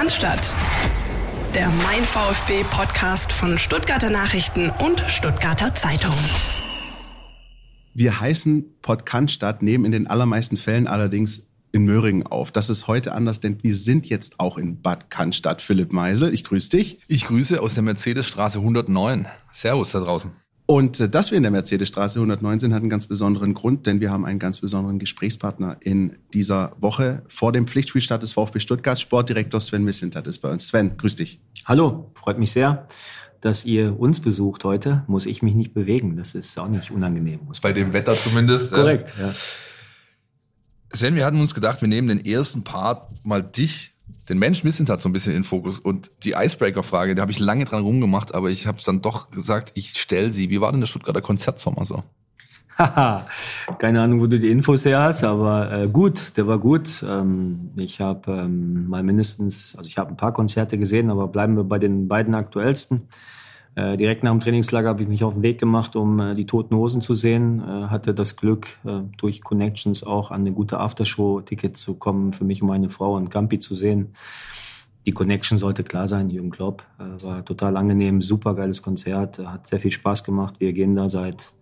Cannstatt. Der Mein VfB Podcast von Stuttgarter Nachrichten und Stuttgarter Zeitung. Wir heißen Podcast nehmen in den allermeisten Fällen allerdings in Möhringen auf. Das ist heute anders, denn wir sind jetzt auch in Bad Cannstatt. Philipp Meisel, ich grüße dich. Ich grüße aus der Mercedesstraße 109. Servus da draußen. Und äh, dass wir in der Mercedesstraße 109 sind, hat einen ganz besonderen Grund, denn wir haben einen ganz besonderen Gesprächspartner in dieser Woche. Vor dem Pflichtspielstart des VfB Stuttgart, Sportdirektor Sven Missintat ist bei uns. Sven, grüß dich. Hallo, freut mich sehr, dass ihr uns besucht heute. Muss ich mich nicht bewegen, das ist auch nicht unangenehm. Bei dem Wetter zumindest. Korrekt, ja. Sven, wir hatten uns gedacht, wir nehmen den ersten Part mal dich den Mensch Missentat so ein bisschen in Fokus. Und die Icebreaker-Frage, da habe ich lange dran rumgemacht, aber ich habe es dann doch gesagt, ich stelle sie. Wie war denn der Stuttgarter Konzertsommer so? Haha, keine Ahnung, wo du die Infos her hast, aber äh, gut, der war gut. Ähm, ich habe ähm, mal mindestens, also ich habe ein paar Konzerte gesehen, aber bleiben wir bei den beiden aktuellsten. Äh, direkt nach dem Trainingslager habe ich mich auf den Weg gemacht, um äh, die Toten Hosen zu sehen. Äh, hatte das Glück, durch Connections auch an eine gute Aftershow-Ticket zu kommen, für mich und meine Frau und Campi zu sehen. Die Connection sollte klar sein, Jürgen Klopp. War total angenehm, super geiles Konzert, hat sehr viel Spaß gemacht. Wir gehen da seit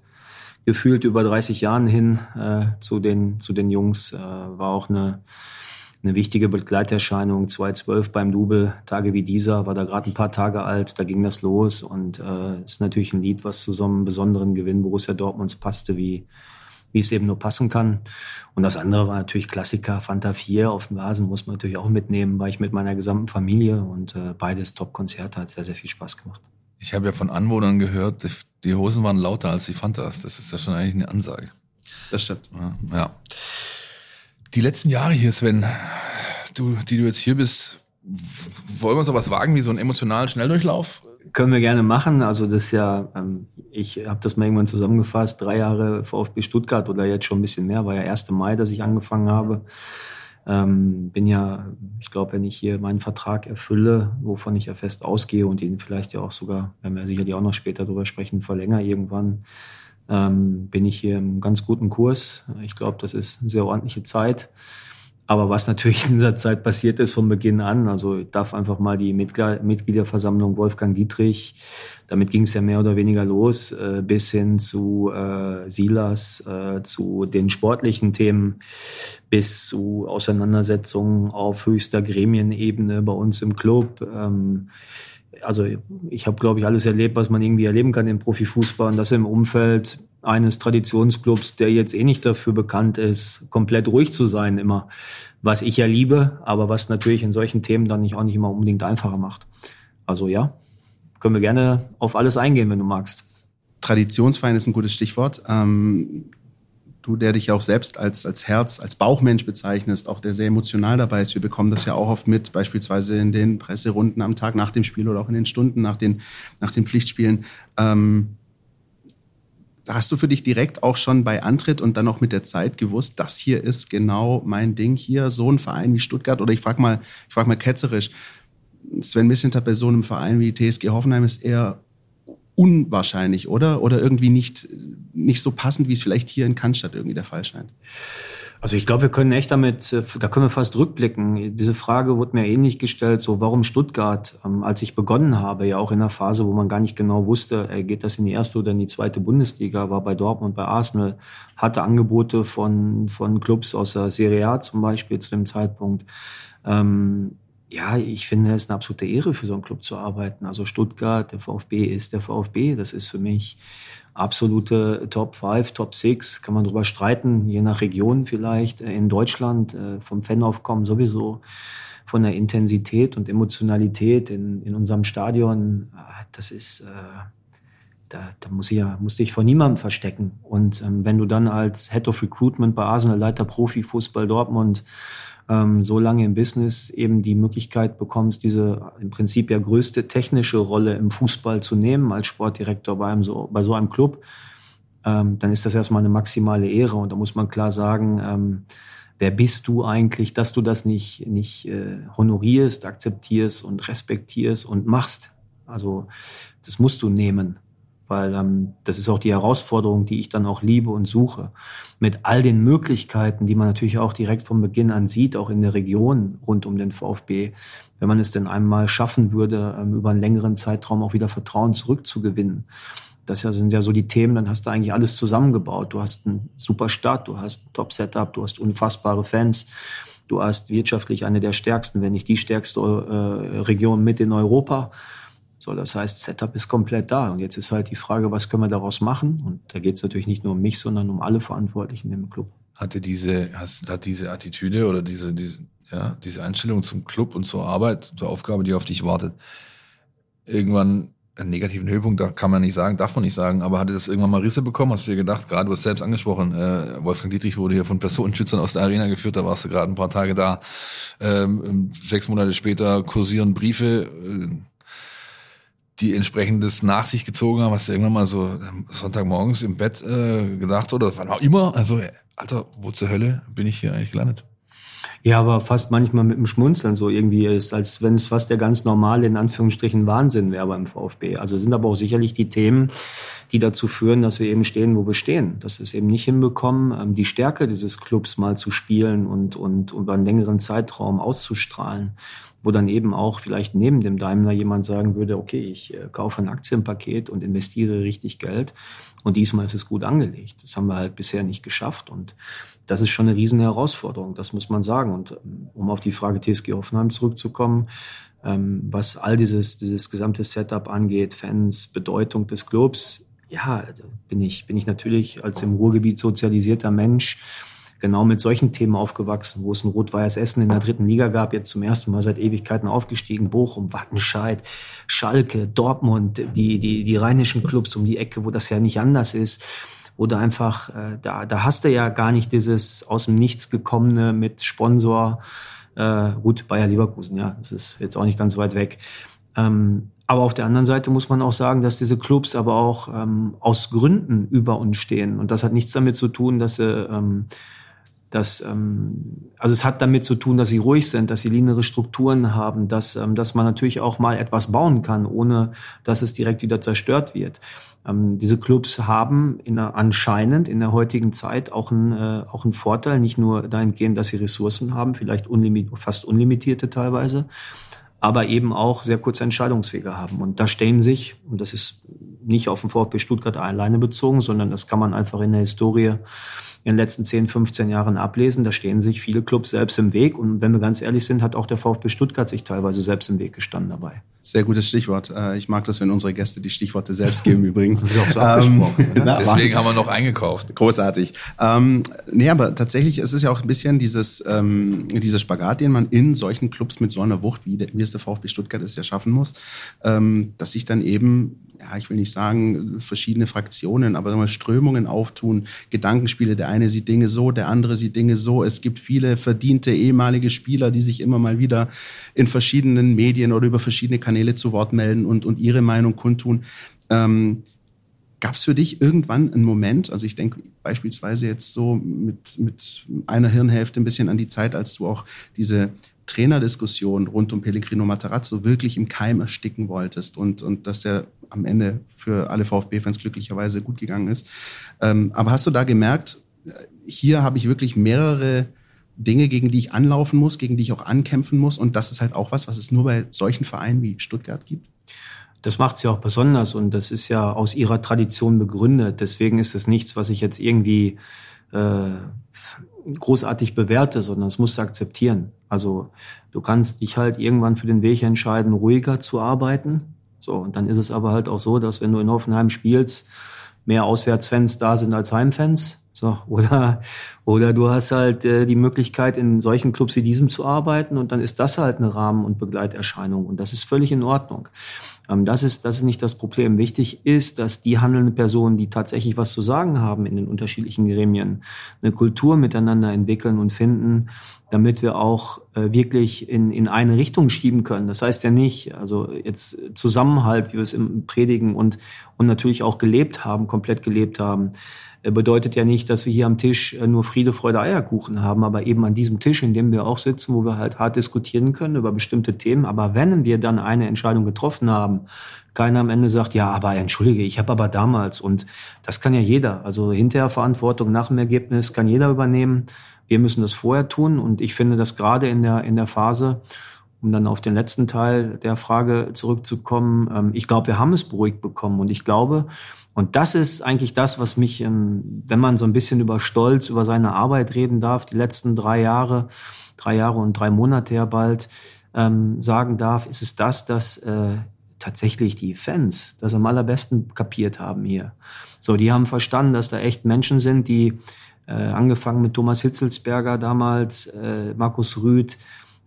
gefühlt über 30 Jahren hin zu, den, zu den Jungs. war auch eine eine wichtige Begleiterscheinung. 2012 beim Double, Tage wie dieser, war da gerade ein paar Tage alt, da ging das los und äh, ist natürlich ein Lied, was zu so einem besonderen Gewinn Borussia Dortmunds passte, wie, wie es eben nur passen kann. Und das andere war natürlich Klassiker, Fanta 4 auf dem Vasen muss man natürlich auch mitnehmen, war ich mit meiner gesamten Familie und äh, beides Top-Konzerte, hat sehr, sehr viel Spaß gemacht. Ich habe ja von Anwohnern gehört, die Hosen waren lauter als die Fantas. Das ist ja schon eigentlich eine Ansage. Das stimmt. Ja. ja. Die letzten Jahre hier, Sven, du, die du jetzt hier bist, wollen wir so was wagen wie so einen emotionalen Schnelldurchlauf? Können wir gerne machen. Also das ist ja, ähm, ich habe das mal irgendwann zusammengefasst, drei Jahre VfB Stuttgart oder jetzt schon ein bisschen mehr, war ja 1. Mai, dass ich angefangen habe. Ähm, bin ja, ich glaube, wenn ich hier meinen Vertrag erfülle, wovon ich ja fest ausgehe und ihn vielleicht ja auch sogar, wenn wir sicherlich auch noch später darüber sprechen, verlängere irgendwann, ähm, bin ich hier im ganz guten Kurs. Ich glaube, das ist eine sehr ordentliche Zeit. Aber was natürlich in dieser Zeit passiert ist von Beginn an, also ich darf einfach mal die Mitgliederversammlung Wolfgang Dietrich, damit ging es ja mehr oder weniger los, äh, bis hin zu äh, Silas, äh, zu den sportlichen Themen, bis zu Auseinandersetzungen auf höchster Gremienebene bei uns im Club. Ähm, also ich habe, glaube ich, alles erlebt, was man irgendwie erleben kann im Profifußball und das im Umfeld eines Traditionsclubs, der jetzt eh nicht dafür bekannt ist, komplett ruhig zu sein immer, was ich ja liebe, aber was natürlich in solchen Themen dann nicht auch nicht immer unbedingt einfacher macht. Also ja, können wir gerne auf alles eingehen, wenn du magst. Traditionsverein ist ein gutes Stichwort. Ähm, du, der dich auch selbst als, als Herz, als Bauchmensch bezeichnest, auch der sehr emotional dabei ist. Wir bekommen das ja auch oft mit, beispielsweise in den Presserunden am Tag nach dem Spiel oder auch in den Stunden nach den, nach den Pflichtspielen. Ähm, hast du für dich direkt auch schon bei Antritt und dann auch mit der Zeit gewusst, das hier ist genau mein Ding hier, so ein Verein wie Stuttgart? Oder ich frage mal, ich mal ketzerisch, Sven Missinter bei so einem Verein wie TSG Hoffenheim ist eher unwahrscheinlich, oder? Oder irgendwie nicht, nicht so passend, wie es vielleicht hier in Cannstatt irgendwie der Fall scheint. Also ich glaube, wir können echt damit, äh, da können wir fast rückblicken. Diese Frage wurde mir ähnlich gestellt, so warum Stuttgart, ähm, als ich begonnen habe, ja auch in einer Phase, wo man gar nicht genau wusste, äh, geht das in die erste oder in die zweite Bundesliga, war bei Dortmund, bei Arsenal, hatte Angebote von, von Clubs aus der Serie A zum Beispiel zu dem Zeitpunkt. Ähm, ja, ich finde, es ist eine absolute Ehre, für so einen Club zu arbeiten. Also Stuttgart, der VfB ist der VfB. Das ist für mich absolute Top 5, Top 6. Kann man drüber streiten, je nach Region vielleicht. In Deutschland, äh, vom Fanaufkommen sowieso, von der Intensität und Emotionalität in, in unserem Stadion. Äh, das ist, äh, da, da muss ich ja, musste ich vor niemandem verstecken. Und ähm, wenn du dann als Head of Recruitment bei Arsenal, Leiter Profi, Fußball Dortmund, ähm, so lange im Business eben die Möglichkeit bekommst, diese im Prinzip ja größte technische Rolle im Fußball zu nehmen als Sportdirektor bei, einem so, bei so einem Club, ähm, dann ist das erstmal eine maximale Ehre. Und da muss man klar sagen, ähm, wer bist du eigentlich, dass du das nicht, nicht äh, honorierst, akzeptierst und respektierst und machst. Also das musst du nehmen. Weil ähm, das ist auch die Herausforderung, die ich dann auch liebe und suche. Mit all den Möglichkeiten, die man natürlich auch direkt von Beginn an sieht, auch in der Region rund um den VfB, wenn man es denn einmal schaffen würde, ähm, über einen längeren Zeitraum auch wieder Vertrauen zurückzugewinnen. Das sind ja so die Themen, dann hast du eigentlich alles zusammengebaut. Du hast einen super Start, du hast ein Top-Setup, du hast unfassbare Fans, du hast wirtschaftlich eine der stärksten, wenn nicht die stärkste äh, Region mit in Europa. So, das heißt, Setup ist komplett da. Und jetzt ist halt die Frage, was können wir daraus machen? Und da geht es natürlich nicht nur um mich, sondern um alle Verantwortlichen im Club. Hatte diese, hat diese Attitüde oder diese, diese, ja, diese Einstellung zum Club und zur Arbeit, zur Aufgabe, die auf dich wartet, irgendwann einen negativen Höhepunkt, da kann man nicht sagen, darf man nicht sagen, aber hatte das irgendwann mal Risse bekommen? Hast du dir gedacht, gerade du hast selbst angesprochen, äh, Wolfgang Dietrich wurde hier von Personenschützern aus der Arena geführt, da warst du gerade ein paar Tage da. Ähm, sechs Monate später kursieren Briefe, äh, die entsprechendes nach sich gezogen haben, hast du irgendwann mal so ähm, Sonntagmorgens im Bett äh, gedacht oder wann auch immer, also Alter, wo zur Hölle bin ich hier eigentlich gelandet? Ja, aber fast manchmal mit dem Schmunzeln so irgendwie ist, als wenn es fast der ganz normale, in Anführungsstrichen, Wahnsinn wäre beim VfB. Also sind aber auch sicherlich die Themen, die dazu führen, dass wir eben stehen, wo wir stehen. Dass wir es eben nicht hinbekommen, ähm, die Stärke dieses Clubs mal zu spielen und, und über einen längeren Zeitraum auszustrahlen wo dann eben auch vielleicht neben dem Daimler jemand sagen würde, okay, ich äh, kaufe ein Aktienpaket und investiere richtig Geld und diesmal ist es gut angelegt. Das haben wir halt bisher nicht geschafft und das ist schon eine riesen Herausforderung, das muss man sagen. Und ähm, um auf die Frage TSG Hoffenheim zurückzukommen, ähm, was all dieses, dieses gesamte Setup angeht, Fans, Bedeutung des Clubs, ja, also bin ich, bin ich natürlich als im Ruhrgebiet sozialisierter Mensch genau mit solchen Themen aufgewachsen, wo es ein Rot-Weiß Essen in der dritten Liga gab, jetzt zum ersten Mal seit Ewigkeiten aufgestiegen, Bochum, Wattenscheid, Schalke, Dortmund, die, die, die rheinischen Clubs um die Ecke, wo das ja nicht anders ist oder einfach, äh, da, da hast du ja gar nicht dieses aus dem Nichts gekommene mit Sponsor, äh, gut, Bayer Leverkusen, ja, das ist jetzt auch nicht ganz weit weg. Ähm, aber auf der anderen Seite muss man auch sagen, dass diese Clubs aber auch ähm, aus Gründen über uns stehen. Und das hat nichts damit zu tun, dass sie ähm, dass, ähm, also es hat damit zu tun, dass sie ruhig sind, dass sie lineare Strukturen haben, dass, ähm, dass man natürlich auch mal etwas bauen kann, ohne dass es direkt wieder zerstört wird. Ähm, diese Clubs haben in der, anscheinend in der heutigen Zeit auch einen, äh, auch einen Vorteil, nicht nur dahingehend, dass sie Ressourcen haben, vielleicht unlimit, fast unlimitierte teilweise, aber eben auch sehr kurze Entscheidungswege haben. Und da stehen sich, und das ist nicht auf den VfB Stuttgart alleine bezogen, sondern das kann man einfach in der Historie in den letzten 10, 15 Jahren ablesen. Da stehen sich viele Clubs selbst im Weg. Und wenn wir ganz ehrlich sind, hat auch der VfB Stuttgart sich teilweise selbst im Weg gestanden dabei. Sehr gutes Stichwort. Äh, ich mag das, wenn unsere Gäste die Stichworte selbst geben übrigens. Das ist auch so ähm, na, Deswegen haben wir noch eingekauft. Großartig. Ähm, nee, aber tatsächlich ist es ja auch ein bisschen dieses, ähm, dieser Spagat, den man in solchen Clubs mit so einer Wucht, wie, wie es der VfB Stuttgart ist, ja schaffen muss, ähm, dass sich dann eben ja, ich will nicht sagen verschiedene Fraktionen, aber mal Strömungen auftun, Gedankenspiele. Der eine sieht Dinge so, der andere sieht Dinge so. Es gibt viele verdiente ehemalige Spieler, die sich immer mal wieder in verschiedenen Medien oder über verschiedene Kanäle zu Wort melden und, und ihre Meinung kundtun. Ähm, Gab es für dich irgendwann einen Moment, also ich denke beispielsweise jetzt so mit, mit einer Hirnhälfte ein bisschen an die Zeit, als du auch diese Trainerdiskussion rund um Pellegrino Matarazzo wirklich im Keim ersticken wolltest und, und dass er am Ende für alle VfB-Fans glücklicherweise gut gegangen ist. Ähm, aber hast du da gemerkt, hier habe ich wirklich mehrere Dinge, gegen die ich anlaufen muss, gegen die ich auch ankämpfen muss und das ist halt auch was, was es nur bei solchen Vereinen wie Stuttgart gibt? Das macht sie auch besonders und das ist ja aus ihrer Tradition begründet. Deswegen ist es nichts, was ich jetzt irgendwie äh, großartig bewerte, sondern es musst du akzeptieren. Also du kannst dich halt irgendwann für den Weg entscheiden, ruhiger zu arbeiten. So, und dann ist es aber halt auch so, dass wenn du in Hoffenheim spielst, mehr Auswärtsfans da sind als Heimfans. So, oder, oder du hast halt äh, die Möglichkeit, in solchen Clubs wie diesem zu arbeiten und dann ist das halt eine Rahmen- und Begleiterscheinung und das ist völlig in Ordnung. Ähm, das, ist, das ist nicht das Problem. Wichtig ist, dass die handelnden Personen, die tatsächlich was zu sagen haben in den unterschiedlichen Gremien, eine Kultur miteinander entwickeln und finden, damit wir auch äh, wirklich in, in eine Richtung schieben können. Das heißt ja nicht, also jetzt Zusammenhalt, wie wir es im Predigen und, und natürlich auch gelebt haben, komplett gelebt haben, bedeutet ja nicht, dass wir hier am Tisch äh, nur Friede, Freude, Eierkuchen haben, aber eben an diesem Tisch, in dem wir auch sitzen, wo wir halt hart diskutieren können über bestimmte Themen. Aber wenn wir dann eine Entscheidung getroffen haben, keiner am Ende sagt, ja, aber entschuldige, ich habe aber damals und das kann ja jeder. Also hinterher Verantwortung nach dem Ergebnis kann jeder übernehmen. Wir müssen das vorher tun und ich finde, dass gerade in der in der Phase um dann auf den letzten Teil der Frage zurückzukommen, ähm, ich glaube, wir haben es beruhigt bekommen und ich glaube, und das ist eigentlich das, was mich, ähm, wenn man so ein bisschen über Stolz, über seine Arbeit reden darf, die letzten drei Jahre, drei Jahre und drei Monate ja bald, ähm, sagen darf, ist es das, dass äh, tatsächlich die Fans das am allerbesten kapiert haben hier. So, die haben verstanden, dass da echt Menschen sind, die äh, angefangen mit Thomas Hitzelsberger damals, äh, Markus Rüth,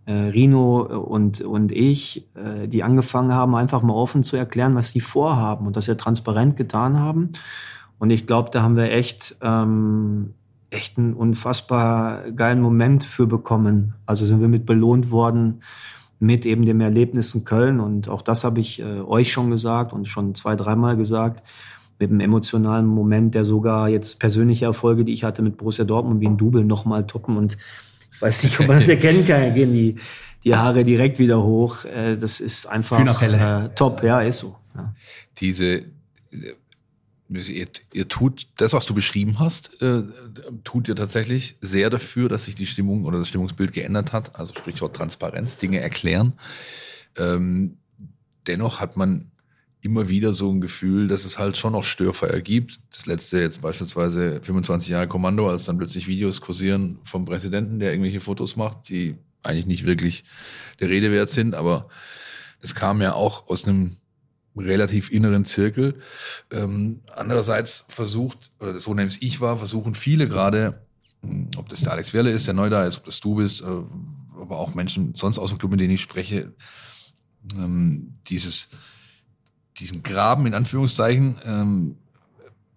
äh, Rino und, und ich, äh, die angefangen haben, einfach mal offen zu erklären, was sie vorhaben und das ja transparent getan haben. Und ich glaube, da haben wir echt, ähm, echt einen unfassbar geilen Moment für bekommen. Also sind wir mit belohnt worden mit eben dem Erlebnis in Köln. Und auch das habe ich äh, euch schon gesagt und schon zwei, dreimal gesagt. Mit einem emotionalen Moment, der sogar jetzt persönliche Erfolge, die ich hatte mit Borussia Dortmund wie ein Double nochmal toppen. Und weiß nicht, ob man das erkennen kann, gehen die, die Haare direkt wieder hoch. Äh, das ist einfach äh, top, ja, ist so. Ja. Diese, ihr, ihr tut das, was du beschrieben hast, äh, tut ihr tatsächlich sehr dafür, dass sich die Stimmung oder das Stimmungsbild geändert hat. Also Sprichwort Transparenz, Dinge erklären. Ähm, dennoch hat man immer wieder so ein Gefühl, dass es halt schon noch Störfeuer gibt. Das letzte jetzt beispielsweise 25 Jahre Kommando, als dann plötzlich Videos kursieren vom Präsidenten, der irgendwelche Fotos macht, die eigentlich nicht wirklich der Rede wert sind, aber es kam ja auch aus einem relativ inneren Zirkel. Ähm, andererseits versucht, oder so nehme ich war, versuchen viele gerade, hm, ob das der Alex Werle ist, der neu da ist, ob das du bist, äh, aber auch Menschen sonst aus dem Club, mit denen ich spreche, ähm, dieses diesen Graben in Anführungszeichen ähm,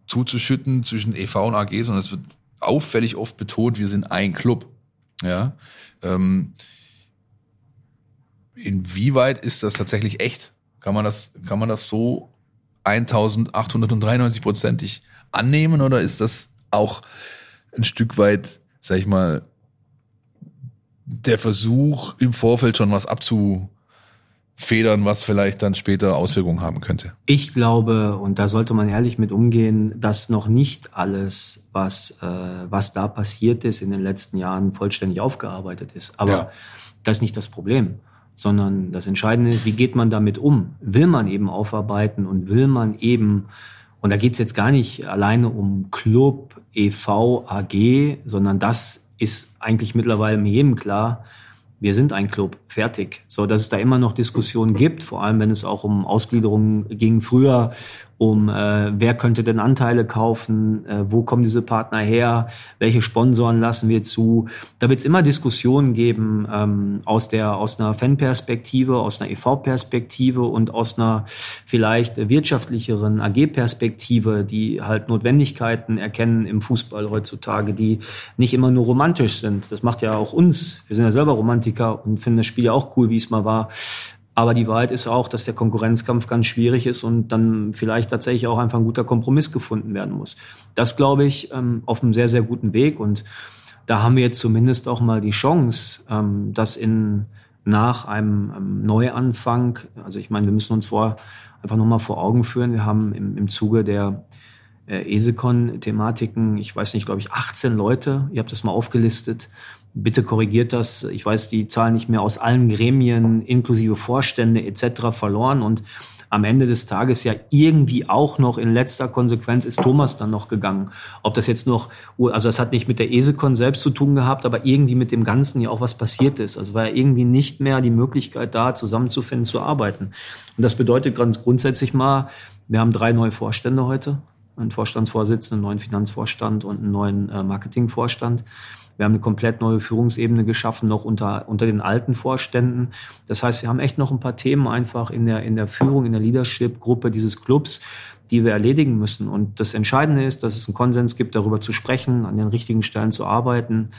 zuzuschütten zwischen EV und AG, sondern es wird auffällig oft betont, wir sind ein Club. Ja. Ähm, inwieweit ist das tatsächlich echt? Kann man das, kann man das so 1893 prozentig annehmen oder ist das auch ein Stück weit, sag ich mal, der Versuch, im Vorfeld schon was abzu, federn, was vielleicht dann später Auswirkungen haben könnte? Ich glaube, und da sollte man ehrlich mit umgehen, dass noch nicht alles, was, äh, was da passiert ist in den letzten Jahren, vollständig aufgearbeitet ist. Aber ja. das ist nicht das Problem, sondern das Entscheidende ist, wie geht man damit um? Will man eben aufarbeiten und will man eben, und da geht es jetzt gar nicht alleine um Club, EV, AG, sondern das ist eigentlich mittlerweile jedem klar, wir sind ein Club, fertig. So, dass es da immer noch Diskussionen gibt, vor allem wenn es auch um Ausgliederungen ging früher, um äh, wer könnte denn Anteile kaufen, äh, wo kommen diese Partner her, welche Sponsoren lassen wir zu. Da wird es immer Diskussionen geben ähm, aus der aus einer Fanperspektive, aus einer EV-Perspektive und aus einer vielleicht wirtschaftlicheren AG-Perspektive, die halt Notwendigkeiten erkennen im Fußball heutzutage, die nicht immer nur romantisch sind. Das macht ja auch uns. Wir sind ja selber Romantiker und finden das Spiel ja auch cool, wie es mal war. Aber die Wahrheit ist auch, dass der Konkurrenzkampf ganz schwierig ist und dann vielleicht tatsächlich auch einfach ein guter Kompromiss gefunden werden muss. Das glaube ich ähm, auf einem sehr, sehr guten Weg. Und da haben wir jetzt zumindest auch mal die Chance, ähm, dass in nach einem ähm, Neuanfang, also ich meine, wir müssen uns vor einfach nochmal vor Augen führen, wir haben im, im Zuge der äh, ESECON-Thematiken, ich weiß nicht, glaube ich, 18 Leute, ihr habt das mal aufgelistet, bitte korrigiert das. Ich weiß die Zahlen nicht mehr aus allen Gremien inklusive Vorstände etc. verloren und am Ende des Tages ja irgendwie auch noch in letzter Konsequenz ist Thomas dann noch gegangen. Ob das jetzt noch, also das hat nicht mit der ESECON selbst zu tun gehabt, aber irgendwie mit dem Ganzen ja auch was passiert ist. Also war ja irgendwie nicht mehr die Möglichkeit da, zusammenzufinden, zu arbeiten. Und das bedeutet ganz grundsätzlich mal, wir haben drei neue Vorstände heute, einen Vorstandsvorsitzenden, einen neuen Finanzvorstand und einen neuen äh, Marketingvorstand. Wir haben eine komplett neue Führungsebene geschaffen, noch unter, unter den alten Vorständen. Das heißt, wir haben echt noch ein paar Themen einfach in der, in der Führung, in der Leadership-Gruppe dieses Clubs, die wir erledigen müssen. Und das Entscheidende ist, dass es einen Konsens gibt, darüber zu sprechen, an den richtigen Stellen zu arbeiten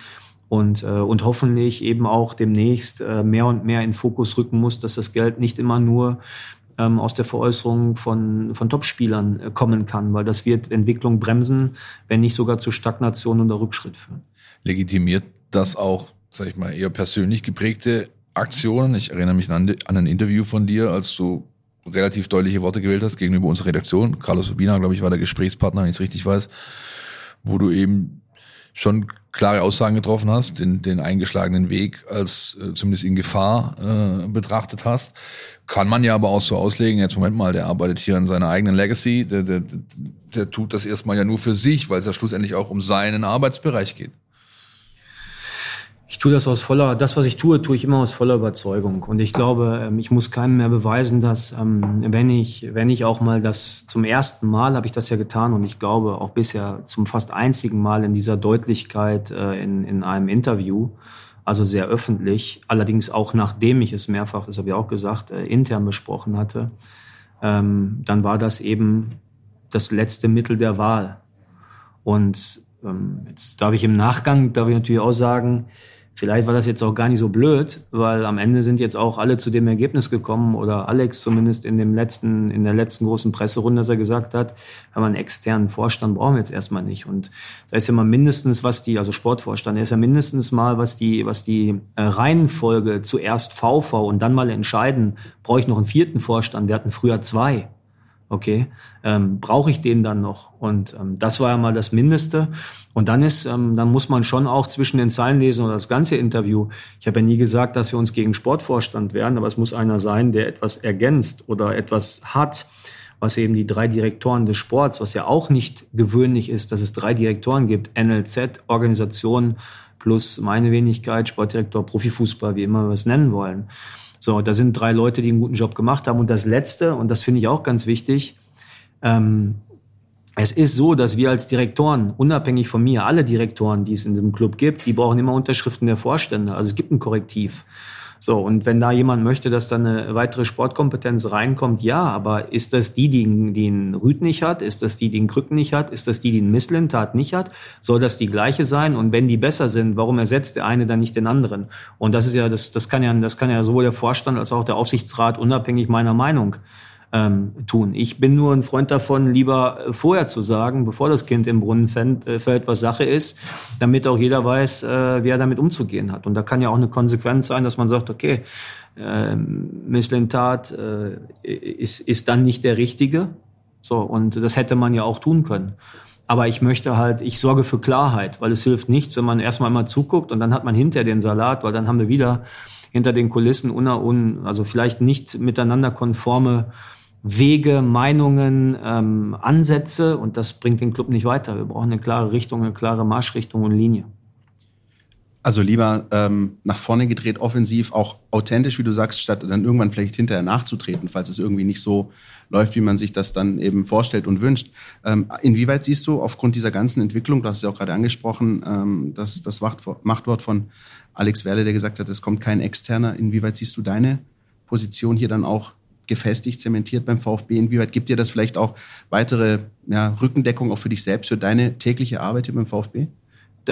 und, äh, und hoffentlich eben auch demnächst äh, mehr und mehr in Fokus rücken muss, dass das Geld nicht immer nur ähm, aus der Veräußerung von, von Topspielern äh, kommen kann, weil das wird Entwicklung bremsen, wenn nicht sogar zu Stagnation oder Rückschritt führen. Legitimiert das auch, sag ich mal, eher persönlich geprägte Aktionen? Ich erinnere mich an, an ein Interview von dir, als du relativ deutliche Worte gewählt hast gegenüber unserer Redaktion. Carlos Urbina, glaube ich, war der Gesprächspartner, wenn ich es richtig weiß, wo du eben schon klare Aussagen getroffen hast, den, den eingeschlagenen Weg als äh, zumindest in Gefahr äh, betrachtet hast. Kann man ja aber auch so auslegen, jetzt Moment mal, der arbeitet hier an seiner eigenen Legacy, der, der, der tut das erstmal ja nur für sich, weil es ja schlussendlich auch um seinen Arbeitsbereich geht. Ich tue das aus voller, das, was ich tue, tue ich immer aus voller Überzeugung. Und ich glaube, ähm, ich muss keinem mehr beweisen, dass ähm, wenn ich, wenn ich auch mal das zum ersten Mal habe ich das ja getan und ich glaube auch bisher zum fast einzigen Mal in dieser Deutlichkeit äh, in, in einem Interview, also sehr öffentlich, allerdings auch nachdem ich es mehrfach, das habe ich auch gesagt, äh, intern besprochen hatte, ähm, dann war das eben das letzte Mittel der Wahl. Und jetzt darf ich im Nachgang, darf ich natürlich auch sagen, Vielleicht war das jetzt auch gar nicht so blöd, weil am Ende sind jetzt auch alle zu dem Ergebnis gekommen oder Alex zumindest in dem letzten, in der letzten großen Presserunde, dass er gesagt hat, wenn man einen externen Vorstand brauchen wir jetzt erstmal nicht. Und da ist ja mal mindestens, was die, also Sportvorstand, da ist ja mindestens mal, was die, was die äh, Reihenfolge zuerst VV und dann mal entscheiden, brauche ich noch einen vierten Vorstand? Wir hatten früher zwei okay, ähm, brauche ich den dann noch? Und ähm, das war ja mal das Mindeste. Und dann ist, ähm, dann muss man schon auch zwischen den Zeilen lesen oder das ganze Interview. Ich habe ja nie gesagt, dass wir uns gegen Sportvorstand werden, aber es muss einer sein, der etwas ergänzt oder etwas hat, was eben die drei Direktoren des Sports, was ja auch nicht gewöhnlich ist, dass es drei Direktoren gibt, NLZ, Organisation plus meine Wenigkeit, Sportdirektor, Profifußball, wie immer wir es nennen wollen. So, da sind drei Leute, die einen guten Job gemacht haben. Und das Letzte, und das finde ich auch ganz wichtig, ähm, es ist so, dass wir als Direktoren, unabhängig von mir, alle Direktoren, die es in dem Club gibt, die brauchen immer Unterschriften der Vorstände. Also es gibt ein Korrektiv. So, und wenn da jemand möchte, dass da eine weitere Sportkompetenz reinkommt, ja, aber ist das die, die, einen Rüd nicht hat? Ist das die, die einen Krücken nicht hat? Ist das die, die einen Misslintat nicht hat? Soll das die gleiche sein? Und wenn die besser sind, warum ersetzt der eine dann nicht den anderen? Und das ist ja, das, das kann ja, das kann ja sowohl der Vorstand als auch der Aufsichtsrat unabhängig meiner Meinung ähm, tun. Ich bin nur ein Freund davon, lieber äh, vorher zu sagen, bevor das Kind im Brunnen äh, fällt, was Sache ist, damit auch jeder weiß, äh, wie er damit umzugehen hat. Und da kann ja auch eine Konsequenz sein, dass man sagt, okay, äh, Misslintat äh, ist, ist dann nicht der Richtige. So, und das hätte man ja auch tun können. Aber ich möchte halt, ich sorge für Klarheit, weil es hilft nichts, wenn man erstmal mal zuguckt und dann hat man hinter den Salat, weil dann haben wir wieder hinter den Kulissen un, un also vielleicht nicht miteinander konforme Wege, Meinungen, ähm, Ansätze und das bringt den Club nicht weiter. Wir brauchen eine klare Richtung, eine klare Marschrichtung und Linie. Also lieber ähm, nach vorne gedreht, offensiv, auch authentisch, wie du sagst, statt dann irgendwann vielleicht hinterher nachzutreten, falls es irgendwie nicht so läuft, wie man sich das dann eben vorstellt und wünscht. Ähm, inwieweit siehst du aufgrund dieser ganzen Entwicklung, du hast es ja auch gerade angesprochen, ähm, das, das Machtwort von Alex Werle, der gesagt hat, es kommt kein Externer, inwieweit siehst du deine Position hier dann auch gefestigt, zementiert beim VfB? Inwieweit gibt dir das vielleicht auch weitere ja, Rückendeckung auch für dich selbst, für deine tägliche Arbeit hier beim VfB?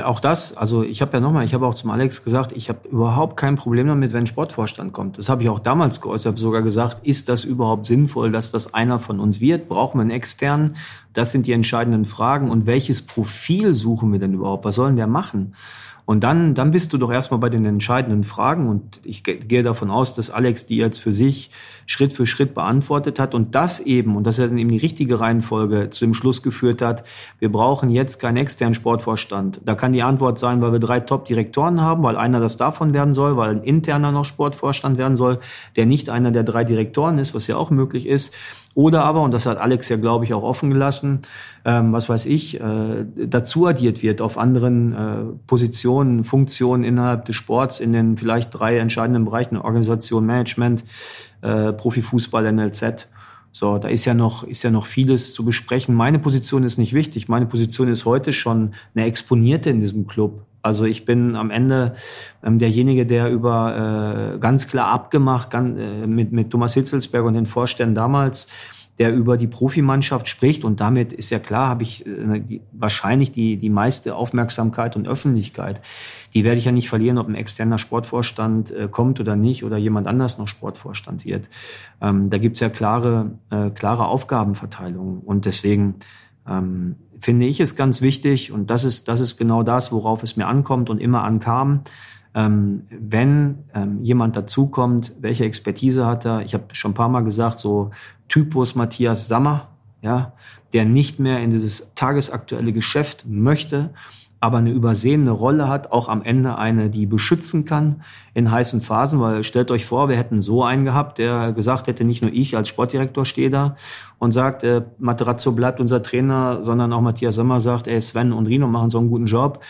Auch das, also ich habe ja nochmal, ich habe auch zum Alex gesagt, ich habe überhaupt kein Problem damit, wenn ein Sportvorstand kommt. Das habe ich auch damals geäußert, sogar gesagt, ist das überhaupt sinnvoll, dass das einer von uns wird? Brauchen wir einen externen? Das sind die entscheidenden Fragen. Und welches Profil suchen wir denn überhaupt? Was sollen der machen? Und dann, dann bist du doch erstmal bei den entscheidenden Fragen. Und ich gehe davon aus, dass Alex die jetzt für sich Schritt für Schritt beantwortet hat und das eben, und das hat dann eben die richtige Reihenfolge zu dem Schluss geführt hat, wir brauchen jetzt keinen externen Sportvorstand. Da kann die Antwort sein, weil wir drei Top-Direktoren haben, weil einer das davon werden soll, weil ein interner noch Sportvorstand werden soll, der nicht einer der drei Direktoren ist, was ja auch möglich ist. Oder aber, und das hat Alex ja, glaube ich, auch offen gelassen, ähm, was weiß ich, äh, dazu addiert wird auf anderen äh, Positionen, Funktionen innerhalb des Sports in den vielleicht drei entscheidenden Bereichen, Organisation, Management, äh, Profifußball, NLZ. So, da ist ja noch, ist ja noch vieles zu besprechen. Meine Position ist nicht wichtig. Meine Position ist heute schon eine Exponierte in diesem Club. Also ich bin am Ende ähm, derjenige, der über äh, ganz klar abgemacht ganz, äh, mit, mit Thomas Hitzelsberg und den Vorständen damals der über die Profimannschaft spricht. Und damit ist ja klar, habe ich äh, die, wahrscheinlich die, die meiste Aufmerksamkeit und Öffentlichkeit. Die werde ich ja nicht verlieren, ob ein externer Sportvorstand äh, kommt oder nicht oder jemand anders noch Sportvorstand wird. Ähm, da gibt's ja klare, äh, klare Aufgabenverteilungen. Und deswegen ähm, finde ich es ganz wichtig, und das ist, das ist genau das, worauf es mir ankommt und immer ankam, ähm, wenn ähm, jemand dazukommt, welche Expertise hat er? Ich habe schon ein paar Mal gesagt, so Typus Matthias Sammer, ja, der nicht mehr in dieses tagesaktuelle Geschäft möchte, aber eine übersehene Rolle hat, auch am Ende eine, die beschützen kann in heißen Phasen, weil stellt euch vor, wir hätten so einen gehabt, der gesagt hätte, nicht nur ich als Sportdirektor stehe da und sagt, äh, Materazzo bleibt unser Trainer, sondern auch Matthias Sammer sagt, ey, Sven und Rino machen so einen guten Job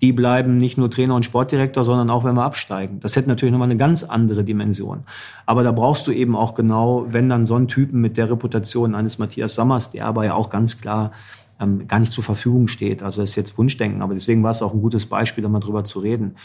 die bleiben nicht nur Trainer und Sportdirektor, sondern auch wenn wir absteigen. Das hätte natürlich nochmal eine ganz andere Dimension. Aber da brauchst du eben auch genau, wenn dann so ein Typen mit der Reputation eines Matthias Sammers, der aber ja auch ganz klar ähm, gar nicht zur Verfügung steht. Also das ist jetzt Wunschdenken, aber deswegen war es auch ein gutes Beispiel, da mal drüber zu reden.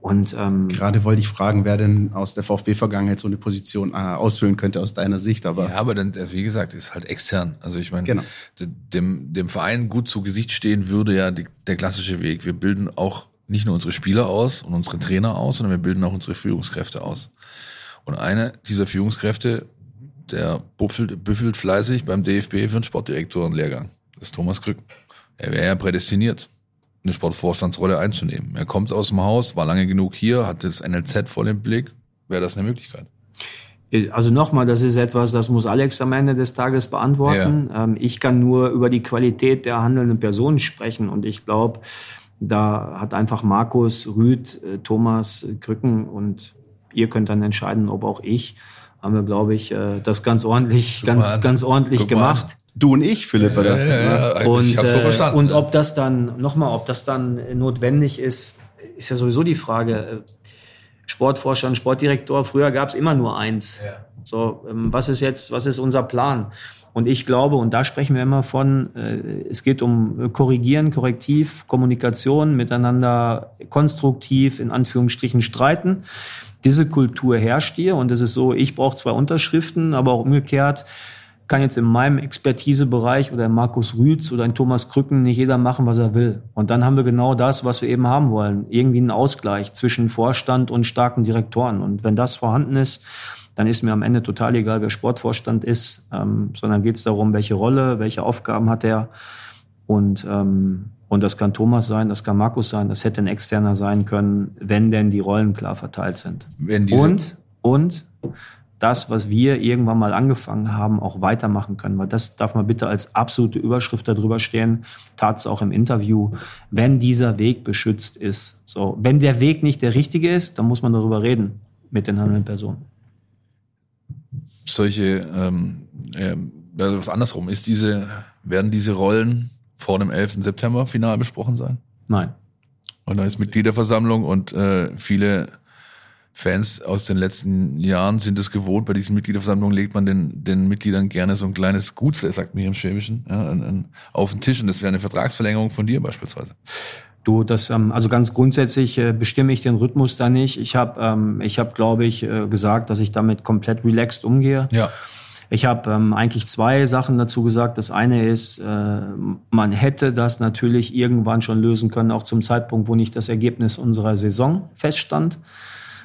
Und ähm, gerade wollte ich fragen, wer denn aus der VfB-Vergangenheit so eine Position äh, ausfüllen könnte aus deiner Sicht. Aber ja, aber dann, wie gesagt, ist halt extern. Also ich meine, genau. dem, dem Verein gut zu Gesicht stehen würde ja die, der klassische Weg. Wir bilden auch nicht nur unsere Spieler aus und unsere Trainer aus, sondern wir bilden auch unsere Führungskräfte aus. Und eine dieser Führungskräfte, der büffelt, büffelt fleißig beim DFB für einen Sportdirektorenlehrgang. Das ist Thomas Krück. Er wäre ja prädestiniert eine Sportvorstandsrolle einzunehmen. Er kommt aus dem Haus, war lange genug hier, hat das NLZ voll im Blick. Wäre das eine Möglichkeit? Also nochmal, das ist etwas, das muss Alex am Ende des Tages beantworten. Ja. Ähm, ich kann nur über die Qualität der handelnden Personen sprechen und ich glaube, da hat einfach Markus, Rüd, äh, Thomas, Krücken und ihr könnt dann entscheiden, ob auch ich, haben wir, glaube ich, äh, das ganz ordentlich, ganz, ganz ordentlich Guck gemacht. Du und ich, Philipp, oder? Ja, ja, ja. Und, ich hab's so äh, verstanden. Und ob das dann, nochmal, ob das dann notwendig ist, ist ja sowieso die Frage. Sportforscher und Sportdirektor, früher gab es immer nur eins. Ja. So, ähm, was ist jetzt, was ist unser Plan? Und ich glaube, und da sprechen wir immer von, äh, es geht um Korrigieren, Korrektiv, Kommunikation, miteinander konstruktiv, in Anführungsstrichen streiten. Diese Kultur herrscht hier und es ist so, ich brauche zwei Unterschriften, aber auch umgekehrt, kann jetzt in meinem Expertisebereich oder in Markus Rütz oder in Thomas Krücken nicht jeder machen, was er will. Und dann haben wir genau das, was wir eben haben wollen. Irgendwie einen Ausgleich zwischen Vorstand und starken Direktoren. Und wenn das vorhanden ist, dann ist mir am Ende total egal, wer Sportvorstand ist, ähm, sondern geht es darum, welche Rolle, welche Aufgaben hat er. Und, ähm, und das kann Thomas sein, das kann Markus sein, das hätte ein Externer sein können, wenn denn die Rollen klar verteilt sind. und, und das, was wir irgendwann mal angefangen haben, auch weitermachen können. Weil das darf man bitte als absolute Überschrift darüber stehen, tat es auch im Interview, wenn dieser Weg beschützt ist. So, wenn der Weg nicht der richtige ist, dann muss man darüber reden mit den handelnden Personen. Solche, ähm, äh, was andersrum, ist diese, werden diese Rollen vor dem 11. September final besprochen sein? Nein. Und da ist Mitgliederversammlung und äh, viele Fans aus den letzten Jahren sind es gewohnt. Bei diesen Mitgliederversammlungen legt man den, den Mitgliedern gerne so ein kleines Gutsle, sagt man hier im Schwäbischen, ja, an, an, auf den Tisch. Und das wäre eine Vertragsverlängerung von dir beispielsweise. Du, das ähm, also ganz grundsätzlich äh, bestimme ich den Rhythmus da nicht. Ich habe, ähm, ich habe, glaube ich, äh, gesagt, dass ich damit komplett relaxed umgehe. Ja. Ich habe ähm, eigentlich zwei Sachen dazu gesagt. Das eine ist, äh, man hätte das natürlich irgendwann schon lösen können, auch zum Zeitpunkt, wo nicht das Ergebnis unserer Saison feststand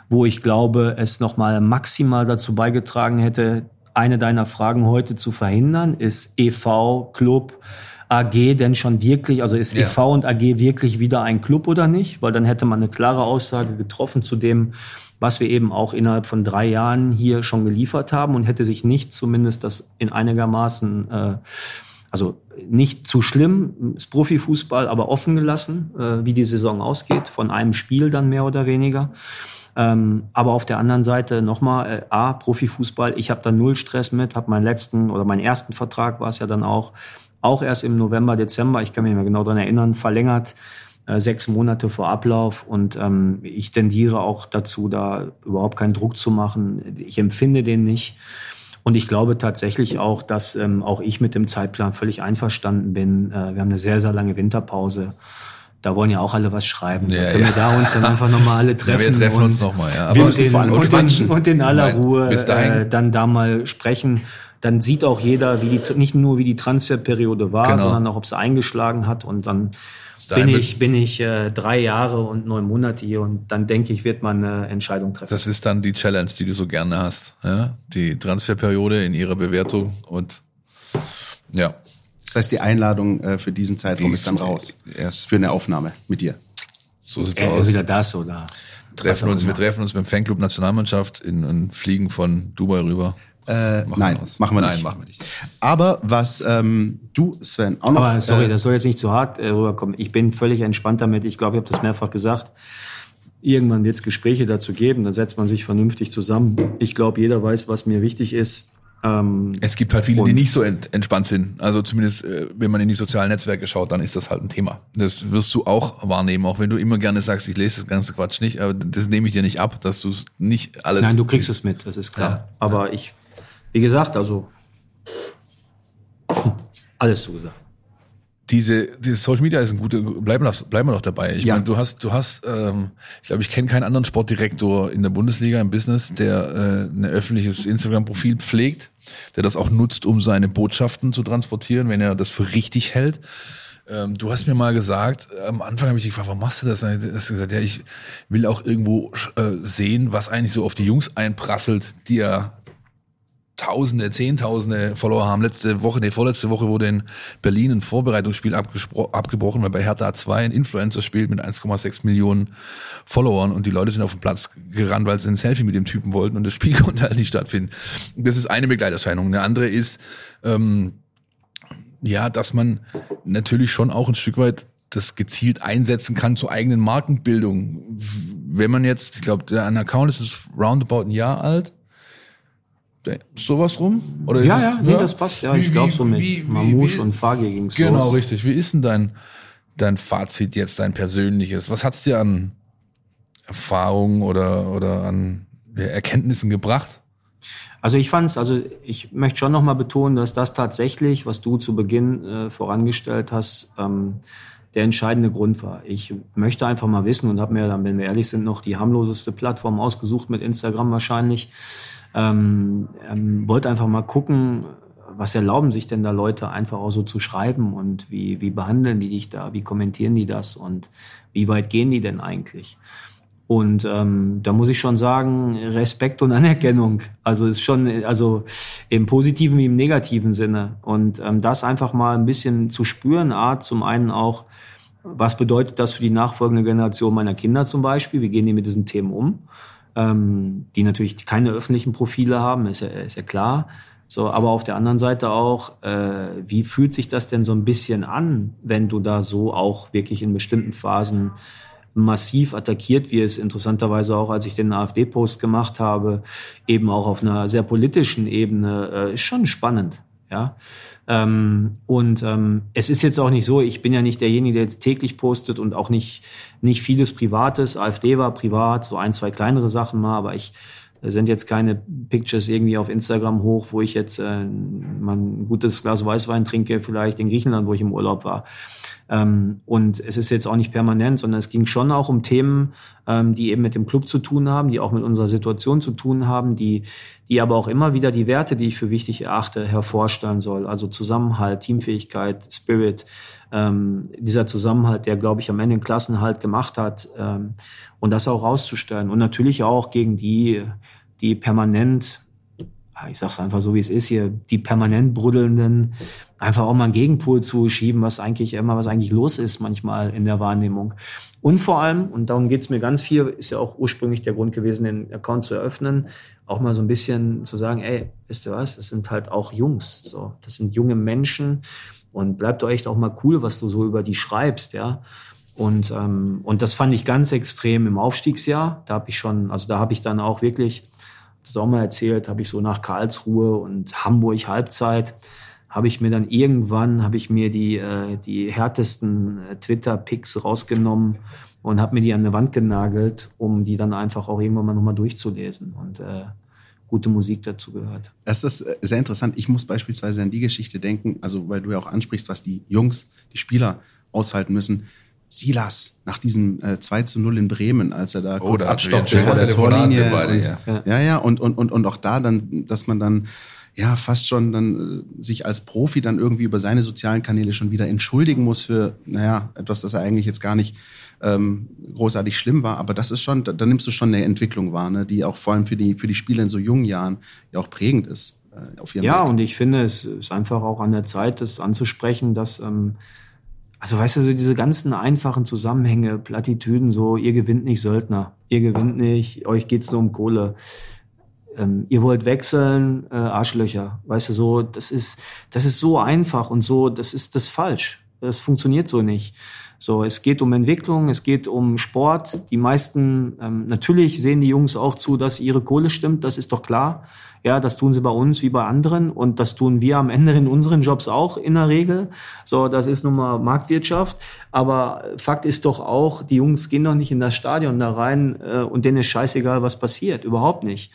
wo ich glaube, es nochmal maximal dazu beigetragen hätte, eine deiner Fragen heute zu verhindern, ist EV, Club, AG denn schon wirklich, also ist ja. EV und AG wirklich wieder ein Club oder nicht? Weil dann hätte man eine klare Aussage getroffen zu dem, was wir eben auch innerhalb von drei Jahren hier schon geliefert haben und hätte sich nicht zumindest das in einigermaßen, äh, also nicht zu schlimm, ist Profifußball, aber offen gelassen, äh, wie die Saison ausgeht, von einem Spiel dann mehr oder weniger. Ähm, aber auf der anderen Seite nochmal, äh, A, Profifußball, ich habe da null Stress mit, habe meinen letzten oder meinen ersten Vertrag war es ja dann auch, auch erst im November, Dezember, ich kann mich mehr genau daran erinnern, verlängert, äh, sechs Monate vor Ablauf und ähm, ich tendiere auch dazu, da überhaupt keinen Druck zu machen. Ich empfinde den nicht. Und ich glaube tatsächlich auch, dass ähm, auch ich mit dem Zeitplan völlig einverstanden bin. Äh, wir haben eine sehr, sehr lange Winterpause da wollen ja auch alle was schreiben. Ja, können ja. wir da uns dann einfach nochmal alle treffen. Ja, wir treffen und uns nochmal, ja. Aber wir allem und, in, und in aller Ruhe äh, dann da mal sprechen. dann sieht auch jeder, wie die, nicht nur wie die Transferperiode war, Genau. sondern auch, ob sie eingeschlagen hat. Und dann bin ich, bin ich äh, drei Jahre und neun Monate hier und dann denke ich, wird man eine Entscheidung treffen. Das ist dann die Challenge, die du so gerne hast. Ja? Die Transferperiode in ihrer Bewertung und ja. Das heißt, die Einladung äh, für diesen Zeitraum ist dann raus. Erst Für eine Aufnahme mit dir. so sieht's äh, aus. wieder das oder treffen uns, wir treffen uns beim Fanclub Nationalmannschaft in, in Fliegen von Dubai rüber. Äh, Machen nein, wir machen wir Nein, nicht. machen wir nicht. Aber was ähm, du, Sven, auch noch. Aber sorry, äh, das soll jetzt nicht zu hart äh, rüberkommen. Ich bin völlig entspannt damit. Ich glaube, ich habe das mehrfach gesagt. Irgendwann wird es Gespräche dazu geben, dann setzt man sich vernünftig zusammen. Ich glaube, jeder weiß, was mir wichtig ist. Ähm, Es gibt halt viele, die nicht so ent entspannt sind. Also zumindest, äh, wenn man in die sozialen Netzwerke schaut, dann ist das halt ein Thema. Das wirst du auch wahrnehmen, auch wenn du immer gerne sagst, ich lese das ganze Quatsch nicht, aber das nehme ich dir nicht ab, dass du es nicht alles. nein, du kriegst es mit, das ist klar. Ja, Aber ich, wie gesagt, also alles zugesagt. Diese, dieses Social Media ist ein guter, bleiben wir, doch- bleiben wir doch dabei. Ich Ja. meine, du hast, du hast, ähm, ich glaube, ich kenne keinen anderen Sportdirektor in der Bundesliga im Business, der äh, ein öffentliches Instagram-Profil pflegt, der das auch nutzt, um seine Botschaften zu transportieren, wenn er das für richtig hält. Ähm, du hast mir mal gesagt, am Anfang habe ich dich gefragt, warum machst du das? Dann hast gesagt, ja, ich will auch irgendwo äh, sehen, was eigentlich so auf die Jungs einprasselt, die ja Tausende, Zehntausende Follower haben. Letzte Woche, nee, vorletzte Woche wurde in Berlin ein Vorbereitungsspiel abgebrochen, weil bei Hertha 2 ein Influencer spielt mit 1,6 Millionen Followern und die Leute sind auf den Platz gerannt, weil sie ein Selfie mit dem Typen wollten und das Spiel konnte halt nicht stattfinden. Das ist eine Begleiterscheinung. Eine andere ist, ähm, ja, dass man natürlich schon auch ein Stück weit das gezielt einsetzen kann zur eigenen Markenbildung. Wenn man jetzt, ich glaube, ein Account ist roundabout ein Jahr alt. Der- Sowas rum? Oder Ja, es- ja, nee, das passt. Ja, Wie- ich glaube so mit wie- Mamouche wie- und Fagi ging's Genau, los. richtig. Wie ist denn dein, dein Fazit jetzt, dein persönliches? Was hat's dir an Erfahrungen oder, oder an ja, Erkenntnissen gebracht? Also ich fand's, also ich möchte schon nochmal betonen, dass das tatsächlich, was du zu Beginn äh, vorangestellt hast, ähm, der entscheidende Grund war. Ich möchte einfach mal wissen und habe mir dann, wenn wir ehrlich sind, noch die harmloseste Plattform ausgesucht mit Instagram wahrscheinlich. Ähm, ähm, wollte einfach mal gucken, was erlauben sich denn da Leute einfach auch so zu schreiben und wie, wie behandeln die dich da, wie kommentieren die das und wie weit gehen die denn eigentlich? Und ähm, da muss ich schon sagen, Respekt und Anerkennung. Also ist schon, also im positiven wie im negativen Sinne. Und ähm, das einfach mal ein bisschen zu spüren, Art zum einen auch, was bedeutet das für die nachfolgende Generation meiner Kinder zum Beispiel? Wie gehen die mit diesen Themen um? Ähm, die natürlich keine öffentlichen Profile haben, ist ja, ist ja klar. So, aber auf der anderen Seite auch, äh, wie fühlt sich das denn so ein bisschen an, wenn du da so auch wirklich in bestimmten Phasen massiv attackiert wirst, interessanterweise auch, als ich den AfD-Post gemacht habe, eben auch auf einer sehr politischen Ebene, äh, ist schon spannend, ja. Ähm, und ähm, es ist jetzt auch nicht so, ich bin ja nicht derjenige, der jetzt täglich postet und auch nicht, nicht vieles Privates. AfD war privat, so ein, zwei kleinere Sachen mal, aber ich es sind jetzt keine Pictures irgendwie auf Instagram hoch, wo ich jetzt äh, mal ein gutes Glas Weißwein trinke, vielleicht in Griechenland, wo ich im Urlaub war. Ähm, und es ist jetzt auch nicht permanent, sondern es ging schon auch um Themen, ähm, die eben mit dem Club zu tun haben, die auch mit unserer Situation zu tun haben, die, die aber auch immer wieder die Werte, die ich für wichtig erachte, hervorstellen soll. Also Zusammenhalt, Teamfähigkeit, Spirit, ähm, dieser Zusammenhalt, der, glaube ich, am Ende den Klassenhalt gemacht hat, ähm, und das auch rauszustellen. Und natürlich auch gegen die, die permanent ich sag's einfach so, wie es ist hier, die permanent bruddelnden, einfach auch mal einen Gegenpol zu schieben, was eigentlich immer, was eigentlich los ist manchmal in der Wahrnehmung. Und vor allem, und darum geht's mir ganz viel, ist ja auch ursprünglich der Grund gewesen, den Account zu eröffnen, auch mal so ein bisschen zu sagen, ey, wisst ihr was, das sind halt auch Jungs, so, das sind junge Menschen und bleibt doch echt auch mal cool, was du so über die schreibst, ja. Und, ähm, und das fand ich ganz extrem im Aufstiegsjahr. Da habe ich schon, also da habe ich dann auch wirklich mal erzählt, habe ich so nach Karlsruhe und Hamburg Halbzeit, habe ich mir dann irgendwann, habe ich mir die, äh, die härtesten äh, Twitter-Pics rausgenommen und habe mir die an eine Wand genagelt, um die dann einfach auch irgendwann mal nochmal durchzulesen und äh, gute Musik dazu gehört. Das ist äh, sehr interessant. Ich muss beispielsweise an die Geschichte denken, also weil du ja auch ansprichst, was die Jungs, die Spieler aushalten müssen. Silas nach diesem äh, 2 zu 0 in Bremen, als er da Oh, kurz abstoppte vor der Torlinie. beide, und, ja. ja, ja, und, und, und, und auch da dann, dass man dann ja fast schon dann äh, sich als Profi dann irgendwie über seine sozialen Kanäle schon wieder entschuldigen muss für, naja, etwas, das er eigentlich jetzt gar nicht ähm, großartig schlimm war. Aber das ist schon, da, da nimmst du schon eine Entwicklung wahr, ne, die auch vor allem für die, für die Spieler in so jungen Jahren ja auch prägend ist. Äh, auf ihrem Ja, Weg. und ich finde, es ist einfach auch an der Zeit, das anzusprechen, dass, ähm, also weißt du, so diese ganzen einfachen Zusammenhänge, Plattitüden, so, ihr gewinnt nicht Söldner, ihr gewinnt nicht, euch geht's nur um Kohle. Ähm, ihr wollt wechseln, äh, Arschlöcher. Weißt du, so, das ist, das ist so einfach und so, das ist das ist falsch. Das funktioniert so nicht. So, es geht um Entwicklung, es geht um Sport. Die meisten, ähm, natürlich sehen die Jungs auch zu, dass ihre Kohle stimmt, das ist doch klar. Ja, das tun sie bei uns wie bei anderen und das tun wir am Ende in unseren Jobs auch in der Regel. So, das ist nun mal Marktwirtschaft. Aber Fakt ist doch auch, die Jungs gehen doch nicht in das Stadion da rein äh, und denen ist scheißegal, was passiert. Überhaupt nicht.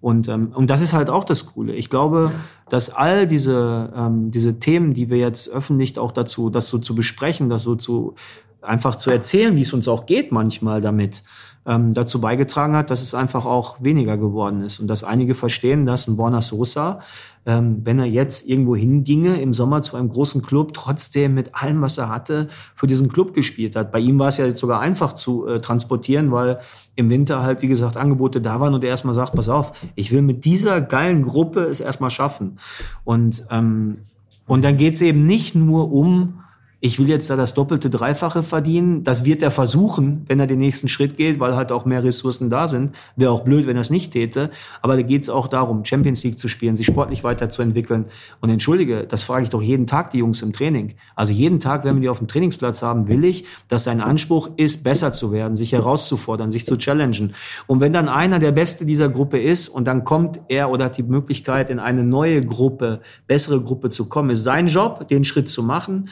Und, ähm, und das ist halt auch das Coole. Ich glaube, dass all diese, ähm, diese Themen, die wir jetzt öffentlich auch dazu, das so zu besprechen, das so zu einfach zu erzählen, wie es uns auch geht manchmal damit, ähm, dazu beigetragen hat, dass es einfach auch weniger geworden ist. Und dass einige verstehen, dass ein Borna Sosa, ähm, wenn er jetzt irgendwo hinginge im Sommer zu einem großen Club, trotzdem mit allem, was er hatte, für diesen Club gespielt hat. Bei ihm war es ja jetzt sogar einfach zu äh, transportieren, weil im Winter halt, wie gesagt, Angebote da waren und er erstmal sagt, pass auf, ich will mit dieser geilen Gruppe es erstmal schaffen. Und, ähm, und dann geht es eben nicht nur um, ich will jetzt da das doppelte, dreifache verdienen. Das wird er versuchen, wenn er den nächsten Schritt geht, weil halt auch mehr Ressourcen da sind. Wäre auch blöd, wenn er es nicht täte. Aber da geht es auch darum, Champions League zu spielen, sich sportlich weiterzuentwickeln. Und entschuldige, das frage ich doch jeden Tag die Jungs im Training. Also jeden Tag, wenn wir die auf dem Trainingsplatz haben, will ich, dass sein Anspruch ist, besser zu werden, sich herauszufordern, sich zu challengen. Und wenn dann einer der Beste dieser Gruppe ist und dann kommt er oder hat die Möglichkeit, in eine neue Gruppe, bessere Gruppe zu kommen, ist sein Job, den Schritt zu machen.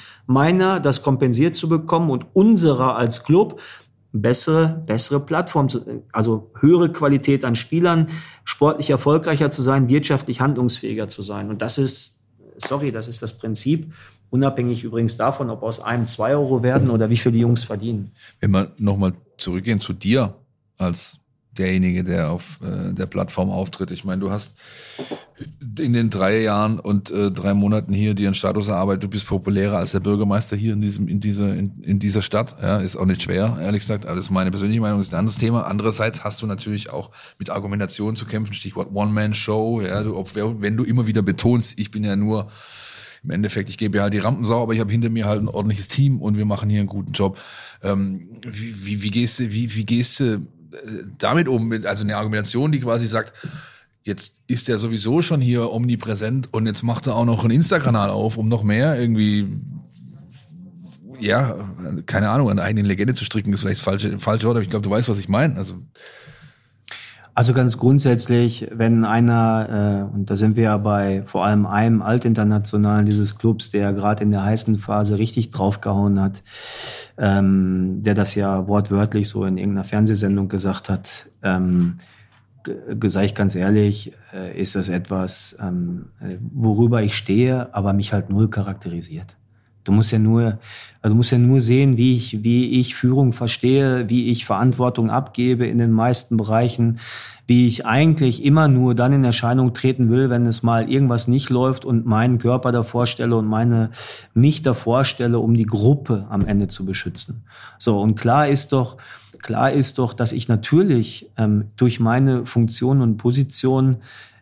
Meiner, das kompensiert zu bekommen und unserer als Club bessere, bessere Plattform, also höhere Qualität an Spielern, sportlich erfolgreicher zu sein, wirtschaftlich handlungsfähiger zu sein. Und das ist, sorry, das ist das Prinzip, unabhängig übrigens davon, ob aus einem zwei Euro werden oder wie viel die Jungs verdienen. Wenn wir nochmal zurückgehen zu dir als derjenige, der auf äh, der Plattform auftritt. Ich meine, du hast in den drei Jahren und äh, drei Monaten hier dir einen Status erarbeitet. Du bist populärer als der Bürgermeister hier in diesem in dieser in, in dieser Stadt. Ja, ist auch nicht schwer, ehrlich gesagt. Das ist meine persönliche Meinung, ist ein anderes Thema. Andererseits hast du natürlich auch mit Argumentationen zu kämpfen. Stichwort One-Man-Show. Ja, du, ob, wenn du immer wieder betonst, ich bin ja nur im Endeffekt, ich gebe ja halt die Rampensau, aber ich habe hinter mir halt ein ordentliches Team und wir machen hier einen guten Job. Ähm, wie, wie, wie gehst du, wie, wie gehst du damit um, also eine Argumentation, die quasi sagt, jetzt ist er sowieso schon hier omnipräsent und jetzt macht er auch noch einen Insta-Kanal auf, um noch mehr irgendwie, ja, keine Ahnung, eine eigene Legende zu stricken, ist vielleicht das falsche, falsche Wort, aber ich glaube, du weißt, was ich meine. Also also ganz grundsätzlich, wenn einer, äh, und da sind wir ja bei vor allem einem Altinternationalen dieses Clubs, der gerade in der heißen Phase richtig draufgehauen hat, ähm, der das ja wortwörtlich so in irgendeiner Fernsehsendung gesagt hat, ähm, sage ich ganz ehrlich, äh, ist das etwas, ähm, worüber ich stehe, aber mich halt null charakterisiert. Du musst ja nur, also du musst ja nur sehen, wie ich, wie ich Führung verstehe, wie ich Verantwortung abgebe in den meisten Bereichen, wie ich eigentlich immer nur dann in Erscheinung treten will, wenn es mal irgendwas nicht läuft und meinen Körper davor stelle und meine, mich davor stelle, um die Gruppe am Ende zu beschützen. So. Und klar ist doch, klar ist doch, dass ich natürlich ähm, durch meine Funktion und Position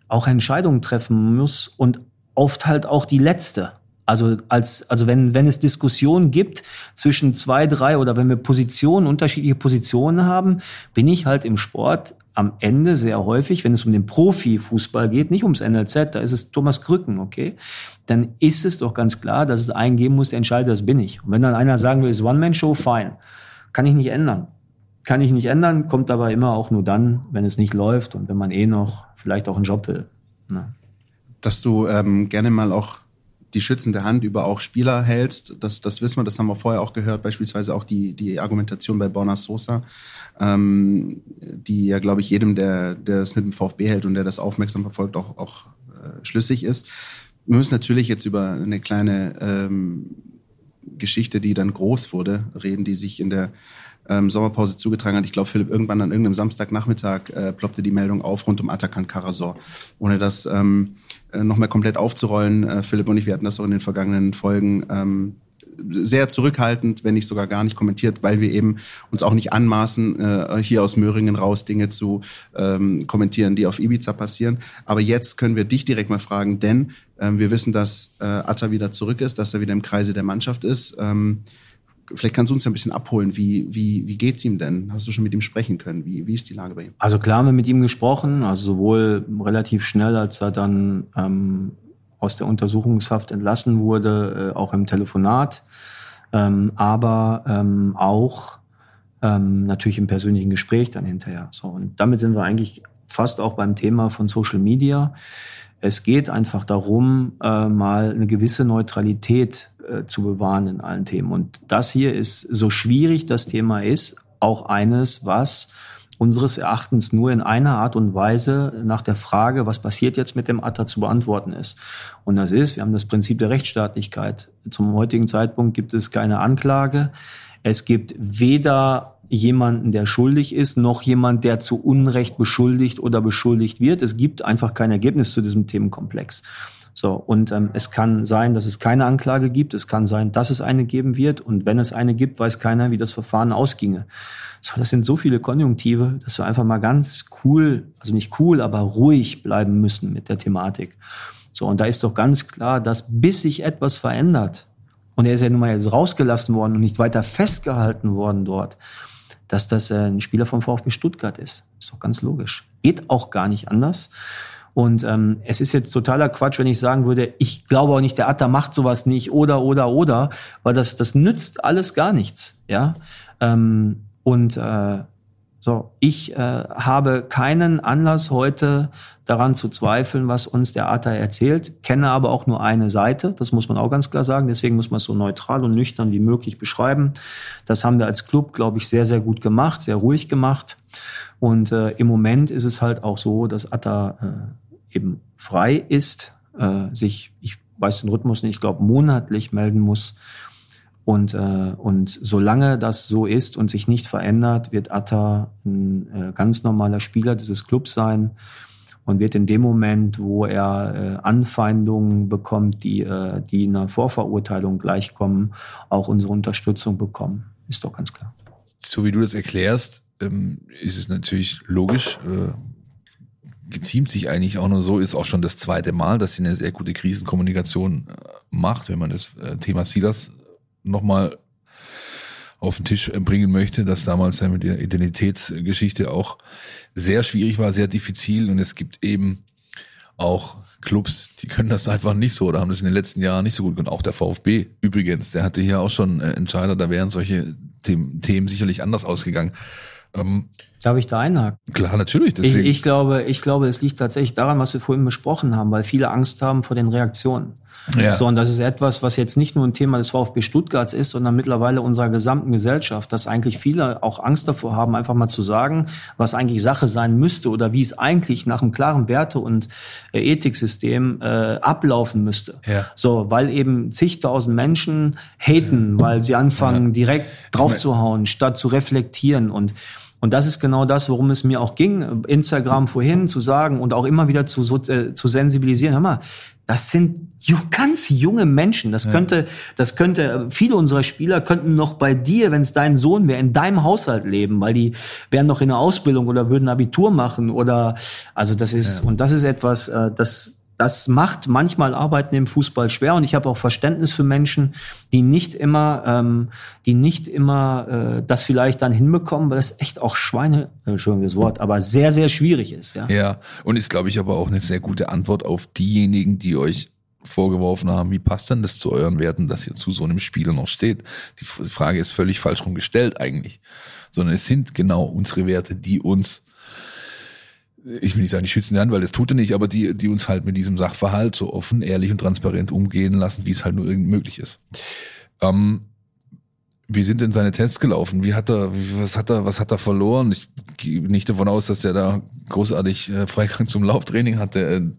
auch Entscheidungen treffen muss und oft halt auch die letzte. Also als also wenn wenn es Diskussionen gibt zwischen zwei drei oder wenn wir Positionen unterschiedliche Positionen haben, bin ich halt im Sport am Ende sehr häufig, wenn es um den Profifußball geht, nicht ums NLZ, da ist es Thomas Krücken, okay, dann ist es doch ganz klar, dass es einen geben muss, der entscheidet, das bin ich. Und wenn dann einer sagen will, ist One-Man-Show, fein. Kann ich nicht ändern. Kann ich nicht ändern, kommt aber immer auch nur dann, wenn es nicht läuft und wenn man eh noch vielleicht auch einen Job will. Ne? Dass du ähm, gerne mal auch die schützende Hand über auch Spieler hältst. Das, das wissen wir, das haben wir vorher auch gehört, beispielsweise auch die, die Argumentation bei Borna Sosa, ähm, die ja, glaube ich, jedem, der, der es mit dem VfB hält und der das aufmerksam verfolgt, auch, auch äh, schlüssig ist. Wir müssen natürlich jetzt über eine kleine ähm, Geschichte, die dann groß wurde, reden, die sich in der ähm, Sommerpause zugetragen hat. Ich glaube, Philipp, irgendwann an irgendeinem Samstagnachmittag äh, ploppte die Meldung auf rund um Atakan Karasor. Ohne das ähm, äh, nochmal komplett aufzurollen, äh, Philipp und ich, wir hatten das auch in den vergangenen Folgen, ähm, sehr zurückhaltend, wenn nicht sogar gar nicht kommentiert, weil wir eben uns auch nicht anmaßen, äh, hier aus Möhringen raus Dinge zu ähm, kommentieren, die auf Ibiza passieren. Aber jetzt können wir dich direkt mal fragen, denn ähm, wir wissen, dass äh, Atta wieder zurück ist, dass er wieder im Kreise der Mannschaft ist. Ähm, Vielleicht kannst du uns ja ein bisschen abholen. Wie, wie, wie geht's ihm denn? Hast du schon mit ihm sprechen können? Wie, wie ist die Lage bei ihm? Also klar haben wir mit ihm gesprochen, also sowohl relativ schnell, als er dann ähm, aus der Untersuchungshaft entlassen wurde, äh, auch im Telefonat, ähm, aber ähm, auch ähm, natürlich im persönlichen Gespräch dann hinterher. So, und damit sind wir eigentlich fast auch beim Thema von Social Media. Es geht einfach darum, äh, mal eine gewisse Neutralität äh, zu bewahren in allen Themen. Und das hier ist, so schwierig das Thema ist, auch eines, was unseres Erachtens nur in einer Art und Weise nach der Frage, was passiert jetzt mit dem Atta zu beantworten ist. Und das ist, wir haben das Prinzip der Rechtsstaatlichkeit. Zum heutigen Zeitpunkt gibt es keine Anklage. Es gibt weder jemanden, der schuldig ist, noch jemand, der zu Unrecht beschuldigt oder beschuldigt wird. Es gibt einfach kein Ergebnis zu diesem Themenkomplex. So, und ähm, es kann sein, dass es keine Anklage gibt, es kann sein, dass es eine geben wird, und wenn es eine gibt, weiß keiner, wie das Verfahren ausginge. So, das sind so viele Konjunktive, dass wir einfach mal ganz cool, also nicht cool, aber ruhig bleiben müssen mit der Thematik. So, und da ist doch ganz klar, dass bis sich etwas verändert, und er ist ja nun mal jetzt rausgelassen worden und nicht weiter festgehalten worden dort, dass das äh, ein Spieler vom VfB Stuttgart ist. Ist doch ganz logisch. Geht auch gar nicht anders. Und ähm, es ist jetzt totaler Quatsch, wenn ich sagen würde, ich glaube auch nicht, der Atta macht sowas nicht oder oder oder, weil das das nützt alles gar nichts, ja. Ähm, und äh, so, ich äh, habe keinen Anlass heute daran zu zweifeln, was uns der Atta erzählt, kenne aber auch nur eine Seite, das muss man auch ganz klar sagen, deswegen muss man es so neutral und nüchtern wie möglich beschreiben. Das haben wir als Club, glaube ich, sehr, sehr gut gemacht, sehr ruhig gemacht. Und äh, im Moment ist es halt auch so, dass Atta äh, eben frei ist, äh, sich, ich weiß den Rhythmus nicht, ich glaube monatlich melden muss. Und, äh, und solange das so ist und sich nicht verändert, wird Atta ein äh, ganz normaler Spieler dieses Clubs sein und wird in dem Moment, wo er äh, Anfeindungen bekommt, die, äh, die einer Vorverurteilung gleichkommen, auch unsere Unterstützung bekommen. Ist doch ganz klar. So wie du das erklärst, ähm, ist es natürlich logisch. Äh geziemt sich eigentlich auch nur so, ist auch schon das zweite Mal, dass sie eine sehr gute Krisenkommunikation äh, macht, wenn man das äh, Thema Silas nochmal auf den Tisch bringen möchte, dass damals ja mit der Identitätsgeschichte auch sehr schwierig war, sehr diffizil und es gibt eben auch Clubs, die können das einfach nicht so oder haben das in den letzten Jahren nicht so gut und auch der VfB übrigens, der hatte hier auch schon äh, Entscheider, da wären solche Themen sicherlich anders ausgegangen. Ähm, Darf ich da einhaken? Klar, natürlich. Deswegen. Ich, ich, glaube, ich glaube, es liegt tatsächlich daran, was wir vorhin besprochen haben, weil viele Angst haben vor den Reaktionen. Ja. So, und das ist etwas, was jetzt nicht nur ein Thema des VfB Stuttgarts ist, sondern mittlerweile unserer gesamten Gesellschaft, dass eigentlich viele auch Angst davor haben, einfach mal zu sagen, was eigentlich Sache sein müsste oder wie es eigentlich nach einem klaren Werte- und äh, Ethiksystem äh, ablaufen müsste. Ja. So, weil eben zigtausend Menschen haten, ja. weil sie anfangen, direkt draufzuhauen, statt zu reflektieren und und das ist genau das, worum es mir auch ging, Instagram vorhin zu sagen und auch immer wieder zu, äh, zu sensibilisieren. Hör mal, das sind ganz junge Menschen. Das könnte, das könnte, viele unserer Spieler könnten noch bei dir, wenn es dein Sohn wäre, in deinem Haushalt leben, weil die wären noch in der Ausbildung oder würden Abitur machen oder, also das ist, ja. und das ist etwas, äh, das, das macht manchmal Arbeiten im Fußball schwer und ich habe auch Verständnis für Menschen, die nicht immer, ähm, die nicht immer äh, das vielleicht dann hinbekommen, weil das echt auch Schweine, äh, das Wort, aber sehr, sehr schwierig ist. Ja, ja und ist, glaube ich, aber auch eine sehr gute Antwort auf diejenigen, die euch vorgeworfen haben, wie passt denn das zu euren Werten, dass ihr zu so einem Spieler noch steht? Die Frage ist völlig falsch rumgestellt eigentlich, sondern es sind genau unsere Werte, die uns ich will nicht sagen, die schützen die weil das tut er nicht, aber die, die uns halt mit diesem Sachverhalt so offen, ehrlich und transparent umgehen lassen, wie es halt nur irgend möglich ist. Ähm, wie sind denn seine Tests gelaufen? Wie hat er, was hat er, was hat er verloren? Ich gehe nicht davon aus, dass er da großartig äh, Freigang zum Lauftraining hatte.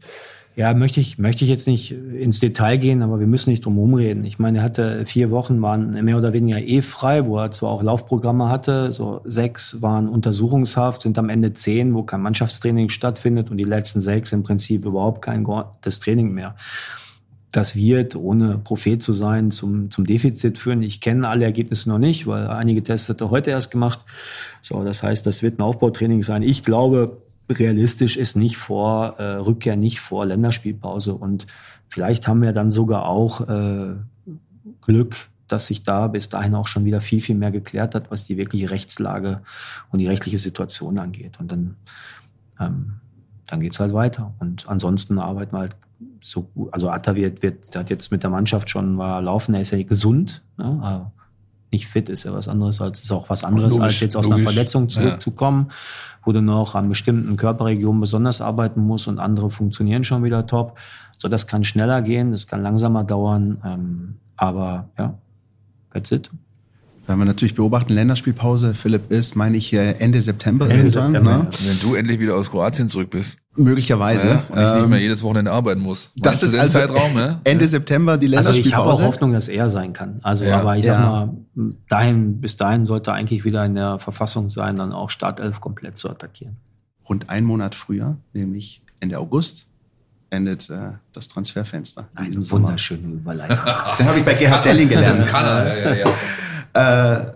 Ja, möchte ich, möchte ich jetzt nicht ins Detail gehen, aber wir müssen nicht drum rumreden. Ich meine, er hatte vier Wochen, waren mehr oder weniger eh frei, wo er zwar auch Laufprogramme hatte, so sechs waren Untersuchungshaft, sind am Ende zehn, wo kein Mannschaftstraining stattfindet und die letzten sechs im Prinzip überhaupt kein das Training mehr. Das wird, ohne Prophet zu sein, zum, zum Defizit führen. Ich kenne alle Ergebnisse noch nicht, weil einige Tests hat er heute erst gemacht. So, das heißt, das wird ein Aufbautraining sein. Ich glaube, realistisch ist nicht vor äh, Rückkehr, nicht vor Länderspielpause. Und vielleicht haben wir dann sogar auch äh, Glück, dass sich da bis dahin auch schon wieder viel, viel mehr geklärt hat, was die wirkliche Rechtslage und die rechtliche Situation angeht. Und dann, ähm, dann geht's halt weiter. Und ansonsten arbeiten wir halt so gut. Also Atta wird, wird, hat jetzt mit der Mannschaft schon war laufen, er ist ja gesund. Ne? Nicht fit ist ja was anderes als ist auch was anderes logisch, als jetzt aus logisch. einer Verletzung zurückzukommen, ja. wo du noch an bestimmten Körperregionen besonders arbeiten musst und andere funktionieren schon wieder top. So, das kann schneller gehen, das kann langsamer dauern, ähm, aber ja, that's it. Wenn wir natürlich beobachten, Länderspielpause, Philipp ist, meine ich, äh, Ende September Ende irgendwann. September, ne? ja. Wenn du endlich wieder aus Kroatien zurück bist. Möglicherweise. Ja, und ich ähm, nicht mehr jedes Wochenende arbeiten muss. Das ist also Zeitraum, ja? Ende September die Länderspielpause. Also ich habe auch Hoffnung, dass er sein kann. Also, ja. aber ich sag mal, dahin, bis dahin sollte er eigentlich wieder in der Verfassung sein, dann auch Startelf komplett zu attackieren. Rund einen Monat früher, nämlich Ende August, endet äh, das Transferfenster. Eine wunderschöne Überleitung. Den habe ich bei Gerhard Delling gelernt. Das kann er, ja, ja, ja. Äh,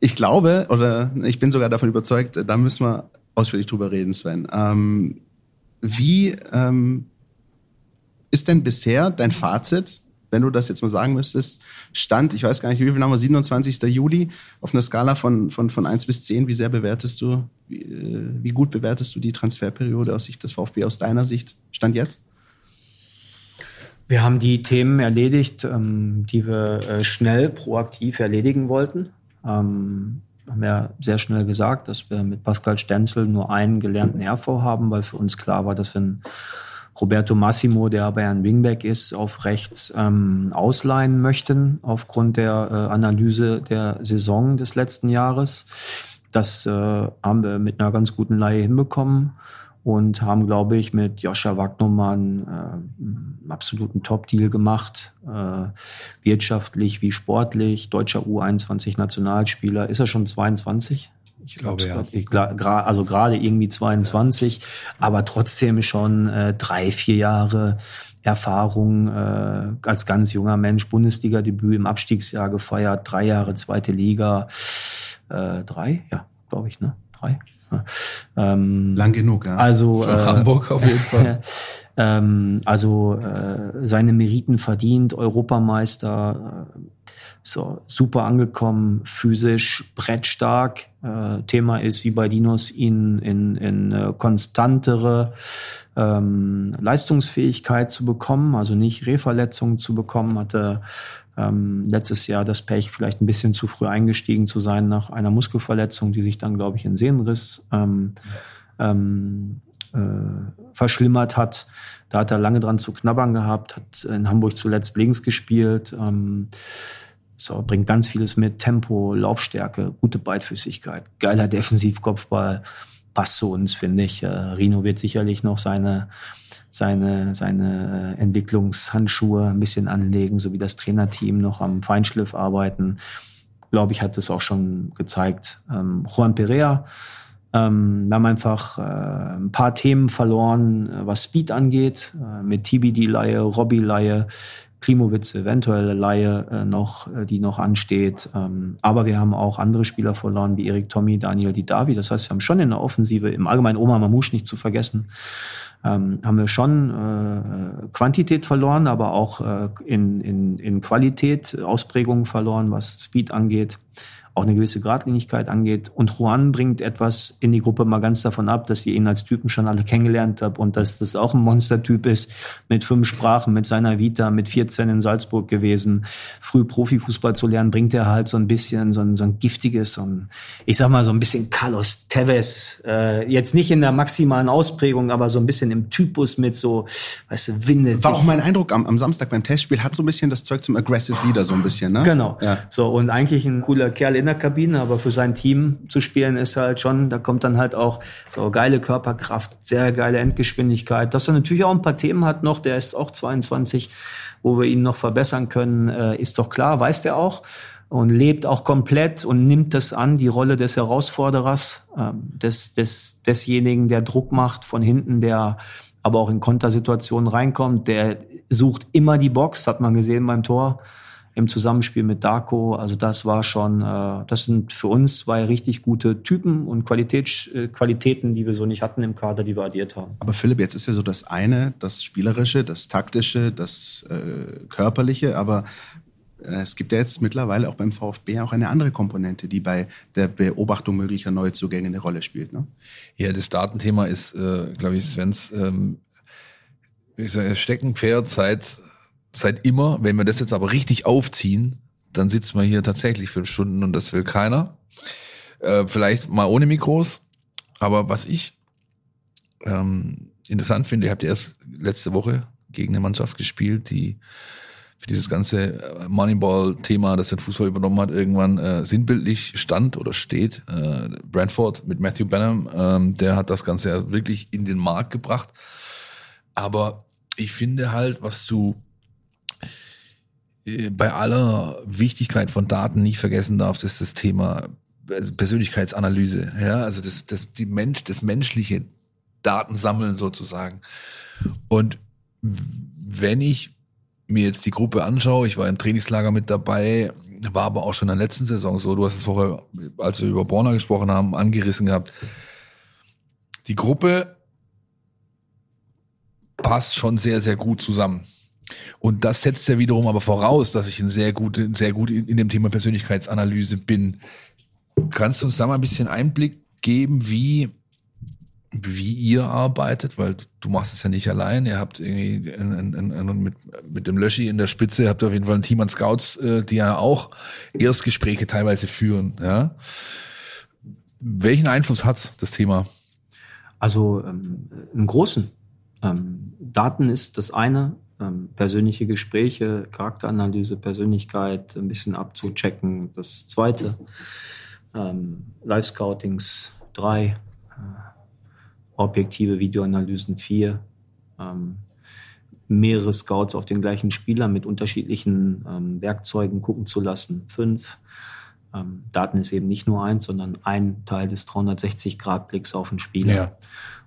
ich glaube, oder ich bin sogar davon überzeugt, da müssen wir ausführlich drüber reden, Sven. Ähm, wie ähm, ist denn bisher dein Fazit, wenn du das jetzt mal sagen müsstest, Stand, ich weiß gar nicht, wie viel haben wir, 27. Juli, auf einer Skala von, von, von 1 bis 10, wie sehr bewertest du, wie, äh, wie gut bewertest du die Transferperiode aus Sicht des VfB, aus deiner Sicht, Stand jetzt? Wir haben die Themen erledigt, ähm, die wir äh, schnell proaktiv erledigen wollten. Ähm, haben ja sehr schnell gesagt, dass wir mit Pascal Stenzel nur einen gelernten RV haben, weil für uns klar war, dass wir einen Roberto Massimo, der aber ein Wingback ist, auf rechts ähm, ausleihen möchten, aufgrund der äh, Analyse der Saison des letzten Jahres. Das äh, haben wir mit einer ganz guten Laie hinbekommen und haben, glaube ich, mit Joscha Wagnermann äh, einen absoluten Top-Deal gemacht. Äh, wirtschaftlich wie sportlich, deutscher U21-Nationalspieler. Ist er schon 22? Ich glaube, ja. Ich, also gerade irgendwie 22, aber trotzdem schon äh, drei, vier Jahre Erfahrung äh, als ganz junger Mensch, Bundesliga-Debüt im Abstiegsjahr gefeiert, drei Jahre zweite Liga, äh, drei, ja, glaube ich, ne? Drei. Ähm, Lang genug, ja. Also äh, Hamburg auf jeden Fall. ähm, also äh, seine Meriten verdient, Europameister, äh, so super angekommen, physisch brettstark. Äh, Thema ist wie bei Dinos ihn in, in äh, konstantere ähm, Leistungsfähigkeit zu bekommen, also nicht Rehverletzungen zu bekommen, hatte ähm, letztes Jahr das Pech, vielleicht ein bisschen zu früh eingestiegen zu sein nach einer Muskelverletzung, die sich dann, glaube ich, in Sehnenriss ähm, ähm, äh, verschlimmert hat. Da hat er lange dran zu knabbern gehabt, hat in Hamburg zuletzt links gespielt. Ähm, so, bringt ganz vieles mit. Tempo, Laufstärke, gute Beidfüßigkeit, geiler Defensivkopfball. Passt zu uns, finde ich. Äh, Rino wird sicherlich noch seine seine, seine Entwicklungshandschuhe ein bisschen anlegen, so wie das Trainerteam noch am Feinschliff arbeiten. Glaube ich, hat es auch schon gezeigt. Ähm, Juan Perea, ähm, wir haben einfach äh, ein paar Themen verloren, äh, was Speed angeht, äh, mit Tibi die Laie, Robby Laie, Klimowitz eventuelle Laie äh, noch, äh, die noch ansteht. Ähm, aber wir haben auch andere Spieler verloren, wie Erik Tommy, Daniel Didavi. Das heißt, wir haben schon in der Offensive, im Allgemeinen Oma Mamouche nicht zu vergessen, ähm, haben wir schon äh, Quantität verloren, aber auch äh, in, in, in Qualität Ausprägungen verloren, was Speed angeht auch eine gewisse Gradlinigkeit angeht. Und Juan bringt etwas in die Gruppe mal ganz davon ab, dass ihr ihn als Typen schon alle kennengelernt habt und dass das auch ein Monstertyp ist, mit fünf Sprachen, mit seiner Vita, mit 14 in Salzburg gewesen. Früh Profifußball zu lernen, bringt er halt so ein bisschen so ein, so ein giftiges, so ein, ich sag mal so ein bisschen Carlos Tevez, äh, jetzt nicht in der maximalen Ausprägung, aber so ein bisschen im Typus mit so, weißt du, windet War auch mein Eindruck am, am Samstag beim Testspiel, hat so ein bisschen das Zeug zum Aggressive Leader so ein bisschen, ne? Genau. Ja. So, und eigentlich ein cooler Kerl in der Kabine, aber für sein Team zu spielen ist halt schon, da kommt dann halt auch so geile Körperkraft, sehr geile Endgeschwindigkeit. Dass er natürlich auch ein paar Themen hat noch, der ist auch 22, wo wir ihn noch verbessern können, äh, ist doch klar, weiß der auch und lebt auch komplett und nimmt das an, die Rolle des Herausforderers, äh, des, des, desjenigen, der Druck macht von hinten, der aber auch in Kontersituationen reinkommt, der sucht immer die Box, hat man gesehen beim Tor im Zusammenspiel mit Darko. Also das war schon, äh, das sind für uns zwei richtig gute Typen und Qualität, äh, Qualitäten, die wir so nicht hatten im Kader, die wir addiert haben. Aber Philipp, jetzt ist ja so das eine, das Spielerische, das Taktische, das äh, Körperliche, aber äh, es gibt ja jetzt mittlerweile auch beim VfB auch eine andere Komponente, die bei der Beobachtung möglicher Neuzugänge eine Rolle spielt. Ne? Ja, das Datenthema ist, äh, glaube ich, Svens ähm, ich sage, Steckenpferd seit seit immer. Wenn wir das jetzt aber richtig aufziehen, dann sitzen wir hier tatsächlich fünf Stunden und das will keiner. Äh, vielleicht mal ohne Mikros. Aber was ich ähm, interessant finde, ihr habt erst letzte Woche gegen eine Mannschaft gespielt, die für dieses ganze äh, Moneyball-Thema, das den Fußball übernommen hat, irgendwann äh, sinnbildlich stand oder steht. Äh, Brentford mit Matthew Benham, ähm, der hat das Ganze wirklich in den Markt gebracht. Aber ich finde halt, was du bei aller Wichtigkeit von Daten nicht vergessen darf, ist das Thema also Persönlichkeitsanalyse. Ja, also das, das, die Mensch, das menschliche Datensammeln sozusagen. Und wenn ich mir jetzt die Gruppe anschaue, ich war im Trainingslager mit dabei, war aber auch schon in der letzten Saison so, du hast es vorher, als wir über Borna gesprochen haben, angerissen gehabt. Die Gruppe passt schon sehr, sehr gut zusammen. Und das setzt ja wiederum aber voraus, dass ich ein sehr gut, sehr gut in, dem Thema Persönlichkeitsanalyse bin. Kannst du uns da mal ein bisschen Einblick geben, wie, wie ihr arbeitet? Weil du machst es ja nicht allein. Ihr habt irgendwie ein, ein, ein, mit, mit dem Löschi in der Spitze, habt ihr auf jeden Fall ein Team an Scouts, äh, die ja auch Erstgespräche teilweise führen. Ja? Welchen Einfluss hat das Thema? Also ähm, einen großen. Ähm, Daten ist das eine, ähm, persönliche Gespräche, Charakteranalyse, Persönlichkeit ein bisschen abzuchecken. Das zweite, ähm, Live-Scoutings drei, äh, objektive Videoanalysen vier, ähm, mehrere Scouts auf den gleichen Spieler mit unterschiedlichen ähm, Werkzeugen gucken zu lassen. Fünf. Ähm, Daten ist eben nicht nur eins, sondern ein Teil des 360-Grad-Blicks auf den Spieler. Ja.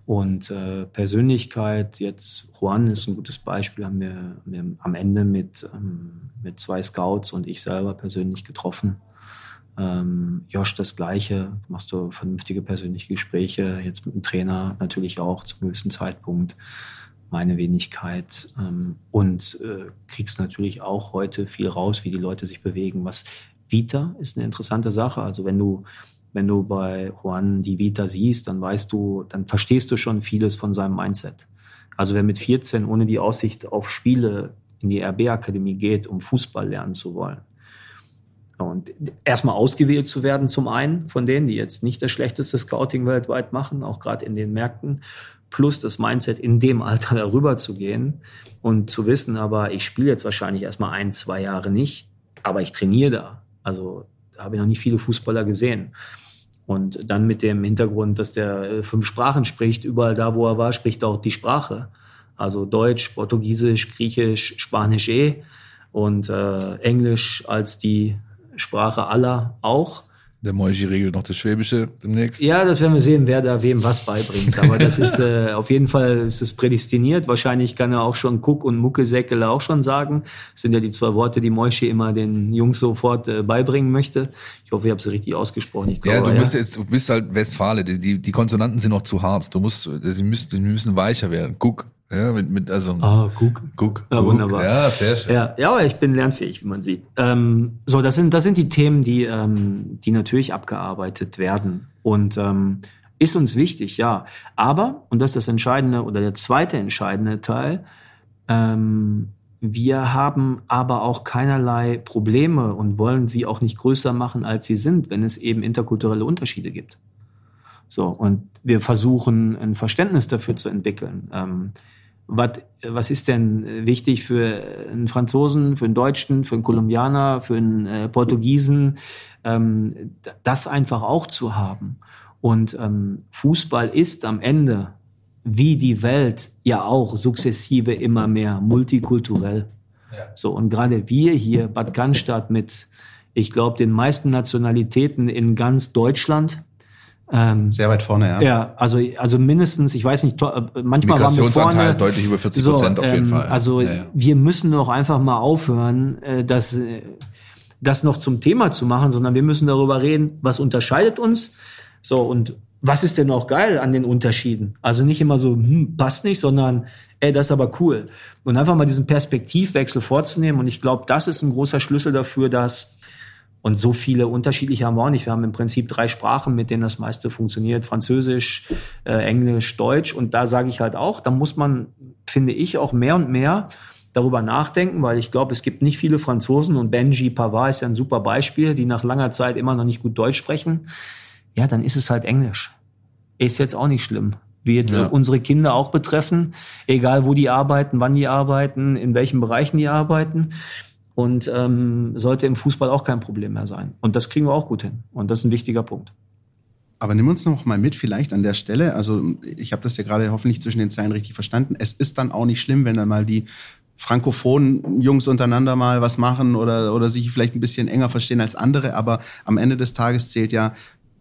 Und äh, Persönlichkeit, jetzt Juan ist ein gutes Beispiel, haben wir, wir am Ende mit, ähm, mit zwei Scouts und ich selber persönlich getroffen. Ähm, Josh das Gleiche, machst du vernünftige persönliche Gespräche, jetzt mit dem Trainer natürlich auch zum gewissen Zeitpunkt, meine Wenigkeit ähm, und äh, kriegst natürlich auch heute viel raus, wie die Leute sich bewegen. Was Vita ist eine interessante Sache, also wenn du wenn du bei Juan die Vita siehst, dann weißt du, dann verstehst du schon vieles von seinem Mindset. Also wer mit 14 ohne die Aussicht auf Spiele in die RB-Akademie geht, um Fußball lernen zu wollen. Und erstmal ausgewählt zu werden, zum einen von denen, die jetzt nicht das schlechteste Scouting weltweit machen, auch gerade in den Märkten, plus das Mindset in dem Alter darüber zu gehen und zu wissen, aber ich spiele jetzt wahrscheinlich erstmal ein, zwei Jahre nicht, aber ich trainiere da. Also da habe ich noch nicht viele Fußballer gesehen. Und dann mit dem Hintergrund, dass der äh, fünf Sprachen spricht, überall da, wo er war, spricht er auch die Sprache. Also Deutsch, Portugiesisch, Griechisch, Spanisch eh und äh, Englisch als die Sprache aller auch. Der Moishi regelt noch das Schwäbische demnächst. Ja, das werden wir sehen, wer da wem was beibringt. Aber das ist äh, auf jeden Fall ist es prädestiniert. Wahrscheinlich kann er auch schon Cook und Muckesäckele auch schon sagen. Das sind ja die zwei Worte, die Moishi immer den Jungs sofort äh, beibringen möchte. Ich hoffe, ich habe sie richtig ausgesprochen. Ich glaube, ja, du, ja. Bist jetzt, du bist halt Westfale. Die, die, die Konsonanten sind noch zu hart. Du musst, die müssen, die müssen weicher werden. Cook, ja, mit, mit also. Ah, guck. Guck. Ja, wunderbar. Ja, sehr schön. Ja, ja, aber ich bin lernfähig, wie man sieht. Ähm, so, das sind, das sind die Themen, die, ähm, die natürlich abgearbeitet werden. Und ähm, ist uns wichtig, ja. Aber, und das ist das entscheidende oder der zweite entscheidende Teil, ähm, wir haben aber auch keinerlei Probleme und wollen sie auch nicht größer machen, als sie sind, wenn es eben interkulturelle Unterschiede gibt. So, und wir versuchen ein Verständnis dafür zu entwickeln. Ähm, was, was ist denn wichtig für einen Franzosen, für einen Deutschen, für einen Kolumbianer, für einen äh, Portugiesen, ähm, das einfach auch zu haben. Und ähm, Fußball ist am Ende, wie die Welt ja auch sukzessive immer mehr multikulturell. Ja. So, und gerade wir hier, Bad Cannstatt mit, ich glaube, den meisten Nationalitäten in ganz Deutschland, ähm, Sehr weit vorne, ja. Ja, also, also mindestens, ich weiß nicht, manchmal waren wir vorne. deutlich über 40 Prozent so, auf jeden ähm, Fall. Also ja, ja. wir müssen doch einfach mal aufhören, äh, das, äh, das noch zum Thema zu machen, sondern wir müssen darüber reden, was unterscheidet uns. So, und was ist denn auch geil an den Unterschieden? Also nicht immer so, hm, passt nicht, sondern, ey, das ist aber cool. Und einfach mal diesen Perspektivwechsel vorzunehmen. Und ich glaube, das ist ein großer Schlüssel dafür, dass und so viele unterschiedliche haben wir auch nicht. Wir haben im Prinzip drei Sprachen, mit denen das meiste funktioniert. Französisch, äh, Englisch, Deutsch. Und da sage ich halt auch, da muss man, finde ich, auch mehr und mehr darüber nachdenken, weil ich glaube, es gibt nicht viele Franzosen und Benji Pavard ist ja ein super Beispiel, die nach langer Zeit immer noch nicht gut Deutsch sprechen. Ja, dann ist es halt Englisch. Ist jetzt auch nicht schlimm. Wird ja. unsere Kinder auch betreffen, egal wo die arbeiten, wann die arbeiten, in welchen Bereichen die arbeiten und ähm, sollte im Fußball auch kein Problem mehr sein. Und das kriegen wir auch gut hin. Und das ist ein wichtiger Punkt. Aber nimm uns noch mal mit vielleicht an der Stelle. Also ich habe das ja gerade hoffentlich zwischen den Zeilen richtig verstanden. Es ist dann auch nicht schlimm, wenn dann mal die frankophonen Jungs untereinander mal was machen oder, oder sich vielleicht ein bisschen enger verstehen als andere. Aber am Ende des Tages zählt ja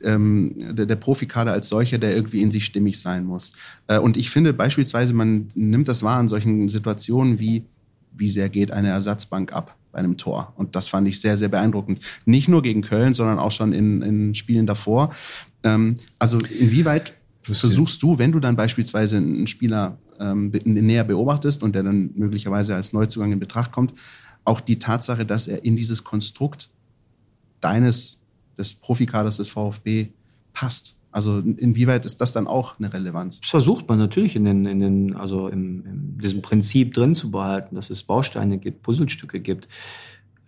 ähm, der, der Profikader als solcher, der irgendwie in sich stimmig sein muss. Äh, und ich finde beispielsweise, man nimmt das wahr in solchen Situationen wie, wie sehr geht eine Ersatzbank ab? Bei einem Tor. Und das fand ich sehr, sehr beeindruckend. Nicht nur gegen Köln, sondern auch schon in, in Spielen davor. Ähm, also inwieweit versuchst du, wenn du dann beispielsweise einen Spieler ähm, näher beobachtest und der dann möglicherweise als Neuzugang in Betracht kommt, auch die Tatsache, dass er in dieses Konstrukt deines, des Profikaders des VfB passt. Also inwieweit ist das dann auch eine Relevanz? Das versucht man natürlich in den, in den also in, in diesem Prinzip drin zu behalten, dass es Bausteine gibt, Puzzlestücke gibt.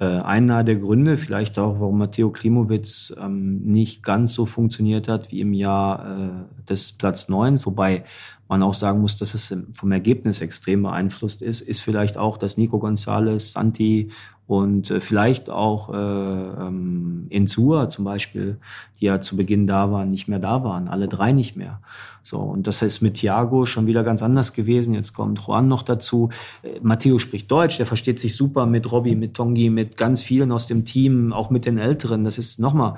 Äh, einer der Gründe, vielleicht auch, warum Matteo Klimowitz ähm, nicht ganz so funktioniert hat wie im Jahr äh, des Platz 9, wobei man auch sagen muss, dass es vom Ergebnis extrem beeinflusst ist, ist vielleicht auch, dass Nico Gonzalez, Santi und äh, vielleicht auch äh, ähm, Insua zum Beispiel, die ja zu Beginn da waren, nicht mehr da waren, alle drei nicht mehr. So und das ist mit Thiago schon wieder ganz anders gewesen. Jetzt kommt Juan noch dazu. Äh, Matteo spricht Deutsch, der versteht sich super mit Robby, mit Tongi, mit ganz vielen aus dem Team, auch mit den Älteren. Das ist nochmal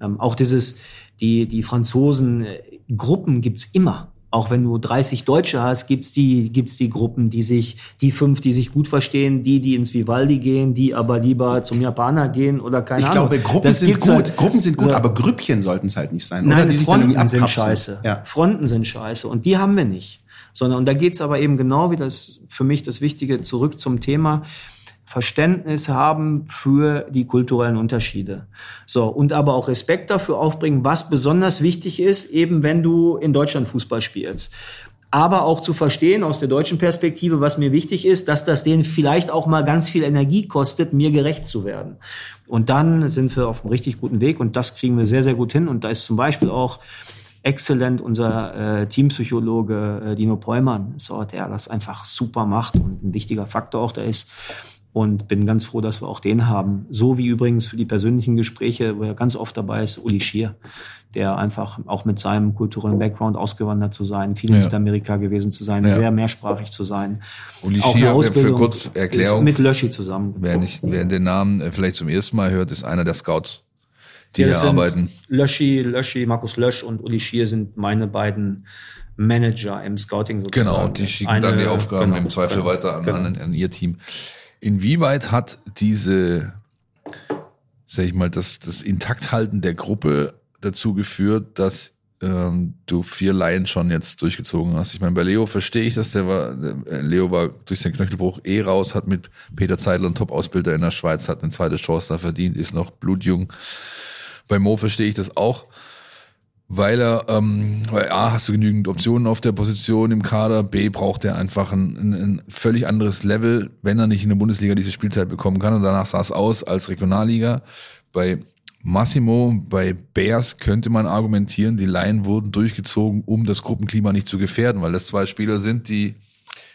ähm, auch dieses die die Franzosen äh, Gruppen gibt's immer auch wenn du 30 Deutsche hast, gibt's die, gibt's die Gruppen, die sich, die fünf, die sich gut verstehen, die, die ins Vivaldi gehen, die aber lieber zum Japaner gehen oder keine ich Ahnung. Ich glaube, Gruppen das sind gut. Halt, Gruppen sind gut, so. aber Grüppchen sollten es halt nicht sein. Nein, oder? Die Fronten sind scheiße. Ja. Fronten sind scheiße. Und die haben wir nicht. Sondern, und da geht's aber eben genau wie das, für mich das Wichtige, zurück zum Thema. Verständnis haben für die kulturellen Unterschiede. So, und aber auch Respekt dafür aufbringen, was besonders wichtig ist, eben wenn du in Deutschland Fußball spielst. Aber auch zu verstehen aus der deutschen Perspektive, was mir wichtig ist, dass das denen vielleicht auch mal ganz viel Energie kostet, mir gerecht zu werden. Und dann sind wir auf einem richtig guten Weg und das kriegen wir sehr, sehr gut hin. Und da ist zum Beispiel auch exzellent unser äh, Teampsychologe äh, Dino Pollmann, so, der das einfach super macht und ein wichtiger Faktor auch da ist und bin ganz froh, dass wir auch den haben. So wie übrigens für die persönlichen Gespräche, wo er ganz oft dabei ist, Uli Schier, der einfach auch mit seinem kulturellen Background ausgewandert zu sein, viel in ja. Südamerika gewesen zu sein, ja. sehr mehrsprachig zu sein. Uli auch Schier, für kurz Erklärung. Mit Löschi zusammen. Wer, nicht, wer den Namen äh, vielleicht zum ersten Mal hört, ist einer der Scouts, die hier arbeiten. Löschi, Löschi, Markus Lösch und Uli Schier sind meine beiden Manager im Scouting sozusagen. Genau, die schicken Eine, dann die Aufgaben genau, im Zweifel genau, weiter an, genau. an, an ihr Team. Inwieweit hat diese, sag ich mal, das, das Intakthalten der Gruppe dazu geführt, dass ähm, du vier Laien schon jetzt durchgezogen hast? Ich meine, bei Leo verstehe ich das, der war, der, äh, Leo war durch seinen Knöchelbruch eh raus, hat mit Peter Zeidler einen Top-Ausbilder in der Schweiz, hat eine zweite Chance da verdient, ist noch blutjung. Bei Mo verstehe ich das auch weil er, ähm, weil A, hast du genügend Optionen auf der Position im Kader, B, braucht er einfach ein, ein, ein völlig anderes Level, wenn er nicht in der Bundesliga diese Spielzeit bekommen kann und danach sah es aus als Regionalliga. Bei Massimo, bei Bears könnte man argumentieren, die Laien wurden durchgezogen, um das Gruppenklima nicht zu gefährden, weil das zwei Spieler sind, die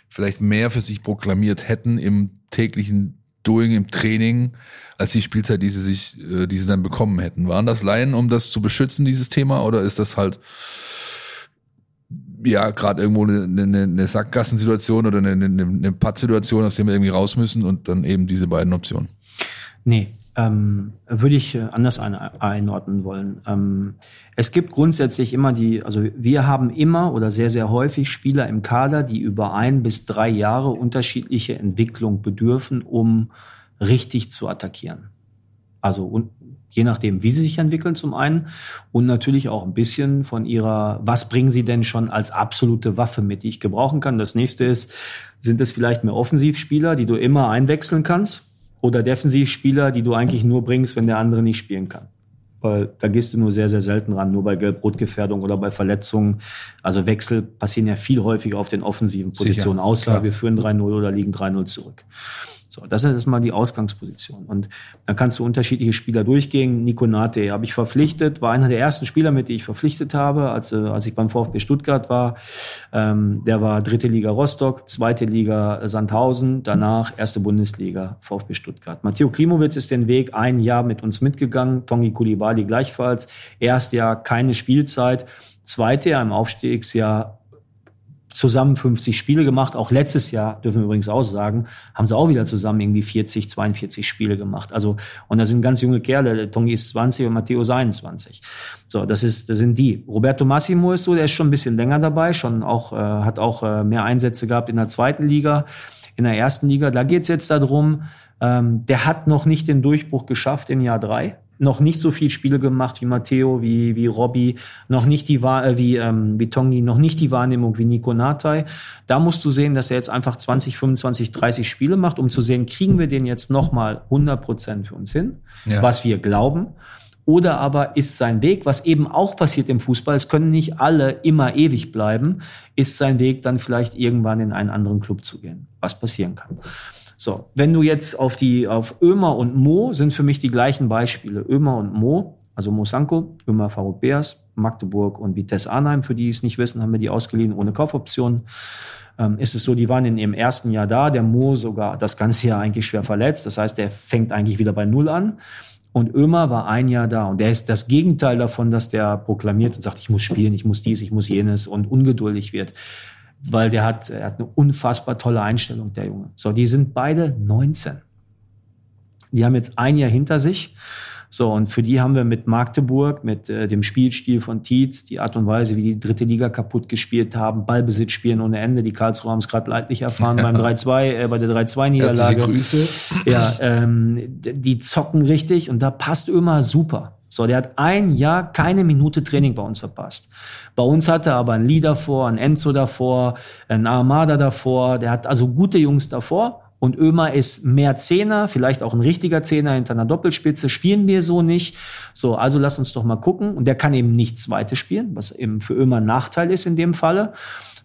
vielleicht mehr für sich proklamiert hätten im täglichen Doing, im Training, als die Spielzeit, die sie sich, äh, die sie dann bekommen hätten. Waren das Laien, um das zu beschützen, dieses Thema, oder ist das halt ja gerade irgendwo eine, eine, eine Sackgassensituation oder eine, eine, eine Pattsituation, aus der wir irgendwie raus müssen und dann eben diese beiden Optionen? Nee, ähm, würde ich äh, anders ein, einordnen wollen. Ähm, es gibt grundsätzlich immer die, also wir haben immer oder sehr, sehr häufig Spieler im Kader, die über ein bis drei Jahre unterschiedliche Entwicklung bedürfen, um richtig zu attackieren. Also und je nachdem, wie sie sich entwickeln zum einen und natürlich auch ein bisschen von ihrer, was bringen sie denn schon als absolute Waffe mit, die ich gebrauchen kann. Das nächste ist, sind es vielleicht mehr Offensivspieler, die du immer einwechseln kannst oder Defensivspieler, die du eigentlich nur bringst, wenn der andere nicht spielen kann. Weil da gehst du nur sehr, sehr selten ran, nur bei Gelb-Rot-Gefährdung oder bei Verletzungen. Also Wechsel passieren ja viel häufiger auf den offensiven Positionen, Sicher, außer klar. wir führen 3-0 oder liegen 3-0 zurück. So, das ist erstmal die Ausgangsposition. Und dann kannst du unterschiedliche Spieler durchgehen. Nico Nate habe ich verpflichtet, war einer der ersten Spieler, mit die ich verpflichtet habe, als, äh, als ich beim VfB Stuttgart war. Ähm, der war dritte Liga Rostock, zweite Liga Sandhausen, danach erste Bundesliga VfB Stuttgart. Matteo Klimowitz ist den Weg ein Jahr mit uns mitgegangen, Tongi Kulibali gleichfalls. Erst Jahr keine Spielzeit, zweite Jahr im Aufstiegsjahr zusammen 50 Spiele gemacht. Auch letztes Jahr, dürfen wir übrigens auch sagen, haben sie auch wieder zusammen irgendwie 40, 42 Spiele gemacht. Also, und da sind ganz junge Kerle. Tongi ist 20 und Matteo ist 21. So, das ist, das sind die. Roberto Massimo ist so, der ist schon ein bisschen länger dabei, schon auch, äh, hat auch äh, mehr Einsätze gehabt in der zweiten Liga. In der ersten Liga, da geht's jetzt darum, ähm, der hat noch nicht den Durchbruch geschafft in Jahr drei noch nicht so viel Spiele gemacht wie Matteo, wie, wie Robby, noch nicht die, äh, wie, ähm, wie Tongi, noch nicht die Wahrnehmung wie Nico Natai. Da musst du sehen, dass er jetzt einfach 20, 25, 30 Spiele macht, um zu sehen, kriegen wir den jetzt nochmal 100 Prozent für uns hin, ja. was wir glauben. Oder aber ist sein Weg, was eben auch passiert im Fußball, es können nicht alle immer ewig bleiben, ist sein Weg dann vielleicht irgendwann in einen anderen Club zu gehen, was passieren kann. So, wenn du jetzt auf die, auf Ömer und Mo sind für mich die gleichen Beispiele. Ömer und Mo, also Mo Sanko, Ömer Faruk Beers, Magdeburg und Vitesse Arnheim, für die es nicht wissen, haben wir die ausgeliehen ohne Kaufoption. Ähm, ist es so, die waren in ihrem ersten Jahr da, der Mo sogar das ganze Jahr eigentlich schwer verletzt. Das heißt, der fängt eigentlich wieder bei Null an. Und Ömer war ein Jahr da. Und der ist das Gegenteil davon, dass der proklamiert und sagt, ich muss spielen, ich muss dies, ich muss jenes und ungeduldig wird weil der hat, er hat eine unfassbar tolle Einstellung, der Junge. So, die sind beide 19. Die haben jetzt ein Jahr hinter sich. So, und für die haben wir mit Magdeburg, mit äh, dem Spielstil von Tietz, die Art und Weise, wie die dritte Liga kaputt gespielt haben, Ballbesitz spielen ohne Ende. Die Karlsruhe haben es gerade leidlich erfahren beim 3-2, äh, bei der 3-2-Niederlage. Grüße. Ja, ähm, die zocken richtig und da passt immer super. So, der hat ein Jahr keine Minute Training bei uns verpasst. Bei uns hatte er aber ein Lee davor, ein Enzo davor, ein Armada davor. Der hat also gute Jungs davor. Und Ömer ist mehr Zehner, vielleicht auch ein richtiger Zehner hinter einer Doppelspitze. Spielen wir so nicht. So, also lass uns doch mal gucken. Und der kann eben nicht Zweite spielen, was eben für Ömer ein Nachteil ist in dem Falle.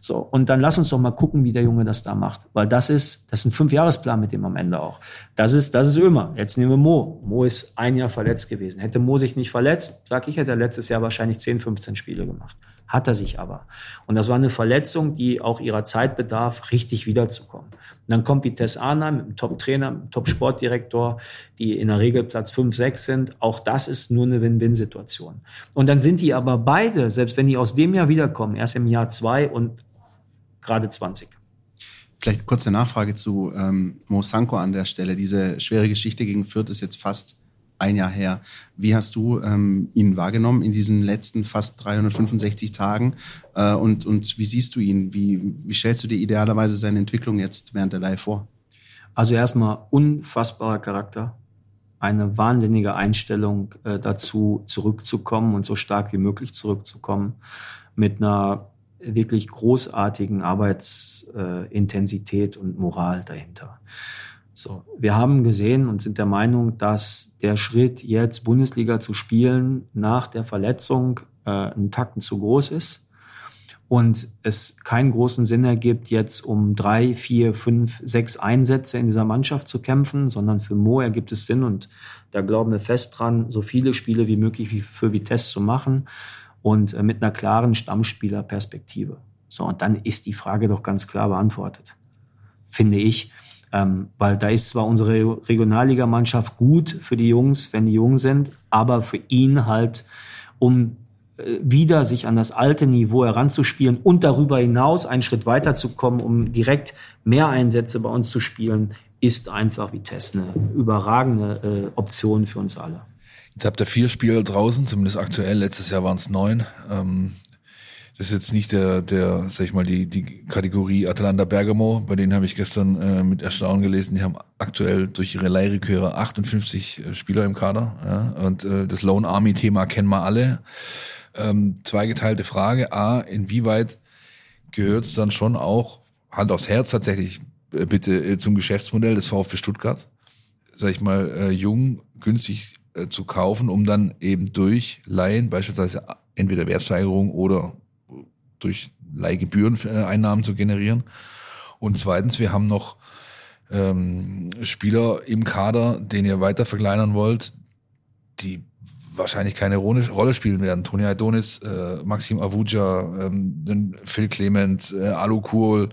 So, und dann lass uns doch mal gucken, wie der Junge das da macht. Weil das ist, das ist ein Fünfjahresplan mit dem am Ende auch. Das ist, das ist Ömer. Jetzt nehmen wir Mo. Mo ist ein Jahr verletzt gewesen. Hätte Mo sich nicht verletzt, sag ich, hätte er letztes Jahr wahrscheinlich 10, 15 Spiele gemacht. Hat er sich aber. Und das war eine Verletzung, die auch ihrer Zeit bedarf, richtig wiederzukommen. Und dann kommt Vitesse Arnheim mit einem Top-Trainer, Top-Sportdirektor, die in der Regel Platz 5, 6 sind. Auch das ist nur eine Win-Win-Situation. Und dann sind die aber beide, selbst wenn die aus dem Jahr wiederkommen, erst im Jahr zwei und gerade 20. Vielleicht kurze Nachfrage zu ähm, Mo Sanko an der Stelle. Diese schwere Geschichte gegen Fürth ist jetzt fast ein Jahr her. Wie hast du ähm, ihn wahrgenommen in diesen letzten fast 365 Tagen? Äh, und, und wie siehst du ihn? Wie, wie stellst du dir idealerweise seine Entwicklung jetzt während der Leihe vor? Also erstmal unfassbarer Charakter, eine wahnsinnige Einstellung äh, dazu, zurückzukommen und so stark wie möglich zurückzukommen, mit einer wirklich großartigen Arbeitsintensität und Moral dahinter. So, wir haben gesehen und sind der Meinung, dass der Schritt jetzt Bundesliga zu spielen nach der Verletzung äh, einen Takten zu groß ist und es keinen großen Sinn ergibt, jetzt um drei, vier, fünf, sechs Einsätze in dieser Mannschaft zu kämpfen, sondern für Mo ergibt es Sinn und da glauben wir fest dran, so viele Spiele wie möglich für Vitesse zu machen und äh, mit einer klaren Stammspielerperspektive. So, und dann ist die Frage doch ganz klar beantwortet. finde ich. Ähm, weil da ist zwar unsere Regionalligamannschaft gut für die Jungs, wenn die jung sind, aber für ihn halt, um äh, wieder sich an das alte Niveau heranzuspielen und darüber hinaus einen Schritt weiterzukommen, um direkt mehr Einsätze bei uns zu spielen, ist einfach Vitesse eine überragende äh, Option für uns alle. Jetzt habt ihr vier Spiele draußen, zumindest aktuell. Letztes Jahr waren es neun. Ähm, das ist jetzt nicht der, der, sag ich mal, die, die Kategorie Atalanta Bergamo. Bei denen habe ich gestern äh, mit Erstaunen gelesen. Die haben aktuell durch ihre Leihreköre 58 äh, Spieler im Kader. Ja? Und äh, das Lone Army Thema kennen wir alle. Ähm, zweigeteilte Frage. A, inwieweit gehört es dann schon auch, Hand aufs Herz tatsächlich, äh, bitte äh, zum Geschäftsmodell des VfB Stuttgart? Sag ich mal, äh, jung, günstig äh, zu kaufen, um dann eben durch Laien, beispielsweise entweder Wertsteigerung oder durch Leihgebühreneinnahmen zu generieren. Und zweitens, wir haben noch ähm, Spieler im Kader, den ihr weiter verkleinern wollt, die wahrscheinlich keine Rolle spielen werden. Toni Adonis, äh, Maxim Avuja, ähm, Phil Clement, äh, Alu Kohl,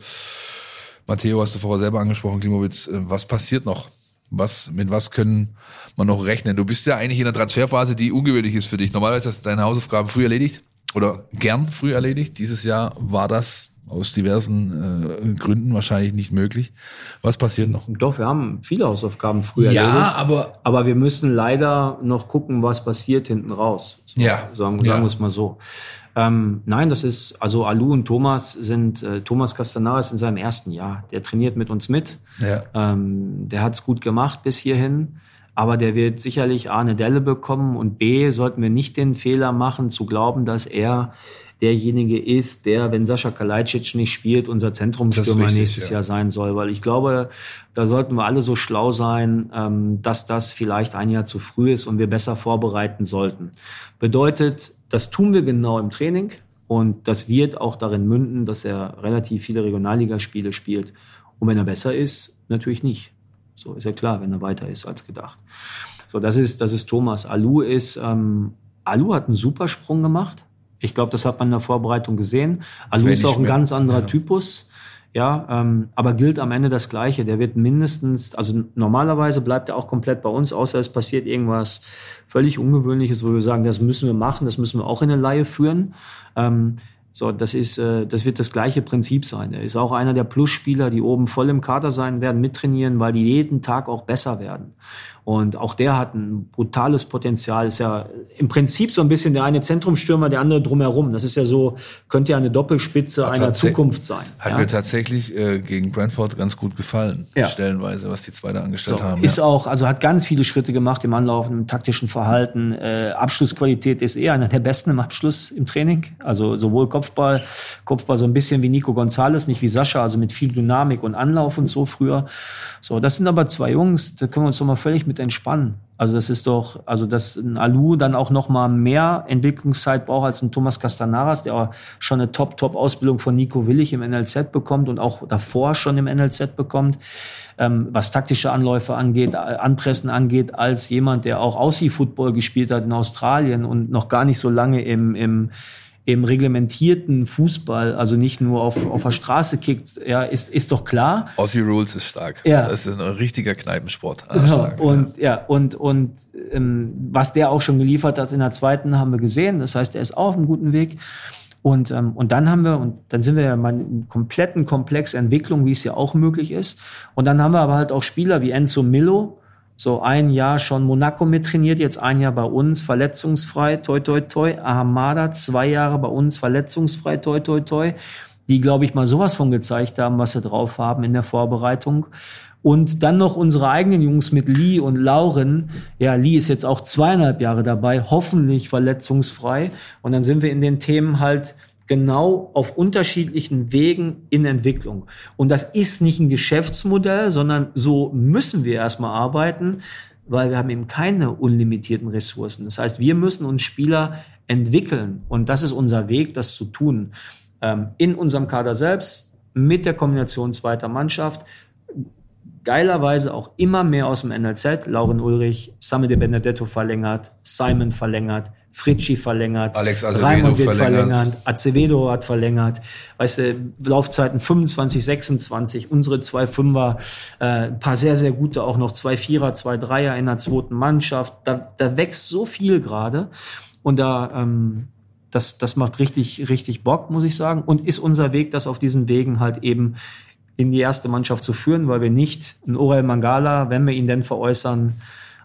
Matteo hast du vorher selber angesprochen, Klimowitz. Äh, was passiert noch? Was, mit was können man noch rechnen? Du bist ja eigentlich in einer Transferphase, die ungewöhnlich ist für dich. Normalerweise hast du deine Hausaufgaben früh erledigt oder gern früh erledigt. Dieses Jahr war das aus diversen äh, Gründen wahrscheinlich nicht möglich. Was passiert noch? Doch, wir haben viele Hausaufgaben früh ja, erledigt. Ja, aber aber wir müssen leider noch gucken, was passiert hinten raus. So, ja, sagen, sagen wir es mal so. Ähm, nein, das ist also Alu und Thomas sind äh, Thomas Castanares in seinem ersten Jahr. Der trainiert mit uns mit. Ja. Ähm, der hat es gut gemacht bis hierhin. Aber der wird sicherlich A, eine Delle bekommen und B, sollten wir nicht den Fehler machen, zu glauben, dass er derjenige ist, der, wenn Sascha Kalajdzic nicht spielt, unser Zentrumstürmer richtig, nächstes ja. Jahr sein soll. Weil ich glaube, da sollten wir alle so schlau sein, ähm, dass das vielleicht ein Jahr zu früh ist und wir besser vorbereiten sollten. Bedeutet, das tun wir genau im Training und das wird auch darin münden, dass er relativ viele Regionalligaspiele spielt. Und wenn er besser ist, natürlich nicht. So ist ja klar, wenn er weiter ist als gedacht. So, das ist, das ist Thomas. Alu ist, ähm, Alu hat einen super Sprung gemacht. Ich glaube, das hat man in der Vorbereitung gesehen. Alu ist auch ein mehr. ganz anderer ja. Typus. Ja, ähm, aber gilt am Ende das Gleiche. Der wird mindestens, also normalerweise bleibt er auch komplett bei uns, außer es passiert irgendwas völlig Ungewöhnliches, wo wir sagen, das müssen wir machen, das müssen wir auch in eine Laie führen. Ähm, so, das ist, äh, das wird das gleiche Prinzip sein. Er ist auch einer der Plus-Spieler, die oben voll im Kader sein werden, mittrainieren, weil die jeden Tag auch besser werden. Und auch der hat ein brutales Potenzial. Ist ja im Prinzip so ein bisschen der eine Zentrumstürmer, der andere drumherum. Das ist ja so, könnte ja eine Doppelspitze hat einer Zukunft sein. Hat ja? mir tatsächlich äh, gegen Brentford ganz gut gefallen, ja. stellenweise, was die zwei da angestellt so, haben. Ist ja. auch, also hat ganz viele Schritte gemacht im Anlauf, im taktischen Verhalten. Äh, Abschlussqualität ist eher einer der besten im Abschluss im Training. Also sowohl Kopfball, Kopfball so ein bisschen wie Nico Gonzalez, nicht wie Sascha, also mit viel Dynamik und Anlauf und so früher. So, das sind aber zwei Jungs, da können wir uns doch mal völlig mit entspannen. Also das ist doch, also dass ein Alu dann auch noch mal mehr Entwicklungszeit braucht als ein Thomas Castanaras, der auch schon eine Top-Top-Ausbildung von Nico Willig im NLZ bekommt und auch davor schon im NLZ bekommt, ähm, was taktische Anläufe angeht, äh, Anpressen angeht, als jemand, der auch Aussie-Football gespielt hat in Australien und noch gar nicht so lange im, im im reglementierten Fußball, also nicht nur auf, auf der Straße kickt, ja, ist, ist doch klar. Aussie Rules ist stark. Ja. Das ist ein richtiger Kneipensport. Ah, so, stark, und ja. ja, und, und ähm, was der auch schon geliefert hat in der zweiten, haben wir gesehen. Das heißt, er ist auch auf einem guten Weg. Und, ähm, und dann haben wir, und dann sind wir ja mal in kompletten Komplex Entwicklung, wie es ja auch möglich ist. Und dann haben wir aber halt auch Spieler wie Enzo Millo, so ein Jahr schon Monaco mittrainiert, jetzt ein Jahr bei uns, verletzungsfrei, toi, toi, toi. Ahamada, zwei Jahre bei uns, verletzungsfrei, toi, toi, toi. Die, glaube ich, mal sowas von gezeigt haben, was sie drauf haben in der Vorbereitung. Und dann noch unsere eigenen Jungs mit Lee und Lauren. Ja, Lee ist jetzt auch zweieinhalb Jahre dabei, hoffentlich verletzungsfrei. Und dann sind wir in den Themen halt, genau auf unterschiedlichen Wegen in Entwicklung. Und das ist nicht ein Geschäftsmodell, sondern so müssen wir erstmal arbeiten, weil wir haben eben keine unlimitierten Ressourcen. Das heißt, wir müssen uns Spieler entwickeln und das ist unser Weg, das zu tun. Ähm, in unserem Kader selbst, mit der Kombination zweiter Mannschaft, geilerweise auch immer mehr aus dem NLZ. Lauren Ulrich, Same de Benedetto verlängert, Simon verlängert, Fritschi verlängert, Alex Acevedo Raimund wird verlängert. verlängert, Acevedo hat verlängert, weißt du, Laufzeiten 25, 26, unsere zwei Fünfer, äh, ein paar sehr, sehr gute, auch noch zwei Vierer, zwei Dreier in der zweiten Mannschaft. Da, da wächst so viel gerade und da, ähm, das, das macht richtig, richtig Bock, muss ich sagen. Und ist unser Weg, das auf diesen Wegen halt eben in die erste Mannschaft zu führen, weil wir nicht einen Orel Mangala, wenn wir ihn denn veräußern,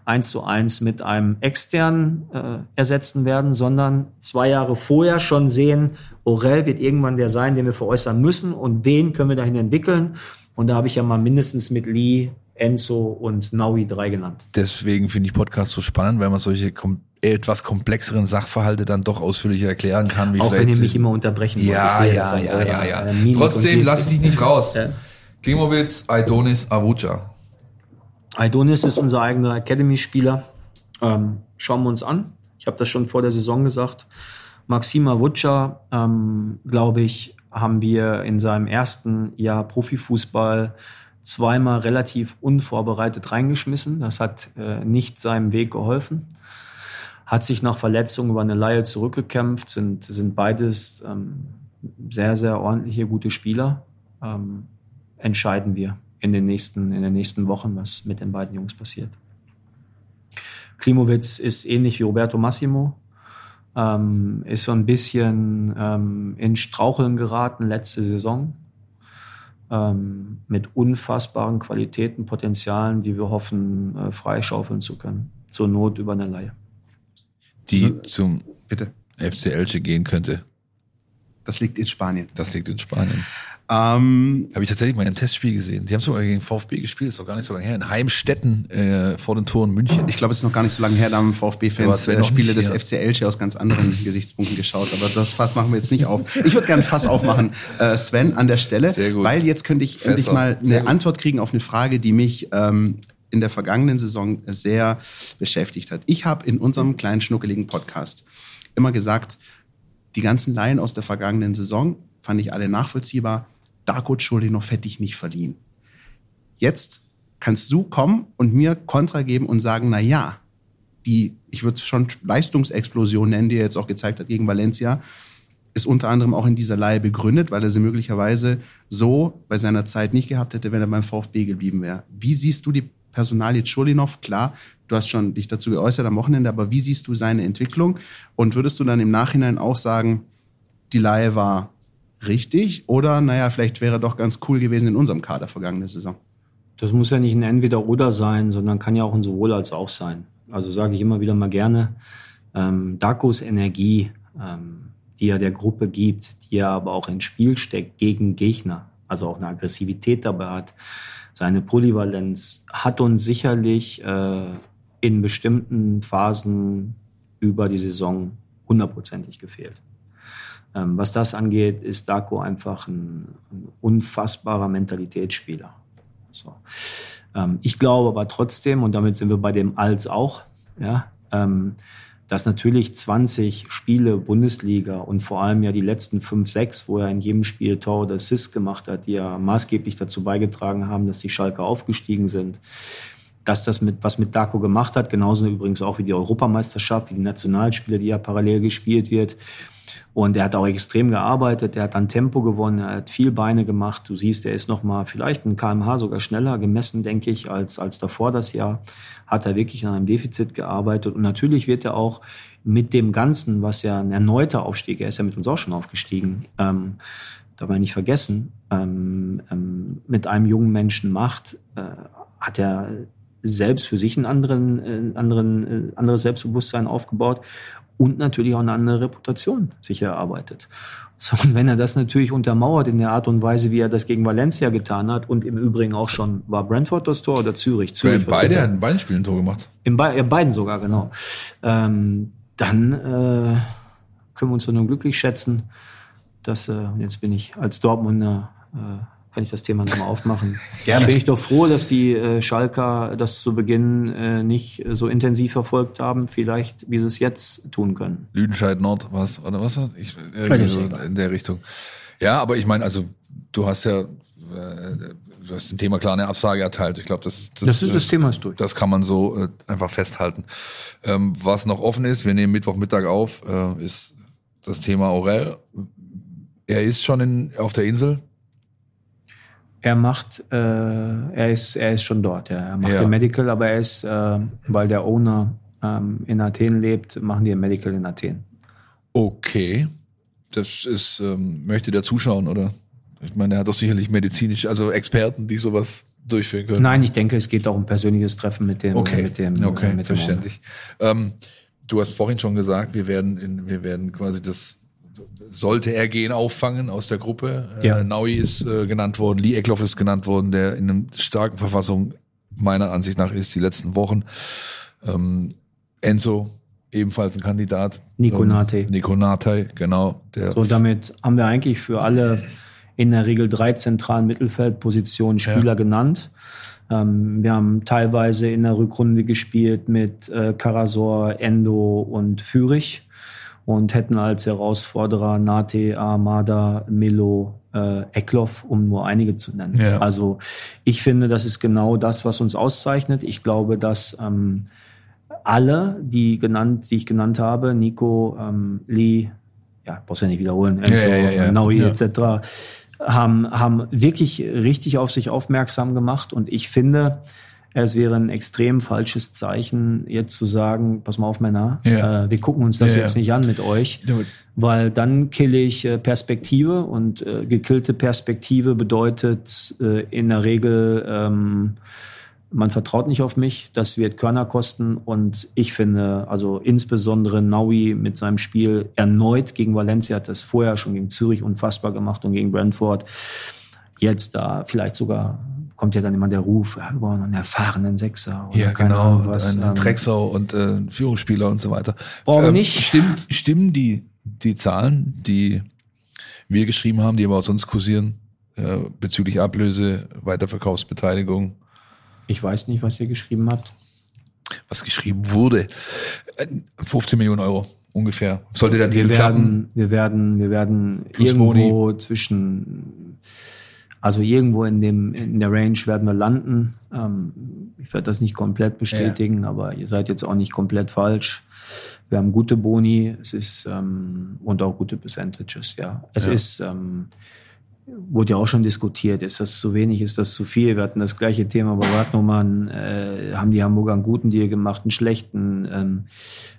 eins zu eins mit einem externen äh, ersetzen werden, sondern zwei Jahre vorher schon sehen, Orel wird irgendwann der sein, den wir veräußern müssen und wen können wir dahin entwickeln. Und da habe ich ja mal mindestens mit Lee, Enzo und Naui drei genannt. Deswegen finde ich Podcasts so spannend, weil man solche kom etwas komplexeren Sachverhalte dann doch ausführlicher erklären kann. Wie Auch wenn ihr mich immer unterbrechen wollt. Ja, sehe ja, ja, ja, ja. Trotzdem lasse ich dich nicht raus. Ja. Klimowitz, Aidonis, Avuca. Aidonis ist unser eigener Academy-Spieler. Ähm, schauen wir uns an. Ich habe das schon vor der Saison gesagt. Maxima Vuca, ähm, glaube ich, haben wir in seinem ersten Jahr Profifußball zweimal relativ unvorbereitet reingeschmissen. Das hat äh, nicht seinem Weg geholfen. Hat sich nach Verletzung über eine Laie zurückgekämpft, sind, sind beides ähm, sehr, sehr ordentliche, gute Spieler. Ähm, entscheiden wir in den nächsten, in den nächsten Wochen, was mit den beiden Jungs passiert. Klimowitz ist ähnlich wie Roberto Massimo, ähm, ist so ein bisschen ähm, in Straucheln geraten letzte Saison ähm, mit unfassbaren Qualitäten, Potenzialen, die wir hoffen, äh, freischaufeln zu können. Zur Not über eine Laie. Die zum Bitte. FC Elche gehen könnte. Das liegt in Spanien. Das liegt in Spanien. Ähm, Habe ich tatsächlich mal einem Testspiel gesehen. Die haben sogar gegen VfB gespielt, ist doch gar nicht so lange her. In Heimstetten äh, vor den Toren München. ich glaube, es ist noch gar nicht so lange her, da haben VfB-Fans äh, noch Spiele des. FC Elche aus ganz anderen Gesichtspunkten geschaut. Aber das Fass machen wir jetzt nicht auf. Ich würde gerne Fass aufmachen, äh, Sven, an der Stelle. Sehr gut. Weil jetzt könnte ich endlich Fässer. mal eine. Antwort kriegen auf eine Frage, die mich ähm, in der vergangenen Saison sehr beschäftigt hat. Ich habe in unserem kleinen schnuckeligen Podcast immer gesagt, die ganzen Laien aus der vergangenen Saison fand ich alle nachvollziehbar. Darko Schulinov hätte ich nicht verliehen. Jetzt kannst du kommen und mir Kontra geben und sagen, na ja, die, ich würde es schon Leistungsexplosion nennen, die er jetzt auch gezeigt hat gegen Valencia, ist unter anderem auch in dieser Leihe begründet, weil er sie möglicherweise so bei seiner Zeit nicht gehabt hätte, wenn er beim VfB geblieben wäre. Wie siehst du die Personalie Chulinov? Klar, du hast schon dich dazu geäußert am Wochenende, aber wie siehst du seine Entwicklung? Und würdest du dann im Nachhinein auch sagen, die Leihe war richtig oder naja, vielleicht wäre doch ganz cool gewesen in unserem Kader vergangene Saison? Das muss ja nicht ein Entweder-Oder sein, sondern kann ja auch ein Sowohl als auch sein. Also sage ich immer wieder mal gerne, ähm, Dakos Energie, ähm, die er der Gruppe gibt, die er aber auch ins Spiel steckt gegen Gegner, also auch eine Aggressivität dabei hat, seine Polyvalenz hat uns sicherlich äh, in bestimmten Phasen über die Saison hundertprozentig gefehlt. Ähm, was das angeht, ist Daco einfach ein, ein unfassbarer Mentalitätsspieler. So. Ähm, ich glaube aber trotzdem, und damit sind wir bei dem Als auch, ja, ähm, dass natürlich 20 Spiele Bundesliga und vor allem ja die letzten 5, 6, wo er in jedem Spiel Tor oder Assist gemacht hat, die ja maßgeblich dazu beigetragen haben, dass die Schalke aufgestiegen sind, dass das mit, was mit Daco gemacht hat, genauso übrigens auch wie die Europameisterschaft, wie die Nationalspiele, die ja parallel gespielt wird. Und er hat auch extrem gearbeitet, er hat an Tempo gewonnen, er hat viel Beine gemacht. Du siehst, er ist noch mal vielleicht ein kmh sogar schneller gemessen, denke ich, als, als davor das Jahr. Hat er wirklich an einem Defizit gearbeitet. Und natürlich wird er auch mit dem Ganzen, was ja ein erneuter Aufstieg, er ist ja mit uns auch schon aufgestiegen, ähm, man nicht vergessen, ähm, ähm, mit einem jungen Menschen macht, äh, hat er selbst für sich einen anderen, äh, anderen, äh, anderes Selbstbewusstsein aufgebaut und natürlich auch eine andere Reputation sich erarbeitet. So, und wenn er das natürlich untermauert in der Art und Weise, wie er das gegen Valencia getan hat und im Übrigen auch schon, war Brentford das Tor oder Zürich? Zürich das Beide hatten in beiden Spielen ein Tor gemacht. In be ja, beiden sogar, genau. Ähm, dann äh, können wir uns nur glücklich schätzen, dass, äh, jetzt bin ich als Dortmunder, äh, kann ich das Thema nochmal aufmachen. Gerne. Bin ich doch froh, dass die äh, Schalker das zu Beginn äh, nicht so intensiv verfolgt haben, vielleicht wie sie es jetzt tun können. Lüdenscheid Nord, was? Oder was? Ich, irgendwie so in der Richtung. Ja, aber ich meine, also du hast ja, äh, du hast dem Thema klar eine Absage erteilt. Ich glaube, das, das, das, ist das Thema ist durch. Das kann man so äh, einfach festhalten. Ähm, was noch offen ist, wir nehmen Mittwochmittag auf, äh, ist das Thema Aurel. Er ist schon in, auf der Insel. Er macht, äh, er ist, er ist schon dort. Ja. Er macht ja. Medical, aber er ist, äh, weil der Owner ähm, in Athen lebt, machen die ein Medical in Athen. Okay, das ist, ähm, möchte der zuschauen, oder? Ich meine, er hat doch sicherlich medizinisch, also Experten, die sowas durchführen können. Nein, ich denke, es geht auch um ein persönliches Treffen mit dem. Okay, mit dem, okay, mit dem verständlich. Ähm, du hast vorhin schon gesagt, wir werden, in, wir werden quasi das sollte er gehen, auffangen aus der Gruppe. Ja. Äh, Naui ist äh, genannt worden, Lee Eckloff ist genannt worden, der in einer starken Verfassung meiner Ansicht nach ist die letzten Wochen. Ähm, Enzo ebenfalls ein Kandidat. Nico ähm, Nate. Nico Nate, genau. So, damit haben wir eigentlich für alle in der Regel drei zentralen Mittelfeldpositionen Spieler ja. genannt. Ähm, wir haben teilweise in der Rückrunde gespielt mit äh, Karasor, Endo und Fürich und hätten als Herausforderer Nate, Armada, Milo, äh, Eckloff, um nur einige zu nennen. Ja. Also ich finde, das ist genau das, was uns auszeichnet. Ich glaube, dass ähm, alle, die genannt, die ich genannt habe, Nico, ähm, Lee, ja, brauchst ja nicht wiederholen, Enzo, ja, ja, ja, Naui etc., haben, haben wirklich richtig auf sich aufmerksam gemacht. Und ich finde, es wäre ein extrem falsches Zeichen, jetzt zu sagen, pass mal auf, Männer, ja. äh, wir gucken uns das ja, jetzt ja. nicht an mit euch, weil dann kille ich äh, Perspektive und äh, gekillte Perspektive bedeutet äh, in der Regel, ähm, man vertraut nicht auf mich, das wird Körner kosten und ich finde, also insbesondere Naui mit seinem Spiel erneut gegen Valencia hat das vorher schon gegen Zürich unfassbar gemacht und gegen Brentford. Jetzt da vielleicht sogar kommt ja dann immer der Ruf, ja, wir brauchen einen erfahrenen Sechser. Oder ja, genau, was, ein, ein ähm, Drecksau und äh, Führungsspieler und so weiter. Brauchen ähm, nicht. Stimmt, stimmen die, die Zahlen, die wir geschrieben haben, die aber auch sonst kursieren, äh, bezüglich Ablöse, Weiterverkaufsbeteiligung? Ich weiß nicht, was ihr geschrieben habt. Was geschrieben wurde. 15 äh, Millionen Euro ungefähr. Sollte der Deal wir werden, klappen? Wir werden, wir werden irgendwo Boni. zwischen also irgendwo in dem in der Range werden wir landen. Ähm, ich werde das nicht komplett bestätigen, ja. aber ihr seid jetzt auch nicht komplett falsch. Wir haben gute Boni, es ist ähm, und auch gute Percentages. Ja, es ja. ist ähm, wurde ja auch schon diskutiert. Ist das zu wenig? Ist das zu viel? Wir hatten das gleiche Thema bei Radnummern. Äh, haben die Hamburger einen guten Deal gemacht, einen schlechten? Ähm,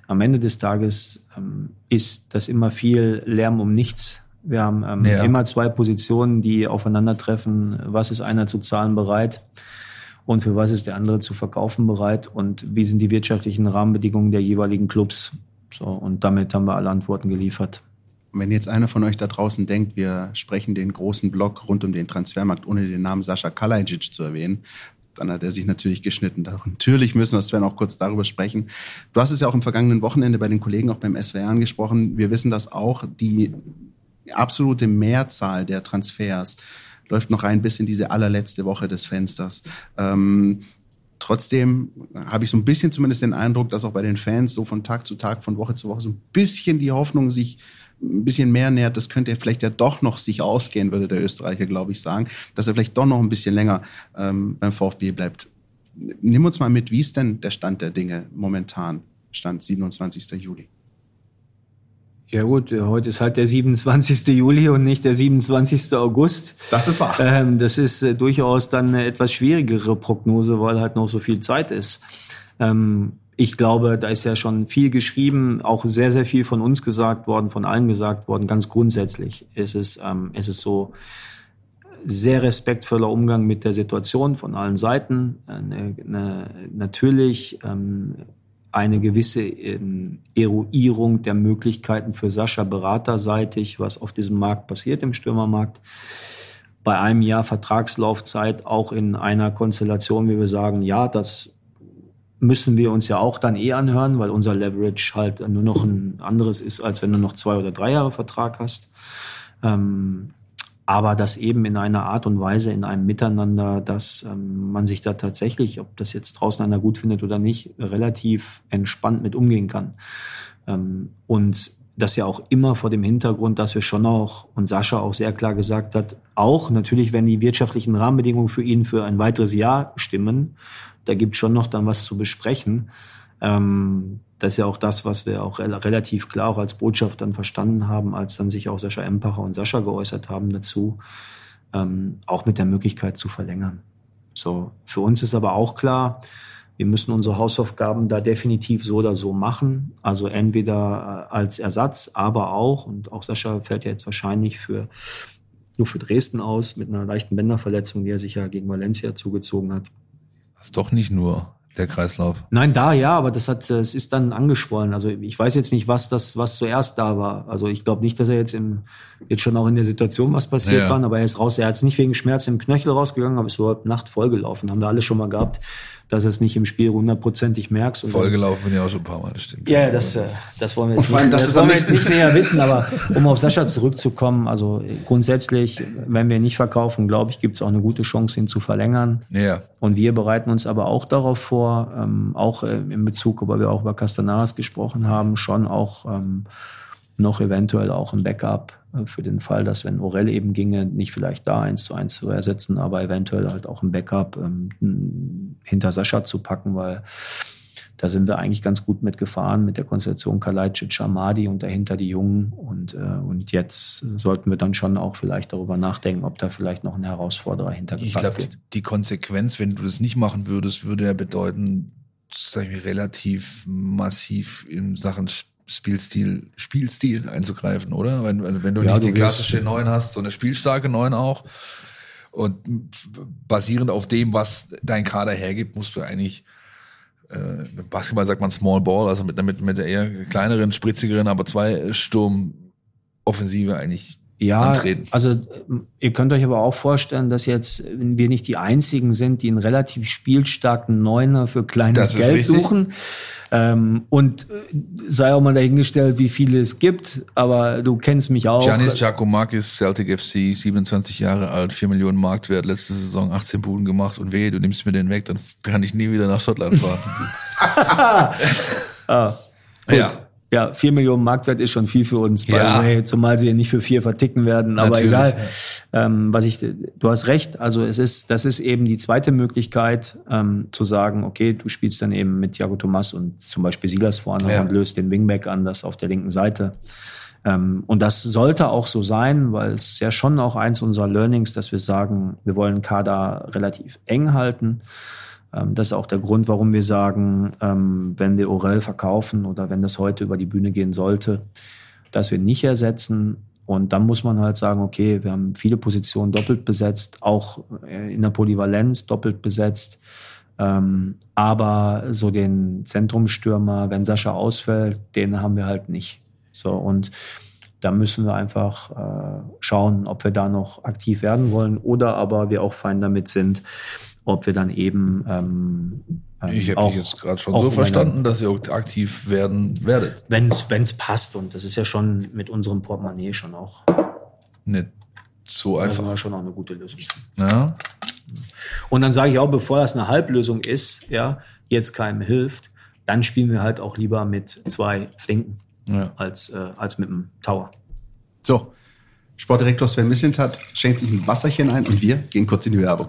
am Ende des Tages ähm, ist das immer viel Lärm um nichts wir haben ähm, ja. immer zwei Positionen, die aufeinandertreffen. Was ist einer zu zahlen bereit? Und für was ist der andere zu verkaufen bereit? Und wie sind die wirtschaftlichen Rahmenbedingungen der jeweiligen Clubs? So, und damit haben wir alle Antworten geliefert. Wenn jetzt einer von euch da draußen denkt, wir sprechen den großen Block rund um den Transfermarkt, ohne den Namen Sascha Kalajic zu erwähnen, dann hat er sich natürlich geschnitten. Natürlich müssen wir, Sven, auch kurz darüber sprechen. Du hast es ja auch im vergangenen Wochenende bei den Kollegen auch beim SWR angesprochen. Wir wissen das auch. Die absolute Mehrzahl der Transfers läuft noch ein bis in diese allerletzte Woche des Fensters. Ähm, trotzdem habe ich so ein bisschen zumindest den Eindruck, dass auch bei den Fans so von Tag zu Tag, von Woche zu Woche so ein bisschen die Hoffnung sich ein bisschen mehr nähert, das könnte er vielleicht ja doch noch sich ausgehen, würde der Österreicher, glaube ich, sagen, dass er vielleicht doch noch ein bisschen länger ähm, beim VfB bleibt. Nimm uns mal mit, wie ist denn der Stand der Dinge momentan, Stand 27. Juli? Ja gut, heute ist halt der 27. Juli und nicht der 27. August. Das ist wahr. Ähm, das ist äh, durchaus dann eine etwas schwierigere Prognose, weil halt noch so viel Zeit ist. Ähm, ich glaube, da ist ja schon viel geschrieben, auch sehr, sehr viel von uns gesagt worden, von allen gesagt worden. Ganz grundsätzlich ist es, ähm, ist es so sehr respektvoller Umgang mit der Situation von allen Seiten. Eine, eine, natürlich ähm, eine gewisse ähm, Eruierung der Möglichkeiten für Sascha beraterseitig, was auf diesem Markt passiert, im Stürmermarkt. Bei einem Jahr Vertragslaufzeit auch in einer Konstellation, wie wir sagen, ja, das müssen wir uns ja auch dann eh anhören, weil unser Leverage halt nur noch ein anderes ist, als wenn du noch zwei oder drei Jahre Vertrag hast. Ähm, aber das eben in einer Art und Weise, in einem Miteinander, dass ähm, man sich da tatsächlich, ob das jetzt draußen einer gut findet oder nicht, relativ entspannt mit umgehen kann. Ähm, und das ja auch immer vor dem Hintergrund, dass wir schon auch und Sascha auch sehr klar gesagt hat, auch natürlich, wenn die wirtschaftlichen Rahmenbedingungen für ihn für ein weiteres Jahr stimmen, da gibt schon noch dann was zu besprechen. Ähm, das ist ja auch das, was wir auch relativ klar auch als Botschaft dann verstanden haben, als dann sich auch Sascha Empacher und Sascha geäußert haben dazu, ähm, auch mit der Möglichkeit zu verlängern. So, für uns ist aber auch klar, wir müssen unsere Hausaufgaben da definitiv so oder so machen. Also entweder äh, als Ersatz, aber auch, und auch Sascha fällt ja jetzt wahrscheinlich für, nur für Dresden aus mit einer leichten Bänderverletzung, die er sich ja gegen Valencia zugezogen hat. Das ist doch nicht nur der Kreislauf. Nein, da ja, aber das hat, es ist dann angeschwollen. Also ich weiß jetzt nicht, was das, was zuerst da war. Also ich glaube nicht, dass er jetzt im, jetzt schon auch in der Situation was passiert ja. war, aber er ist raus. Er hat es nicht wegen Schmerz im Knöchel rausgegangen, aber ist so Nacht vollgelaufen. Haben wir alle schon mal gehabt dass es nicht im Spiel hundertprozentig merkst. Vollgelaufen bin ich auch schon ein paar Mal, das stimmt. Ja, das, äh, das wollen wir jetzt, nicht, das das wollen wir jetzt nicht näher wissen, aber um auf Sascha zurückzukommen, also grundsätzlich, wenn wir nicht verkaufen, glaube ich, gibt es auch eine gute Chance, ihn zu verlängern. Ja. Und wir bereiten uns aber auch darauf vor, ähm, auch äh, in Bezug, weil wir auch über Castanaras gesprochen haben, schon auch ähm, noch eventuell auch ein Backup äh, für den Fall, dass wenn Orell eben ginge, nicht vielleicht da eins zu eins zu ersetzen, aber eventuell halt auch ein Backup ähm, hinter Sascha zu packen, weil da sind wir eigentlich ganz gut mitgefahren mit der Konstellation Kalajdzic, Amadi und dahinter die Jungen. Und, äh, und jetzt sollten wir dann schon auch vielleicht darüber nachdenken, ob da vielleicht noch ein Herausforderer hintergepackt ich glaub, wird. Ich glaube, die Konsequenz, wenn du das nicht machen würdest, würde ja bedeuten, sag ich, relativ massiv in Sachen Spielstil, Spielstil einzugreifen, oder? Wenn, also wenn du ja, nicht du die klassische Neun hast, so eine spielstarke Neun auch. Und basierend auf dem, was dein Kader hergibt, musst du eigentlich, äh, Basketball sagt man Small Ball, also mit, mit, mit der eher kleineren, spritzigeren, aber zwei Sturmoffensive eigentlich ja, antreten. Also ihr könnt euch aber auch vorstellen, dass jetzt wir nicht die einzigen sind, die einen relativ spielstarken Neuner für kleines Geld richtig. suchen. Ähm, und äh, sei auch mal dahingestellt, wie viele es gibt, aber du kennst mich auch. Giannis Giacomakis, Celtic FC, 27 Jahre alt, 4 Millionen Marktwert, letzte Saison 18 Buden gemacht und wehe, du nimmst mir den weg, dann kann ich nie wieder nach Schottland fahren. ah, gut. Ja. Ja, vier Millionen Marktwert ist schon viel für uns, ja. way, zumal sie ja nicht für vier verticken werden. Aber Natürlich. egal. Ähm, was ich, du hast recht. Also es ist, das ist eben die zweite Möglichkeit, ähm, zu sagen, okay, du spielst dann eben mit Thiago Thomas und zum Beispiel Silas vorne ja. und löst den Wingback anders auf der linken Seite. Ähm, und das sollte auch so sein, weil es ist ja schon auch eins unserer Learnings, dass wir sagen, wir wollen Kader relativ eng halten. Ähm, das ist auch der Grund, warum wir sagen, ähm, wenn wir Orel verkaufen oder wenn das heute über die Bühne gehen sollte, dass wir nicht ersetzen. Und dann muss man halt sagen, okay, wir haben viele Positionen doppelt besetzt, auch äh, in der Polyvalenz doppelt besetzt. Ähm, aber so den Zentrumstürmer, wenn Sascha ausfällt, den haben wir halt nicht. So und da müssen wir einfach äh, schauen, ob wir da noch aktiv werden wollen oder aber wir auch fein damit sind, ob wir dann eben ähm, ähm ich habe dich jetzt gerade schon so verstanden, dass ihr aktiv werden werdet. Wenn es passt und das ist ja schon mit unserem Portemonnaie schon auch nicht so einfach. Das schon auch eine gute Lösung. Ja. Und dann sage ich auch, bevor das eine Halblösung ist, ja, jetzt keinem hilft, dann spielen wir halt auch lieber mit zwei Flinken ja. als, äh, als mit einem Tower. So, Sportdirektor Sven Mislintat schenkt sich ein Wasserchen ein und wir gehen kurz in die Werbung.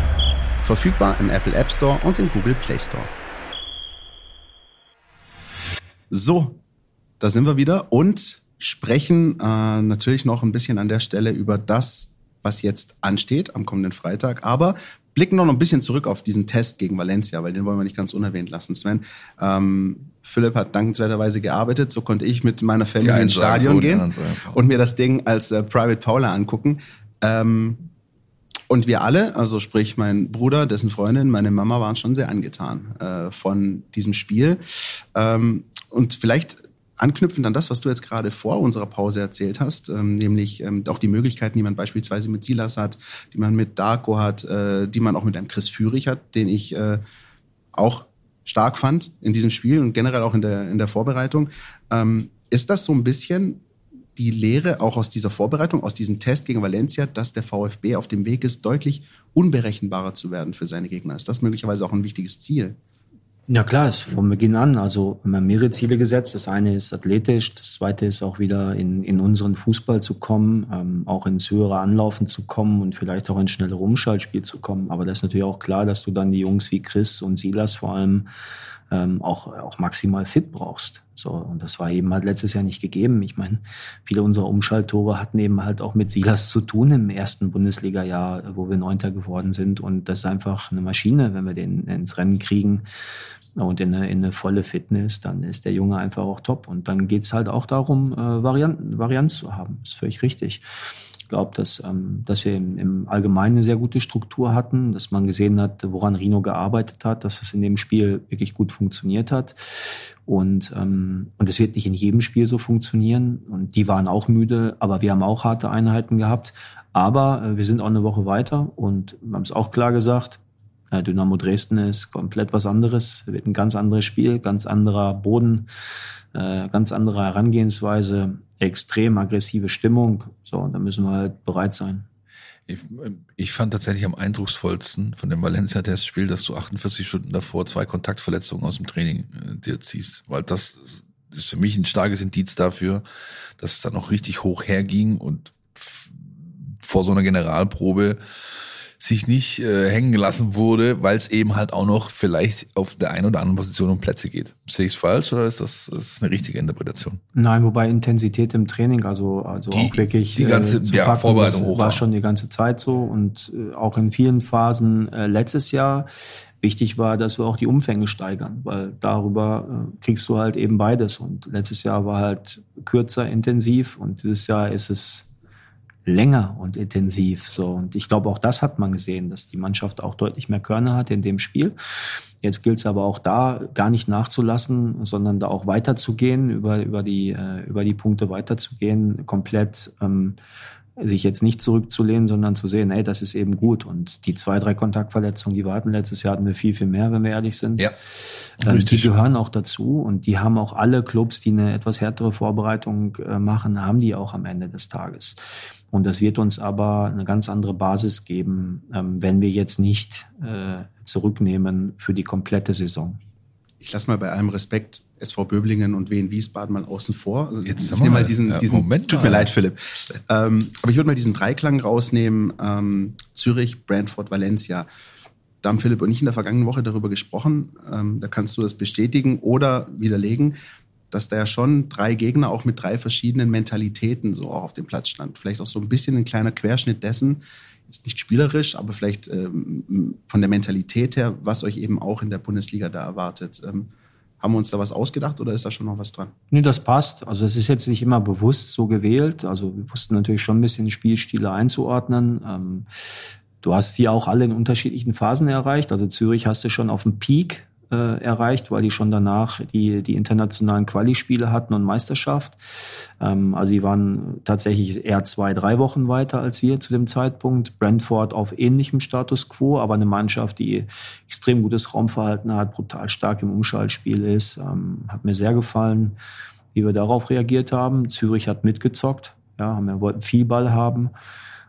Verfügbar im Apple App Store und im Google Play Store. So, da sind wir wieder und sprechen äh, natürlich noch ein bisschen an der Stelle über das, was jetzt ansteht am kommenden Freitag, aber blicken noch ein bisschen zurück auf diesen Test gegen Valencia, weil den wollen wir nicht ganz unerwähnt lassen, Sven. Ähm, Philipp hat dankenswerterweise gearbeitet, so konnte ich mit meiner Familie ins Stadion gehen und mir das Ding als äh, Private Paula angucken. Ähm, und wir alle, also sprich mein Bruder, dessen Freundin, meine Mama waren schon sehr angetan äh, von diesem Spiel. Ähm, und vielleicht anknüpfend an das, was du jetzt gerade vor unserer Pause erzählt hast, ähm, nämlich ähm, auch die Möglichkeiten, die man beispielsweise mit Silas hat, die man mit Darko hat, äh, die man auch mit einem Chris Führig hat, den ich äh, auch stark fand in diesem Spiel und generell auch in der, in der Vorbereitung. Ähm, ist das so ein bisschen die Lehre auch aus dieser Vorbereitung, aus diesem Test gegen Valencia, dass der VfB auf dem Weg ist, deutlich unberechenbarer zu werden für seine Gegner? Ist das möglicherweise auch ein wichtiges Ziel? Ja klar, ist von Beginn an. Also wir haben mehrere Ziele gesetzt. Das eine ist athletisch, das zweite ist auch wieder in, in unseren Fußball zu kommen, ähm, auch ins höhere Anlaufen zu kommen und vielleicht auch ins schnellere Umschaltspiel zu kommen. Aber das ist natürlich auch klar, dass du dann die Jungs wie Chris und Silas vor allem ähm, auch, auch maximal fit brauchst. So, und das war eben halt letztes Jahr nicht gegeben. Ich meine, viele unserer Umschalttore hatten eben halt auch mit Silas zu tun im ersten Bundesliga-Jahr, wo wir Neunter geworden sind. Und das ist einfach eine Maschine, wenn wir den ins Rennen kriegen und in eine, in eine volle Fitness, dann ist der Junge einfach auch top. Und dann geht's halt auch darum, äh, Varianten, Varianz zu haben. Ist völlig richtig glaube, dass, ähm, dass wir im, im Allgemeinen eine sehr gute Struktur hatten, dass man gesehen hat, woran Rino gearbeitet hat, dass es in dem Spiel wirklich gut funktioniert hat. Und, ähm, und es wird nicht in jedem Spiel so funktionieren. Und die waren auch müde, aber wir haben auch harte Einheiten gehabt. Aber äh, wir sind auch eine Woche weiter und haben es auch klar gesagt, äh, Dynamo Dresden ist komplett was anderes, wird ein ganz anderes Spiel, ganz anderer Boden, äh, ganz andere Herangehensweise extrem aggressive Stimmung. So, da müssen wir halt bereit sein. Ich, ich fand tatsächlich am eindrucksvollsten von dem Valencia-Testspiel, dass du 48 Stunden davor zwei Kontaktverletzungen aus dem Training äh, dir ziehst. Weil das ist für mich ein starkes Indiz dafür, dass es dann noch richtig hoch herging und vor so einer Generalprobe sich nicht äh, hängen gelassen wurde, weil es eben halt auch noch vielleicht auf der einen oder anderen Position um Plätze geht. Sehe ich es falsch oder ist das, ist eine richtige Interpretation? Nein, wobei Intensität im Training, also, also die, auch wirklich die ganze äh, ja, Vorbereitung hoch war, war schon die ganze Zeit so und äh, auch in vielen Phasen äh, letztes Jahr wichtig war, dass wir auch die Umfänge steigern, weil darüber äh, kriegst du halt eben beides. Und letztes Jahr war halt kürzer intensiv und dieses Jahr ist es länger und intensiv. So. Und ich glaube, auch das hat man gesehen, dass die Mannschaft auch deutlich mehr Körner hat in dem Spiel. Jetzt gilt es aber auch da, gar nicht nachzulassen, sondern da auch weiterzugehen, über, über, die, äh, über die Punkte weiterzugehen, komplett ähm, sich jetzt nicht zurückzulehnen, sondern zu sehen, hey, das ist eben gut. Und die zwei, drei Kontaktverletzungen, die wir hatten letztes Jahr, hatten wir viel, viel mehr, wenn wir ehrlich sind. Ja. Ähm, die gehören auch dazu und die haben auch alle Clubs, die eine etwas härtere Vorbereitung äh, machen, haben die auch am Ende des Tages. Und das wird uns aber eine ganz andere Basis geben, ähm, wenn wir jetzt nicht äh, zurücknehmen für die komplette Saison. Ich lasse mal bei allem Respekt SV Böblingen und Wien Wiesbaden mal außen vor. Also jetzt ich nehme mal diesen, diesen Moment tut mir leid, Philipp. Ähm, aber ich würde mal diesen Dreiklang rausnehmen. Ähm, Zürich, Brentford, Valencia. Da haben Philipp und ich in der vergangenen Woche darüber gesprochen. Ähm, da kannst du das bestätigen oder widerlegen dass da ja schon drei Gegner auch mit drei verschiedenen Mentalitäten so auch auf dem Platz stand. Vielleicht auch so ein bisschen ein kleiner Querschnitt dessen, jetzt nicht spielerisch, aber vielleicht ähm, von der Mentalität her, was euch eben auch in der Bundesliga da erwartet. Ähm, haben wir uns da was ausgedacht oder ist da schon noch was dran? Nee, das passt. Also es ist jetzt nicht immer bewusst so gewählt. Also wir wussten natürlich schon ein bisschen Spielstile einzuordnen. Ähm, du hast sie auch alle in unterschiedlichen Phasen erreicht. Also Zürich hast du schon auf dem Peak äh, erreicht, weil die schon danach die, die internationalen Quali-Spiele hatten und Meisterschaft. Ähm, also die waren tatsächlich eher zwei, drei Wochen weiter als wir zu dem Zeitpunkt. Brentford auf ähnlichem Status quo, aber eine Mannschaft, die extrem gutes Raumverhalten hat, brutal stark im Umschaltspiel ist. Ähm, hat mir sehr gefallen, wie wir darauf reagiert haben. Zürich hat mitgezockt, ja, haben, wir wollten viel Ball haben.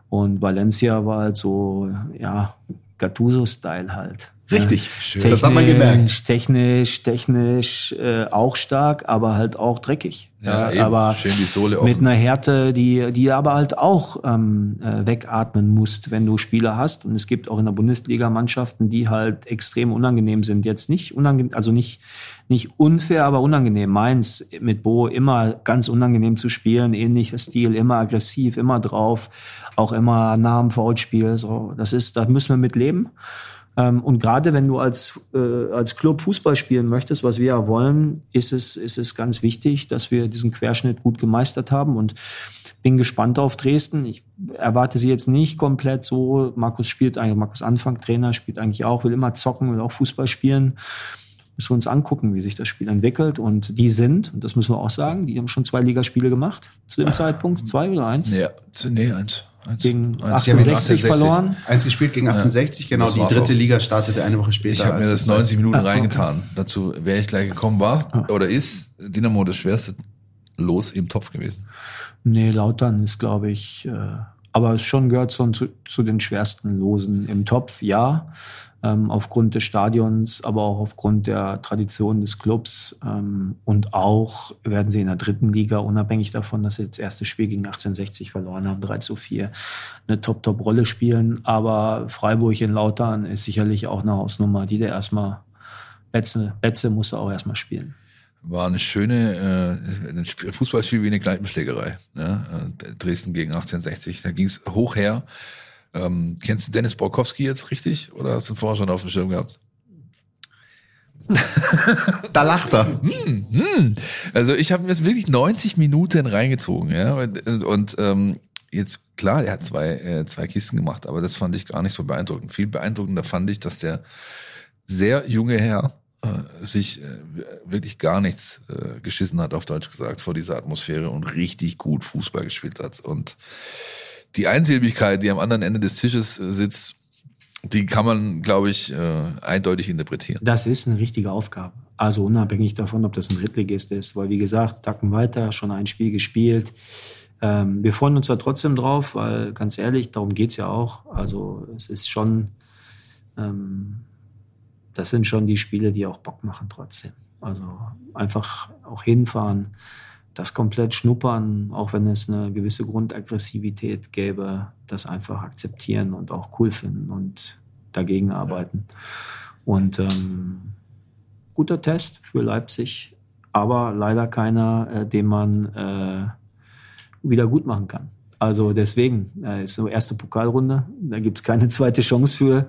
Und Valencia war halt so, ja, Gattuso-Style halt. Richtig, Schön. das hat man gemerkt. Technisch, technisch äh, auch stark, aber halt auch dreckig. Ja, ja aber schön die Sohle mit einer Härte, die, die aber halt auch ähm, äh, wegatmen musst, wenn du Spieler hast. Und es gibt auch in der Bundesliga Mannschaften, die halt extrem unangenehm sind. Jetzt nicht unangenehm, also nicht, nicht unfair, aber unangenehm. Mainz mit Bo immer ganz unangenehm zu spielen, ähnlicher Stil, immer aggressiv, immer drauf, auch immer nah am Foulspiel. So, das ist, da müssen wir mit leben. Ähm, und gerade wenn du als, äh, als Club Fußball spielen möchtest, was wir ja wollen, ist es, ist es ganz wichtig, dass wir diesen Querschnitt gut gemeistert haben und bin gespannt auf Dresden. Ich erwarte sie jetzt nicht komplett so. Markus spielt eigentlich, Markus Anfang, Trainer, spielt eigentlich auch, will immer zocken, will auch Fußball spielen. müssen wir uns angucken, wie sich das Spiel entwickelt. Und die sind, und das müssen wir auch sagen, die haben schon zwei Ligaspiele gemacht zu dem Zeitpunkt. Zwei oder eins? Ja, nee, eins. Eins Gegen eins. 1860 verloren. Eins gespielt gegen 1860, genau. Die dritte auch. Liga startete eine Woche später. Ich habe mir als das die zweite. 90 Minuten Ah, okay. reingetan. Dazu wäre ich gleich gekommen. War oder ist Dynamo das schwerste Los im Topf gewesen? Nee, Lautern ist, glaube ich, äh, aber es schon gehört schon zu, zu den schwersten Losen im Topf, ja. Ähm, aufgrund des Stadions, aber auch aufgrund der Tradition des Clubs. Ähm, und auch werden sie in der dritten Liga, unabhängig davon, dass sie das erste Spiel gegen 1860 verloren haben, 3 zu 4, eine Top-Top-Rolle spielen. Aber Freiburg in Lautern ist sicherlich auch eine Hausnummer, die der erstmal, Betze, Betze muss er auch erstmal spielen. War eine schöne, äh, ein Spiel- ein Fußballspiel wie eine Kneipenschlägerei. Ja? Äh, Dresden gegen 1860. Da ging es hoch her. Ähm, kennst du Dennis Borkowski jetzt richtig? Oder hast du ihn vorher schon auf dem Schirm gehabt? Da lacht er. Hm. Also ich habe mir jetzt wirklich 90 Minuten reingezogen, ja. Und, und ähm, jetzt klar, er hat zwei, äh, zwei Kisten gemacht, aber das fand ich gar nicht so beeindruckend. Viel beeindruckender fand ich, dass der sehr junge Herr äh, sich äh, wirklich gar nichts äh, geschissen hat, auf Deutsch gesagt, vor dieser Atmosphäre und richtig gut Fußball gespielt hat. Und die Einsilbigkeit, die am anderen Ende des Tisches äh, sitzt, die kann man, glaube ich, äh, eindeutig interpretieren. Das ist eine richtige Aufgabe. Also unabhängig davon, ob das ein Drittligist ist. Weil, wie gesagt, Tacken weiter, schon ein Spiel gespielt. Ähm, wir freuen uns da trotzdem drauf, weil ganz ehrlich, darum geht's ja auch. Also es ist schon, ähm, das sind schon die Spiele, die auch Bock machen trotzdem. Also einfach auch hinfahren, das komplett schnuppern, auch wenn es eine gewisse Grundaggressivität gäbe, das einfach akzeptieren und auch cool finden und dagegen arbeiten. Und ähm, guter Test für Leipzig, aber leider keiner, äh, den man äh, wieder gut machen kann. Also deswegen äh, ist so erste Pokalrunde, da gibt es keine zweite Chance für.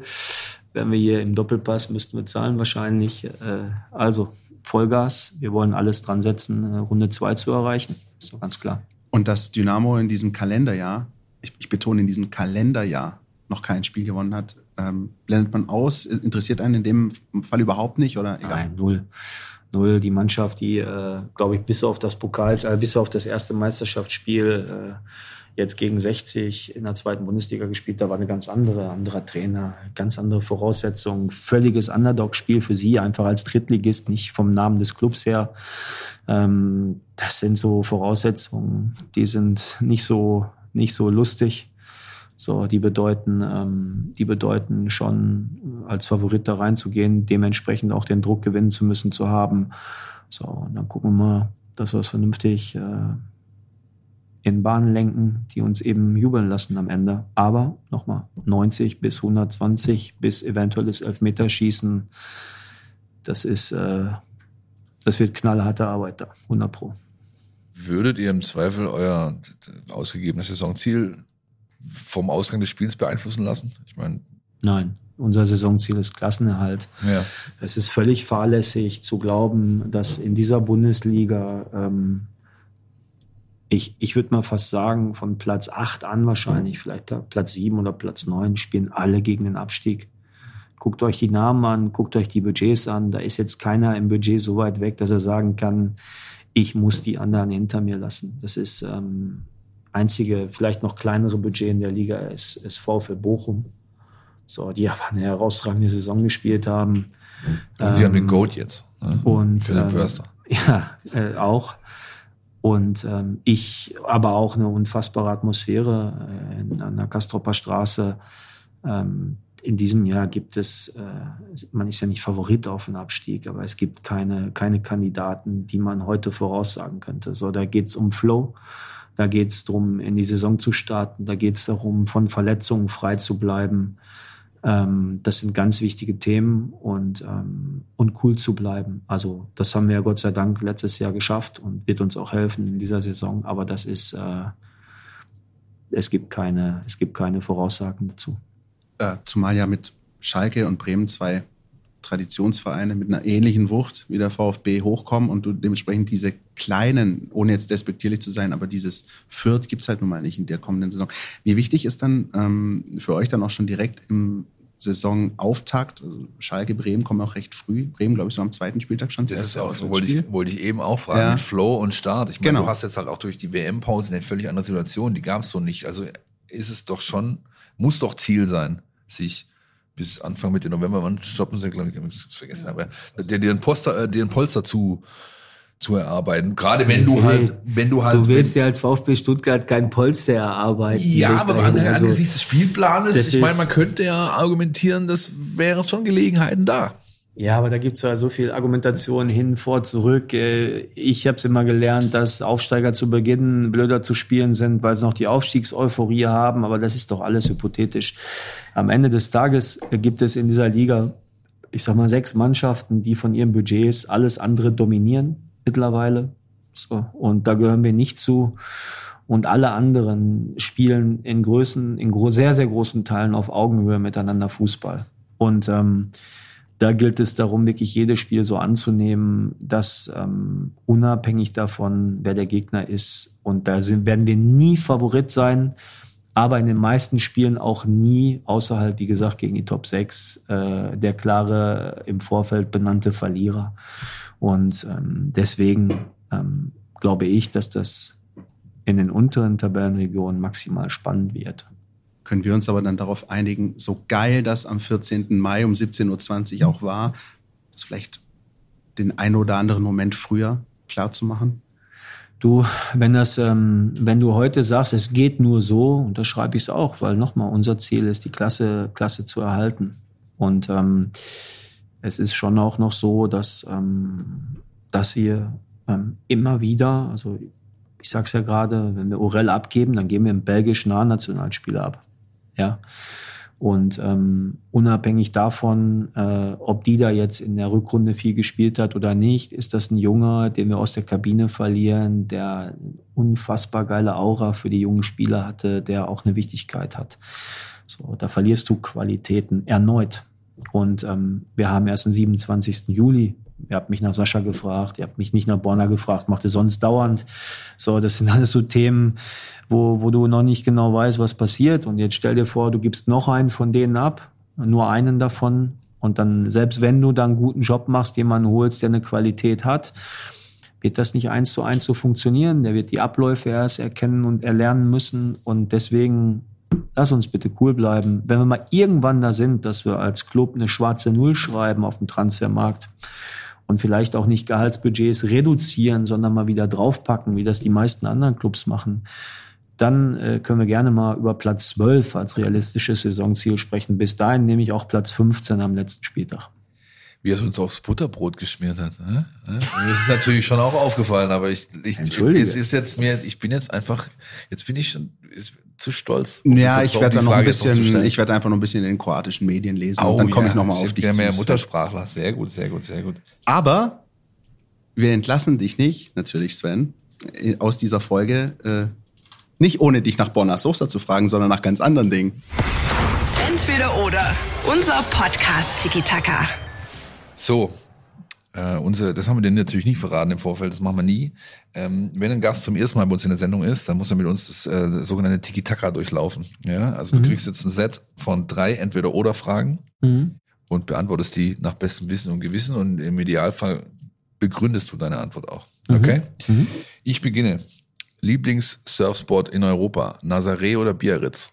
Wenn wir hier im Doppelpass müssten wir zahlen wahrscheinlich. Äh, also Vollgas, wir wollen alles dran setzen, äh, Runde 2 zu erreichen. Ist doch ganz klar. Und dass Dynamo in diesem Kalenderjahr, ich, ich betone in diesem Kalenderjahr, noch kein Spiel gewonnen hat, ähm, blendet man aus? Interessiert einen in dem Fall überhaupt nicht oder egal? Nein, null. Null. Die Mannschaft, die, äh, glaube ich, bis auf das Pokal, äh, bis auf das erste Meisterschaftsspiel äh, jetzt gegen 60 in der zweiten Bundesliga gespielt, da war eine ganz andere, anderer Trainer, ganz andere Voraussetzungen, völliges Underdog-Spiel für sie, einfach als Drittligist, nicht vom Namen des Clubs her. Ähm, das sind so Voraussetzungen, die sind nicht so, nicht so lustig. So, die bedeuten, ähm, die bedeuten schon, als Favorit da reinzugehen, dementsprechend auch den Druck gewinnen zu müssen, zu haben. So, und dann gucken wir mal, dass wir es vernünftig äh, in Bahnen lenken, die uns eben jubeln lassen am Ende. Aber nochmal, 90 bis 120 bis eventuelles Elfmeterschießen, das ist, äh, das wird knallharte Arbeit da, 100 Pro. Würdet ihr im Zweifel euer ausgegebenes Saisonziel vom Ausgang des Spiels beeinflussen lassen? Ich meine, Nein, unser Saisonziel ist Klassenerhalt. ja. Es ist völlig fahrlässig zu glauben, dass in dieser Bundesliga, ähm, ich, ich würde mal fast sagen, von Platz 8 an wahrscheinlich, vielleicht Pla- Platz 7 oder Platz 9, spielen alle gegen den Abstieg. Guckt euch die Namen an, guckt euch die Budgets an. Da ist jetzt keiner im Budget so weit weg, dass er sagen kann, ich muss die anderen hinter mir lassen. Das ist ähm, einzige, vielleicht noch kleinere Budget in der Liga ist, ist VfL Bochum. So, die aber eine herausragende Saison gespielt haben. Und sie haben den Ähm, Goat jetzt. Ne? Und Philipp ähm, Förster. ja, äh, auch. Und ähm, ich, aber auch eine unfassbare Atmosphäre äh, in, an der Kastropper Straße. Ähm, in diesem Jahr gibt es, äh, man ist ja nicht Favorit auf den Abstieg, aber es gibt keine, keine Kandidaten, die man heute voraussagen könnte. So, da geht es um Flow, da geht es darum, in die Saison zu starten, da geht es darum, von Verletzungen frei zu bleiben. Ähm, das sind ganz wichtige Themen und, ähm, und cool zu bleiben. Also das haben wir ja Gott sei Dank letztes Jahr geschafft und wird uns auch helfen in dieser Saison. Aber das ist, äh, es gibt keine, es gibt keine Voraussagen dazu. Äh, zumal ja mit Schalke und Bremen zwei Traditionsvereine mit einer ähnlichen Wucht wie der VfB hochkommen und du dementsprechend diese kleinen, ohne jetzt despektierlich zu sein, aber dieses Fürth gibt es halt nun mal nicht in der kommenden Saison. Wie wichtig ist dann ähm, für euch dann auch schon direkt im Saisonauftakt. Also Schalke, Bremen kommen auch recht früh. Bremen, glaube ich, so am zweiten Spieltag schon. Das ist auch so, wollte ich, wollte ich eben auch fragen, Ja. Flow und Start. Ich meine, Genau. du hast jetzt halt auch durch die WM-Pause eine völlig andere Situation, die gab es so nicht. Also ist es doch schon, muss doch Ziel sein, sich bis Anfang Mitte November, wann stoppen sie, glaube ich, ich hab's vergessen, aber dir, ein Poster, äh, dir ein Polster zu, zu erarbeiten. Gerade wenn du halt, wenn du halt. Du willst ja als VfB Stuttgart kein Polster erarbeiten. ja, aber an, Also, angesichts des Spielplanes, ich meine, man könnte ja argumentieren, das wären schon Gelegenheiten da. Ja, aber da gibt's ja so viel Argumentation hin, vor, zurück. Äh, Ich habe immer gelernt, dass Aufsteiger zu Beginn blöder zu spielen sind, weil sie noch die Aufstiegseuphorie haben. Aber das ist doch alles hypothetisch. Am Ende des Tages gibt es in dieser Liga, ich sag mal, sechs Mannschaften, die von ihren Budgets alles andere dominieren mittlerweile. So. Und da gehören wir nicht zu. Und alle anderen spielen in Größen, in sehr, sehr großen Teilen auf Augenhöhe miteinander Fußball. Und ähm, da gilt es darum, wirklich jedes Spiel so anzunehmen, dass ähm, unabhängig davon, wer der Gegner ist, und da sind, werden wir nie Favorit sein, aber in den meisten Spielen auch nie, außerhalb, wie gesagt, gegen die Top 6, äh, der klare im Vorfeld benannte Verlierer. Und ähm, deswegen ähm, glaube ich, dass das in den unteren Tabellenregionen maximal spannend wird. Können wir uns aber dann darauf einigen, so geil das am 14. Mai um 17.20 Uhr auch war, das vielleicht den ein oder anderen Moment früher klar zu machen? Du, wenn das, ähm, wenn du heute sagst, es geht nur so, unterschreibe ich es auch, weil nochmal, unser Ziel ist, die Klasse, Klasse zu erhalten. Und ähm, es ist schon auch noch so, dass, ähm, dass wir ähm, immer wieder, also ich sag's ja gerade, wenn wir Orel abgeben, dann geben wir einen belgischen A-Nationalspieler ab. Ja. Und ähm, unabhängig davon, äh, ob die da jetzt in der Rückrunde viel gespielt hat oder nicht, ist das ein Junger, den wir aus der Kabine verlieren, der unfassbar geile Aura für die jungen Spieler hatte, der auch eine Wichtigkeit hat. So, da verlierst du Qualitäten erneut. Und ähm, wir haben erst den 27. Juli. Ihr habt mich nach Sascha gefragt, ihr habt mich nicht nach Borna gefragt, macht ihr sonst dauernd. So, das sind alles so Themen, wo, wo du noch nicht genau weißt, was passiert. Und jetzt stell dir vor, du gibst noch einen von denen ab, nur einen davon. Und dann, selbst wenn du dann einen guten Job machst, jemanden holst, der eine Qualität hat, wird das nicht eins zu eins so funktionieren. Der wird die Abläufe erst erkennen und erlernen müssen. Und deswegen lass uns bitte cool bleiben. Wenn wir mal irgendwann da sind, dass wir als Club eine schwarze Null schreiben auf dem Transfermarkt und vielleicht auch nicht Gehaltsbudgets reduzieren, sondern mal wieder draufpacken, wie das die meisten anderen Clubs machen, dann äh, können wir gerne mal über Platz 12 als realistisches Saisonziel sprechen. Bis dahin nehme ich auch Platz 15 am letzten Spieltag. Wie er es uns aufs Butterbrot geschmiert hat. Ne? Ne? Mir ist es natürlich schon auch aufgefallen, aber ich, ich, Entschuldige. es ist jetzt mir, ich bin jetzt einfach, jetzt bin ich schon ist, zu stolz. um Ja, ich werde dann noch ein bisschen, ich werde einfach noch ein bisschen in den kroatischen Medien lesen Oh, und dann komme ja. ich nochmal auf dich zu. mehr. Muttersprachler. Sehr gut, sehr gut, sehr gut. Aber wir entlassen dich nicht, natürlich Sven, äh, aus dieser Folge. Äh, nicht ohne dich nach Bonner Soße zu fragen, sondern nach ganz anderen Dingen. Entweder oder. Unser Podcast Tiki Taka. So, äh, unser, das haben wir denen natürlich nicht verraten im Vorfeld, das machen wir nie. Ähm, wenn ein Gast zum ersten Mal bei uns in der Sendung ist, dann muss er mit uns das äh, sogenannte Tiki-Taka durchlaufen. Ja, also du kriegst jetzt ein Set von drei Entweder-Oder-Fragen und beantwortest die nach bestem Wissen und Gewissen und im Idealfall begründest du deine Antwort auch. Okay? Ich beginne. Lieblings-Surfsport in Europa, Nazaré oder Biarritz?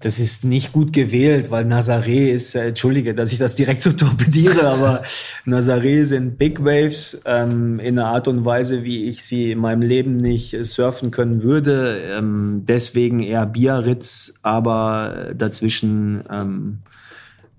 Das ist nicht gut gewählt, weil Nazaré ist, äh, entschuldige, dass ich das direkt so torpediere, aber Nazaré sind Big Waves ähm, in einer Art und Weise, wie ich sie in meinem Leben nicht äh, surfen können würde. Ähm, deswegen eher Biarritz, aber dazwischen ähm,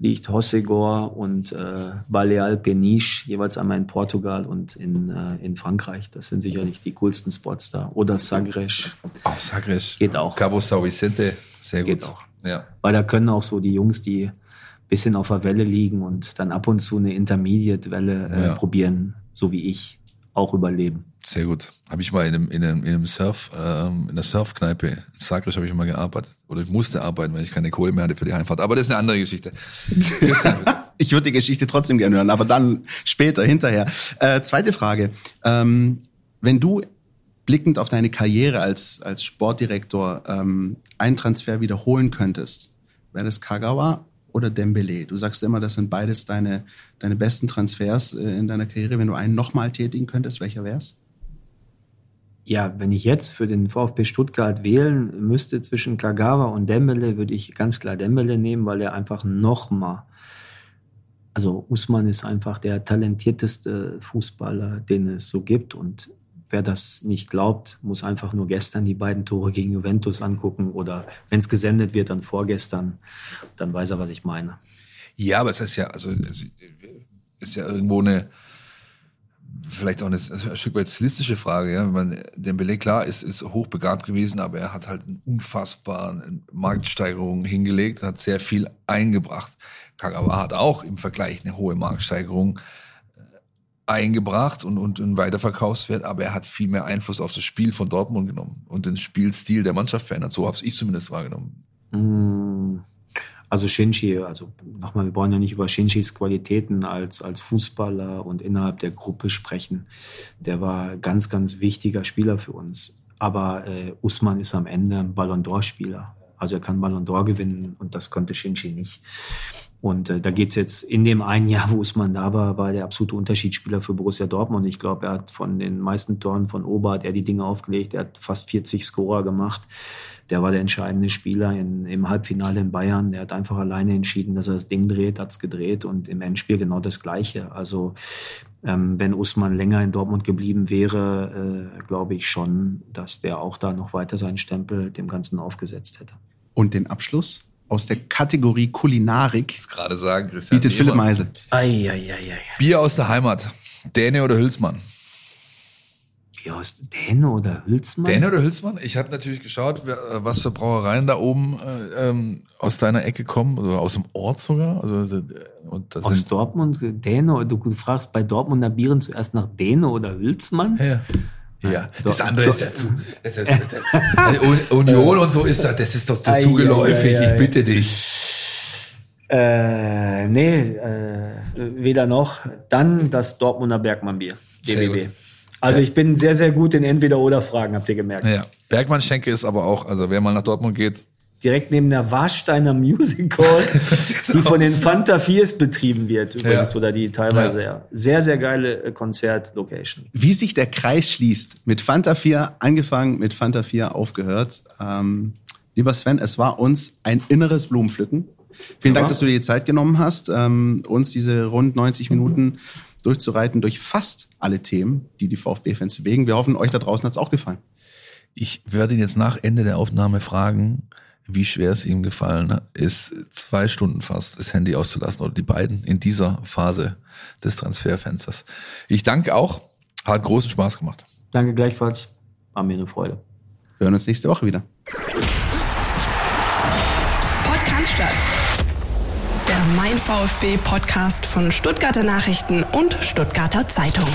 liegt Hossegor und äh, Baleal Peniche, jeweils einmal in Portugal und in, äh, in Frankreich. Das sind sicherlich die coolsten Spots da. Oder Sagres, Oh, Sagres. Geht auch. Cabo São Vicente, sehr Geht gut. auch. Ja. Weil da können auch so die Jungs, die bisschen auf der Welle liegen und dann ab und zu eine Intermediate-Welle äh, Ja. probieren, so wie ich, auch überleben. Sehr gut. Habe ich mal in einem, in einem, in einem Surf, ähm, in der Surfkneipe in Zagreb habe ich mal gearbeitet. Oder ich musste arbeiten, weil ich keine Kohle mehr hatte für die Heimfahrt. Aber das ist eine andere Geschichte. Ich würde die Geschichte trotzdem gerne hören, aber dann später, hinterher. Äh, zweite Frage. Ähm, wenn du blickend auf deine Karriere als, als Sportdirektor ähm, einen Transfer wiederholen könntest, Wäre das Kagawa oder Dembele? Du sagst immer, das sind beides deine, deine besten Transfers äh, in deiner Karriere. Wenn du einen nochmal tätigen könntest, welcher wär's? Ja, wenn ich jetzt für den VfB Stuttgart wählen müsste zwischen Kagawa und Dembele, würde ich ganz klar Dembele nehmen, weil er einfach nochmal also Usman ist einfach der talentierteste Fußballer, den es so gibt. Und wer das nicht glaubt, muss einfach nur gestern die beiden Tore gegen Juventus angucken oder wenn es gesendet wird, dann vorgestern. Dann weiß er, was ich meine. Ja, aber es ist ja, also ist ja irgendwo eine, vielleicht auch eine, ein Stück weit stilistische Frage. Ja? Man, Dembele, klar, ist, ist hochbegabt gewesen, aber er hat halt eine unfassbare Marktsteigerung hingelegt, hat sehr viel eingebracht. Kagawa hat auch im Vergleich eine hohe Marktsteigerung äh, eingebracht und, und einen Weiterverkaufswert, aber er hat viel mehr Einfluss auf das Spiel von Dortmund genommen und den Spielstil der Mannschaft verändert. So habe ich zumindest wahrgenommen. Mm, also Shinji, also nochmal, wir wollen ja nicht über Shinjis Qualitäten als, als Fußballer und innerhalb der Gruppe sprechen. Der war ganz, ganz wichtiger Spieler für uns. Aber äh, Usman ist am Ende ein Ballon d'Or-Spieler. Also er kann Ballon d'Or gewinnen und das konnte Shinji nicht. Und äh, da geht's jetzt in dem einen Jahr, wo Usman da war, war der absolute Unterschiedsspieler für Borussia Dortmund. Ich glaube, er hat von den meisten Toren von Ober hat er die Dinge aufgelegt. Er hat fast 40 Scorer gemacht. Der war der entscheidende Spieler in, im Halbfinale in Bayern. Der hat einfach alleine entschieden, dass er das Ding dreht, hat's gedreht und im Endspiel genau das Gleiche. Also ähm, wenn Usman länger in Dortmund geblieben wäre, äh, glaube ich schon, dass der auch da noch weiter seinen Stempel dem Ganzen aufgesetzt hätte. Und den Abschluss aus der Kategorie Kulinarik Ich gerade sagen, Christian. bietet Philipp. Meisel. Eieieiei. Bier aus der Heimat. Däne oder Hülsmann? Wie aus Däne oder Hülsmann? Däne oder Hülsmann? Ich habe natürlich geschaut, äh, was für Brauereien da oben äh, ähm, aus deiner Ecke kommen, oder aus dem Ort sogar. Also, äh, und das Aus sind, Dortmund, Däne, du fragst bei Dortmunder Bieren zuerst nach Däne oder Hülsmann? ja. Ja, Doch, das andere doch. ist ja zu. Das das, Un- Union und so ist das, das ist doch zu ei, ei, ei. Ich bitte dich. Äh, nee, äh, weder noch. Dann das Dortmunder Bergmannbier, DBB. Also Ja. ich bin sehr, sehr gut in Entweder-Oder-Fragen, habt ihr gemerkt. Ja. Bergmann Schenke ist aber auch, also wer mal nach Dortmund geht, Direkt neben der Warsteiner Music Hall, die von den Fanta Viers betrieben wird, übrigens, Ja. oder die teilweise, Ja. ja. Sehr, sehr geile äh, Konzert-Location. Wie sich der Kreis schließt. Mit Fanta 4 angefangen, mit Fanta 4 aufgehört. Ähm, lieber Sven, es war uns ein inneres Blumenpflücken. Vielen Ja. Dank, dass du dir die Zeit genommen hast, ähm, uns diese rund 90 Minuten durchzureiten durch fast alle Themen, die die VfB-Fans bewegen. Wir hoffen, euch da draußen hat es auch gefallen. Ich werde ihn jetzt nach Ende der Aufnahme fragen, wie schwer es ihm gefallen ist, zwei Stunden fast das Handy auszulassen oder die beiden in dieser Phase des Transferfensters. Ich danke auch, hat großen Spaß gemacht. Danke gleichfalls. War mir eine Freude. Wir hören uns nächste Woche wieder. Podcast statt. Der Mein VfB Podcast von Stuttgarter Nachrichten und Stuttgarter Zeitung.